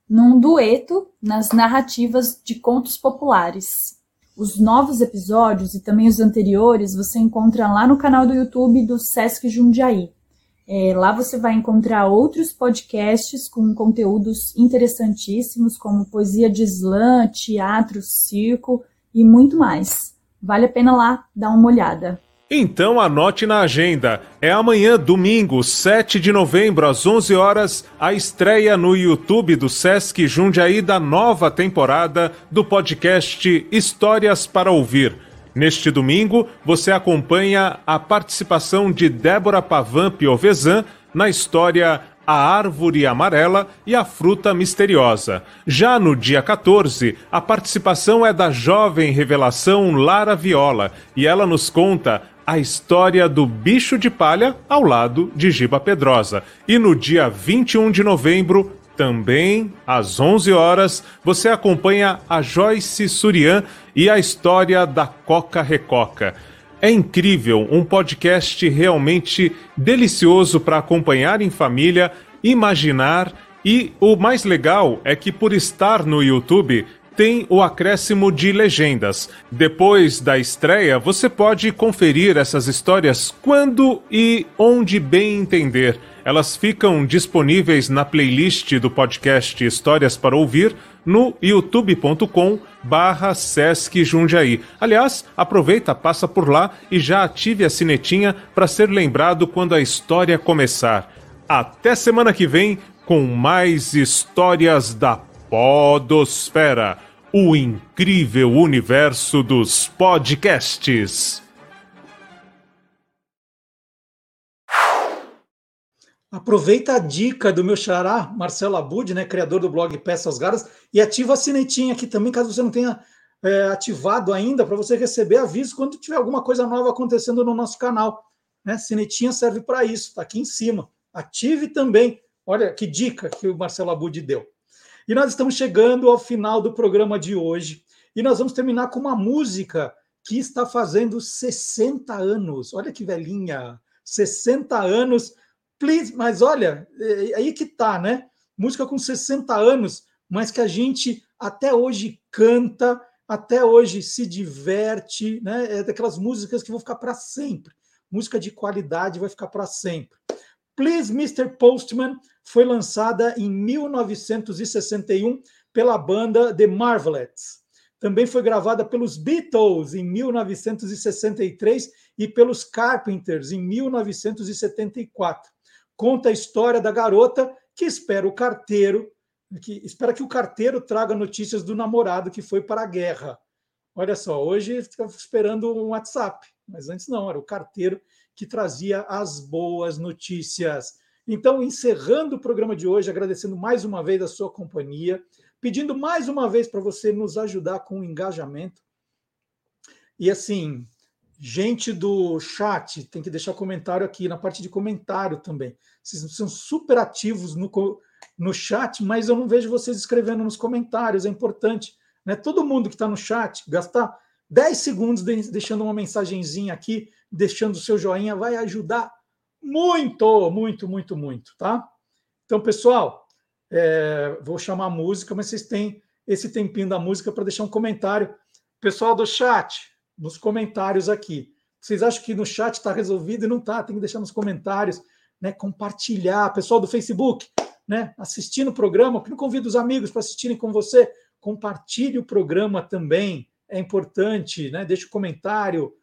num dueto nas narrativas de contos populares. Os novos episódios e também os anteriores você encontra lá no canal do YouTube do Sesc Jundiaí. É, lá você vai encontrar outros podcasts com conteúdos interessantíssimos, como poesia de slam, teatro, circo e muito mais. Vale a pena lá dar uma olhada. Então anote na agenda. É amanhã, domingo, 7 de novembro, às 11 horas, a estreia no YouTube do Sesc Jundiaí da nova temporada do podcast Histórias para Ouvir. Neste domingo, você acompanha a participação de Débora Pavan Piovesan na história A Árvore Amarela e a Fruta Misteriosa. Já no dia 14, a participação é da jovem revelação Lara Viola e ela nos conta a história do bicho de palha ao lado de Giba Pedrosa. E no dia 21 de novembro, também, às 11 horas, você acompanha a Joyce Surian e a história da Coca Recoca. É incrível, um podcast realmente delicioso para acompanhar em família, imaginar e o mais legal é que por estar no YouTube tem o acréscimo de legendas. Depois da estreia, você pode conferir essas histórias quando e onde bem entender. Elas ficam disponíveis na playlist do podcast Histórias para Ouvir no youtube.com barra Sesc Jundiaí. Aliás, aproveita, passa por lá e já ative a sinetinha para ser lembrado quando a história começar. Até semana que vem com mais histórias da Podosfera, o incrível universo dos podcasts. Aproveita a dica do meu xará, Marcelo Abud, né, criador do blog Peças Garas, e ativa a sinetinha aqui também, caso você não tenha é, ativado ainda, para você receber aviso quando tiver alguma coisa nova acontecendo no nosso canal. Né? Sinetinha serve para isso, está aqui em cima. Ative também. Olha que dica que o Marcelo Abud deu. E nós estamos chegando ao final do programa de hoje. E nós vamos terminar com uma música que está fazendo 60 anos. Olha que velhinha! 60 anos. Please, mas olha, é aí que tá, né? Música com 60 anos, mas que a gente até hoje canta, até hoje se diverte, né? É daquelas músicas que vão ficar para sempre. Música de qualidade vai ficar para sempre. Please, Mr. Postman foi lançada em 1961 pela banda The Marvelettes. Também foi gravada pelos Beatles em 1963 e pelos Carpenters em 1974. Conta a história da garota que espera o carteiro, que espera que o carteiro traga notícias do namorado que foi para a guerra. Olha só, hoje está esperando um WhatsApp, mas antes não, era o carteiro que trazia as boas notícias. Então, encerrando o programa de hoje, agradecendo mais uma vez a sua companhia, pedindo mais uma vez para você nos ajudar com o engajamento. E assim, Gente do chat, tem que deixar comentário aqui na parte de comentário também. Vocês são super ativos no, no chat, mas eu não vejo vocês escrevendo nos comentários. É importante, né? Todo mundo que está no chat, gastar 10 segundos deixando uma mensagenzinha aqui, deixando o seu joinha, vai ajudar muito, muito, muito, muito, tá? Então, pessoal, é, vou chamar a música, mas vocês têm esse tempinho da música para deixar um comentário. Pessoal do chat, nos comentários aqui. Vocês acham que no chat está resolvido e não está? Tem que deixar nos comentários, né? Compartilhar. Pessoal do Facebook, né? Assistindo o programa, que não convida os amigos para assistirem com você. Compartilhe o programa também. É importante, né? Deixe o um comentário.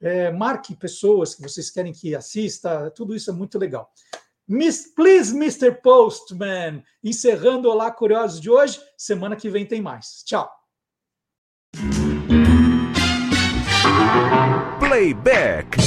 É, marque pessoas que vocês querem que assista. Tudo isso é muito legal. Miss, please, Mr. Postman. Encerrando Olá Curiosos de hoje. Semana que vem tem mais. Tchau. way back.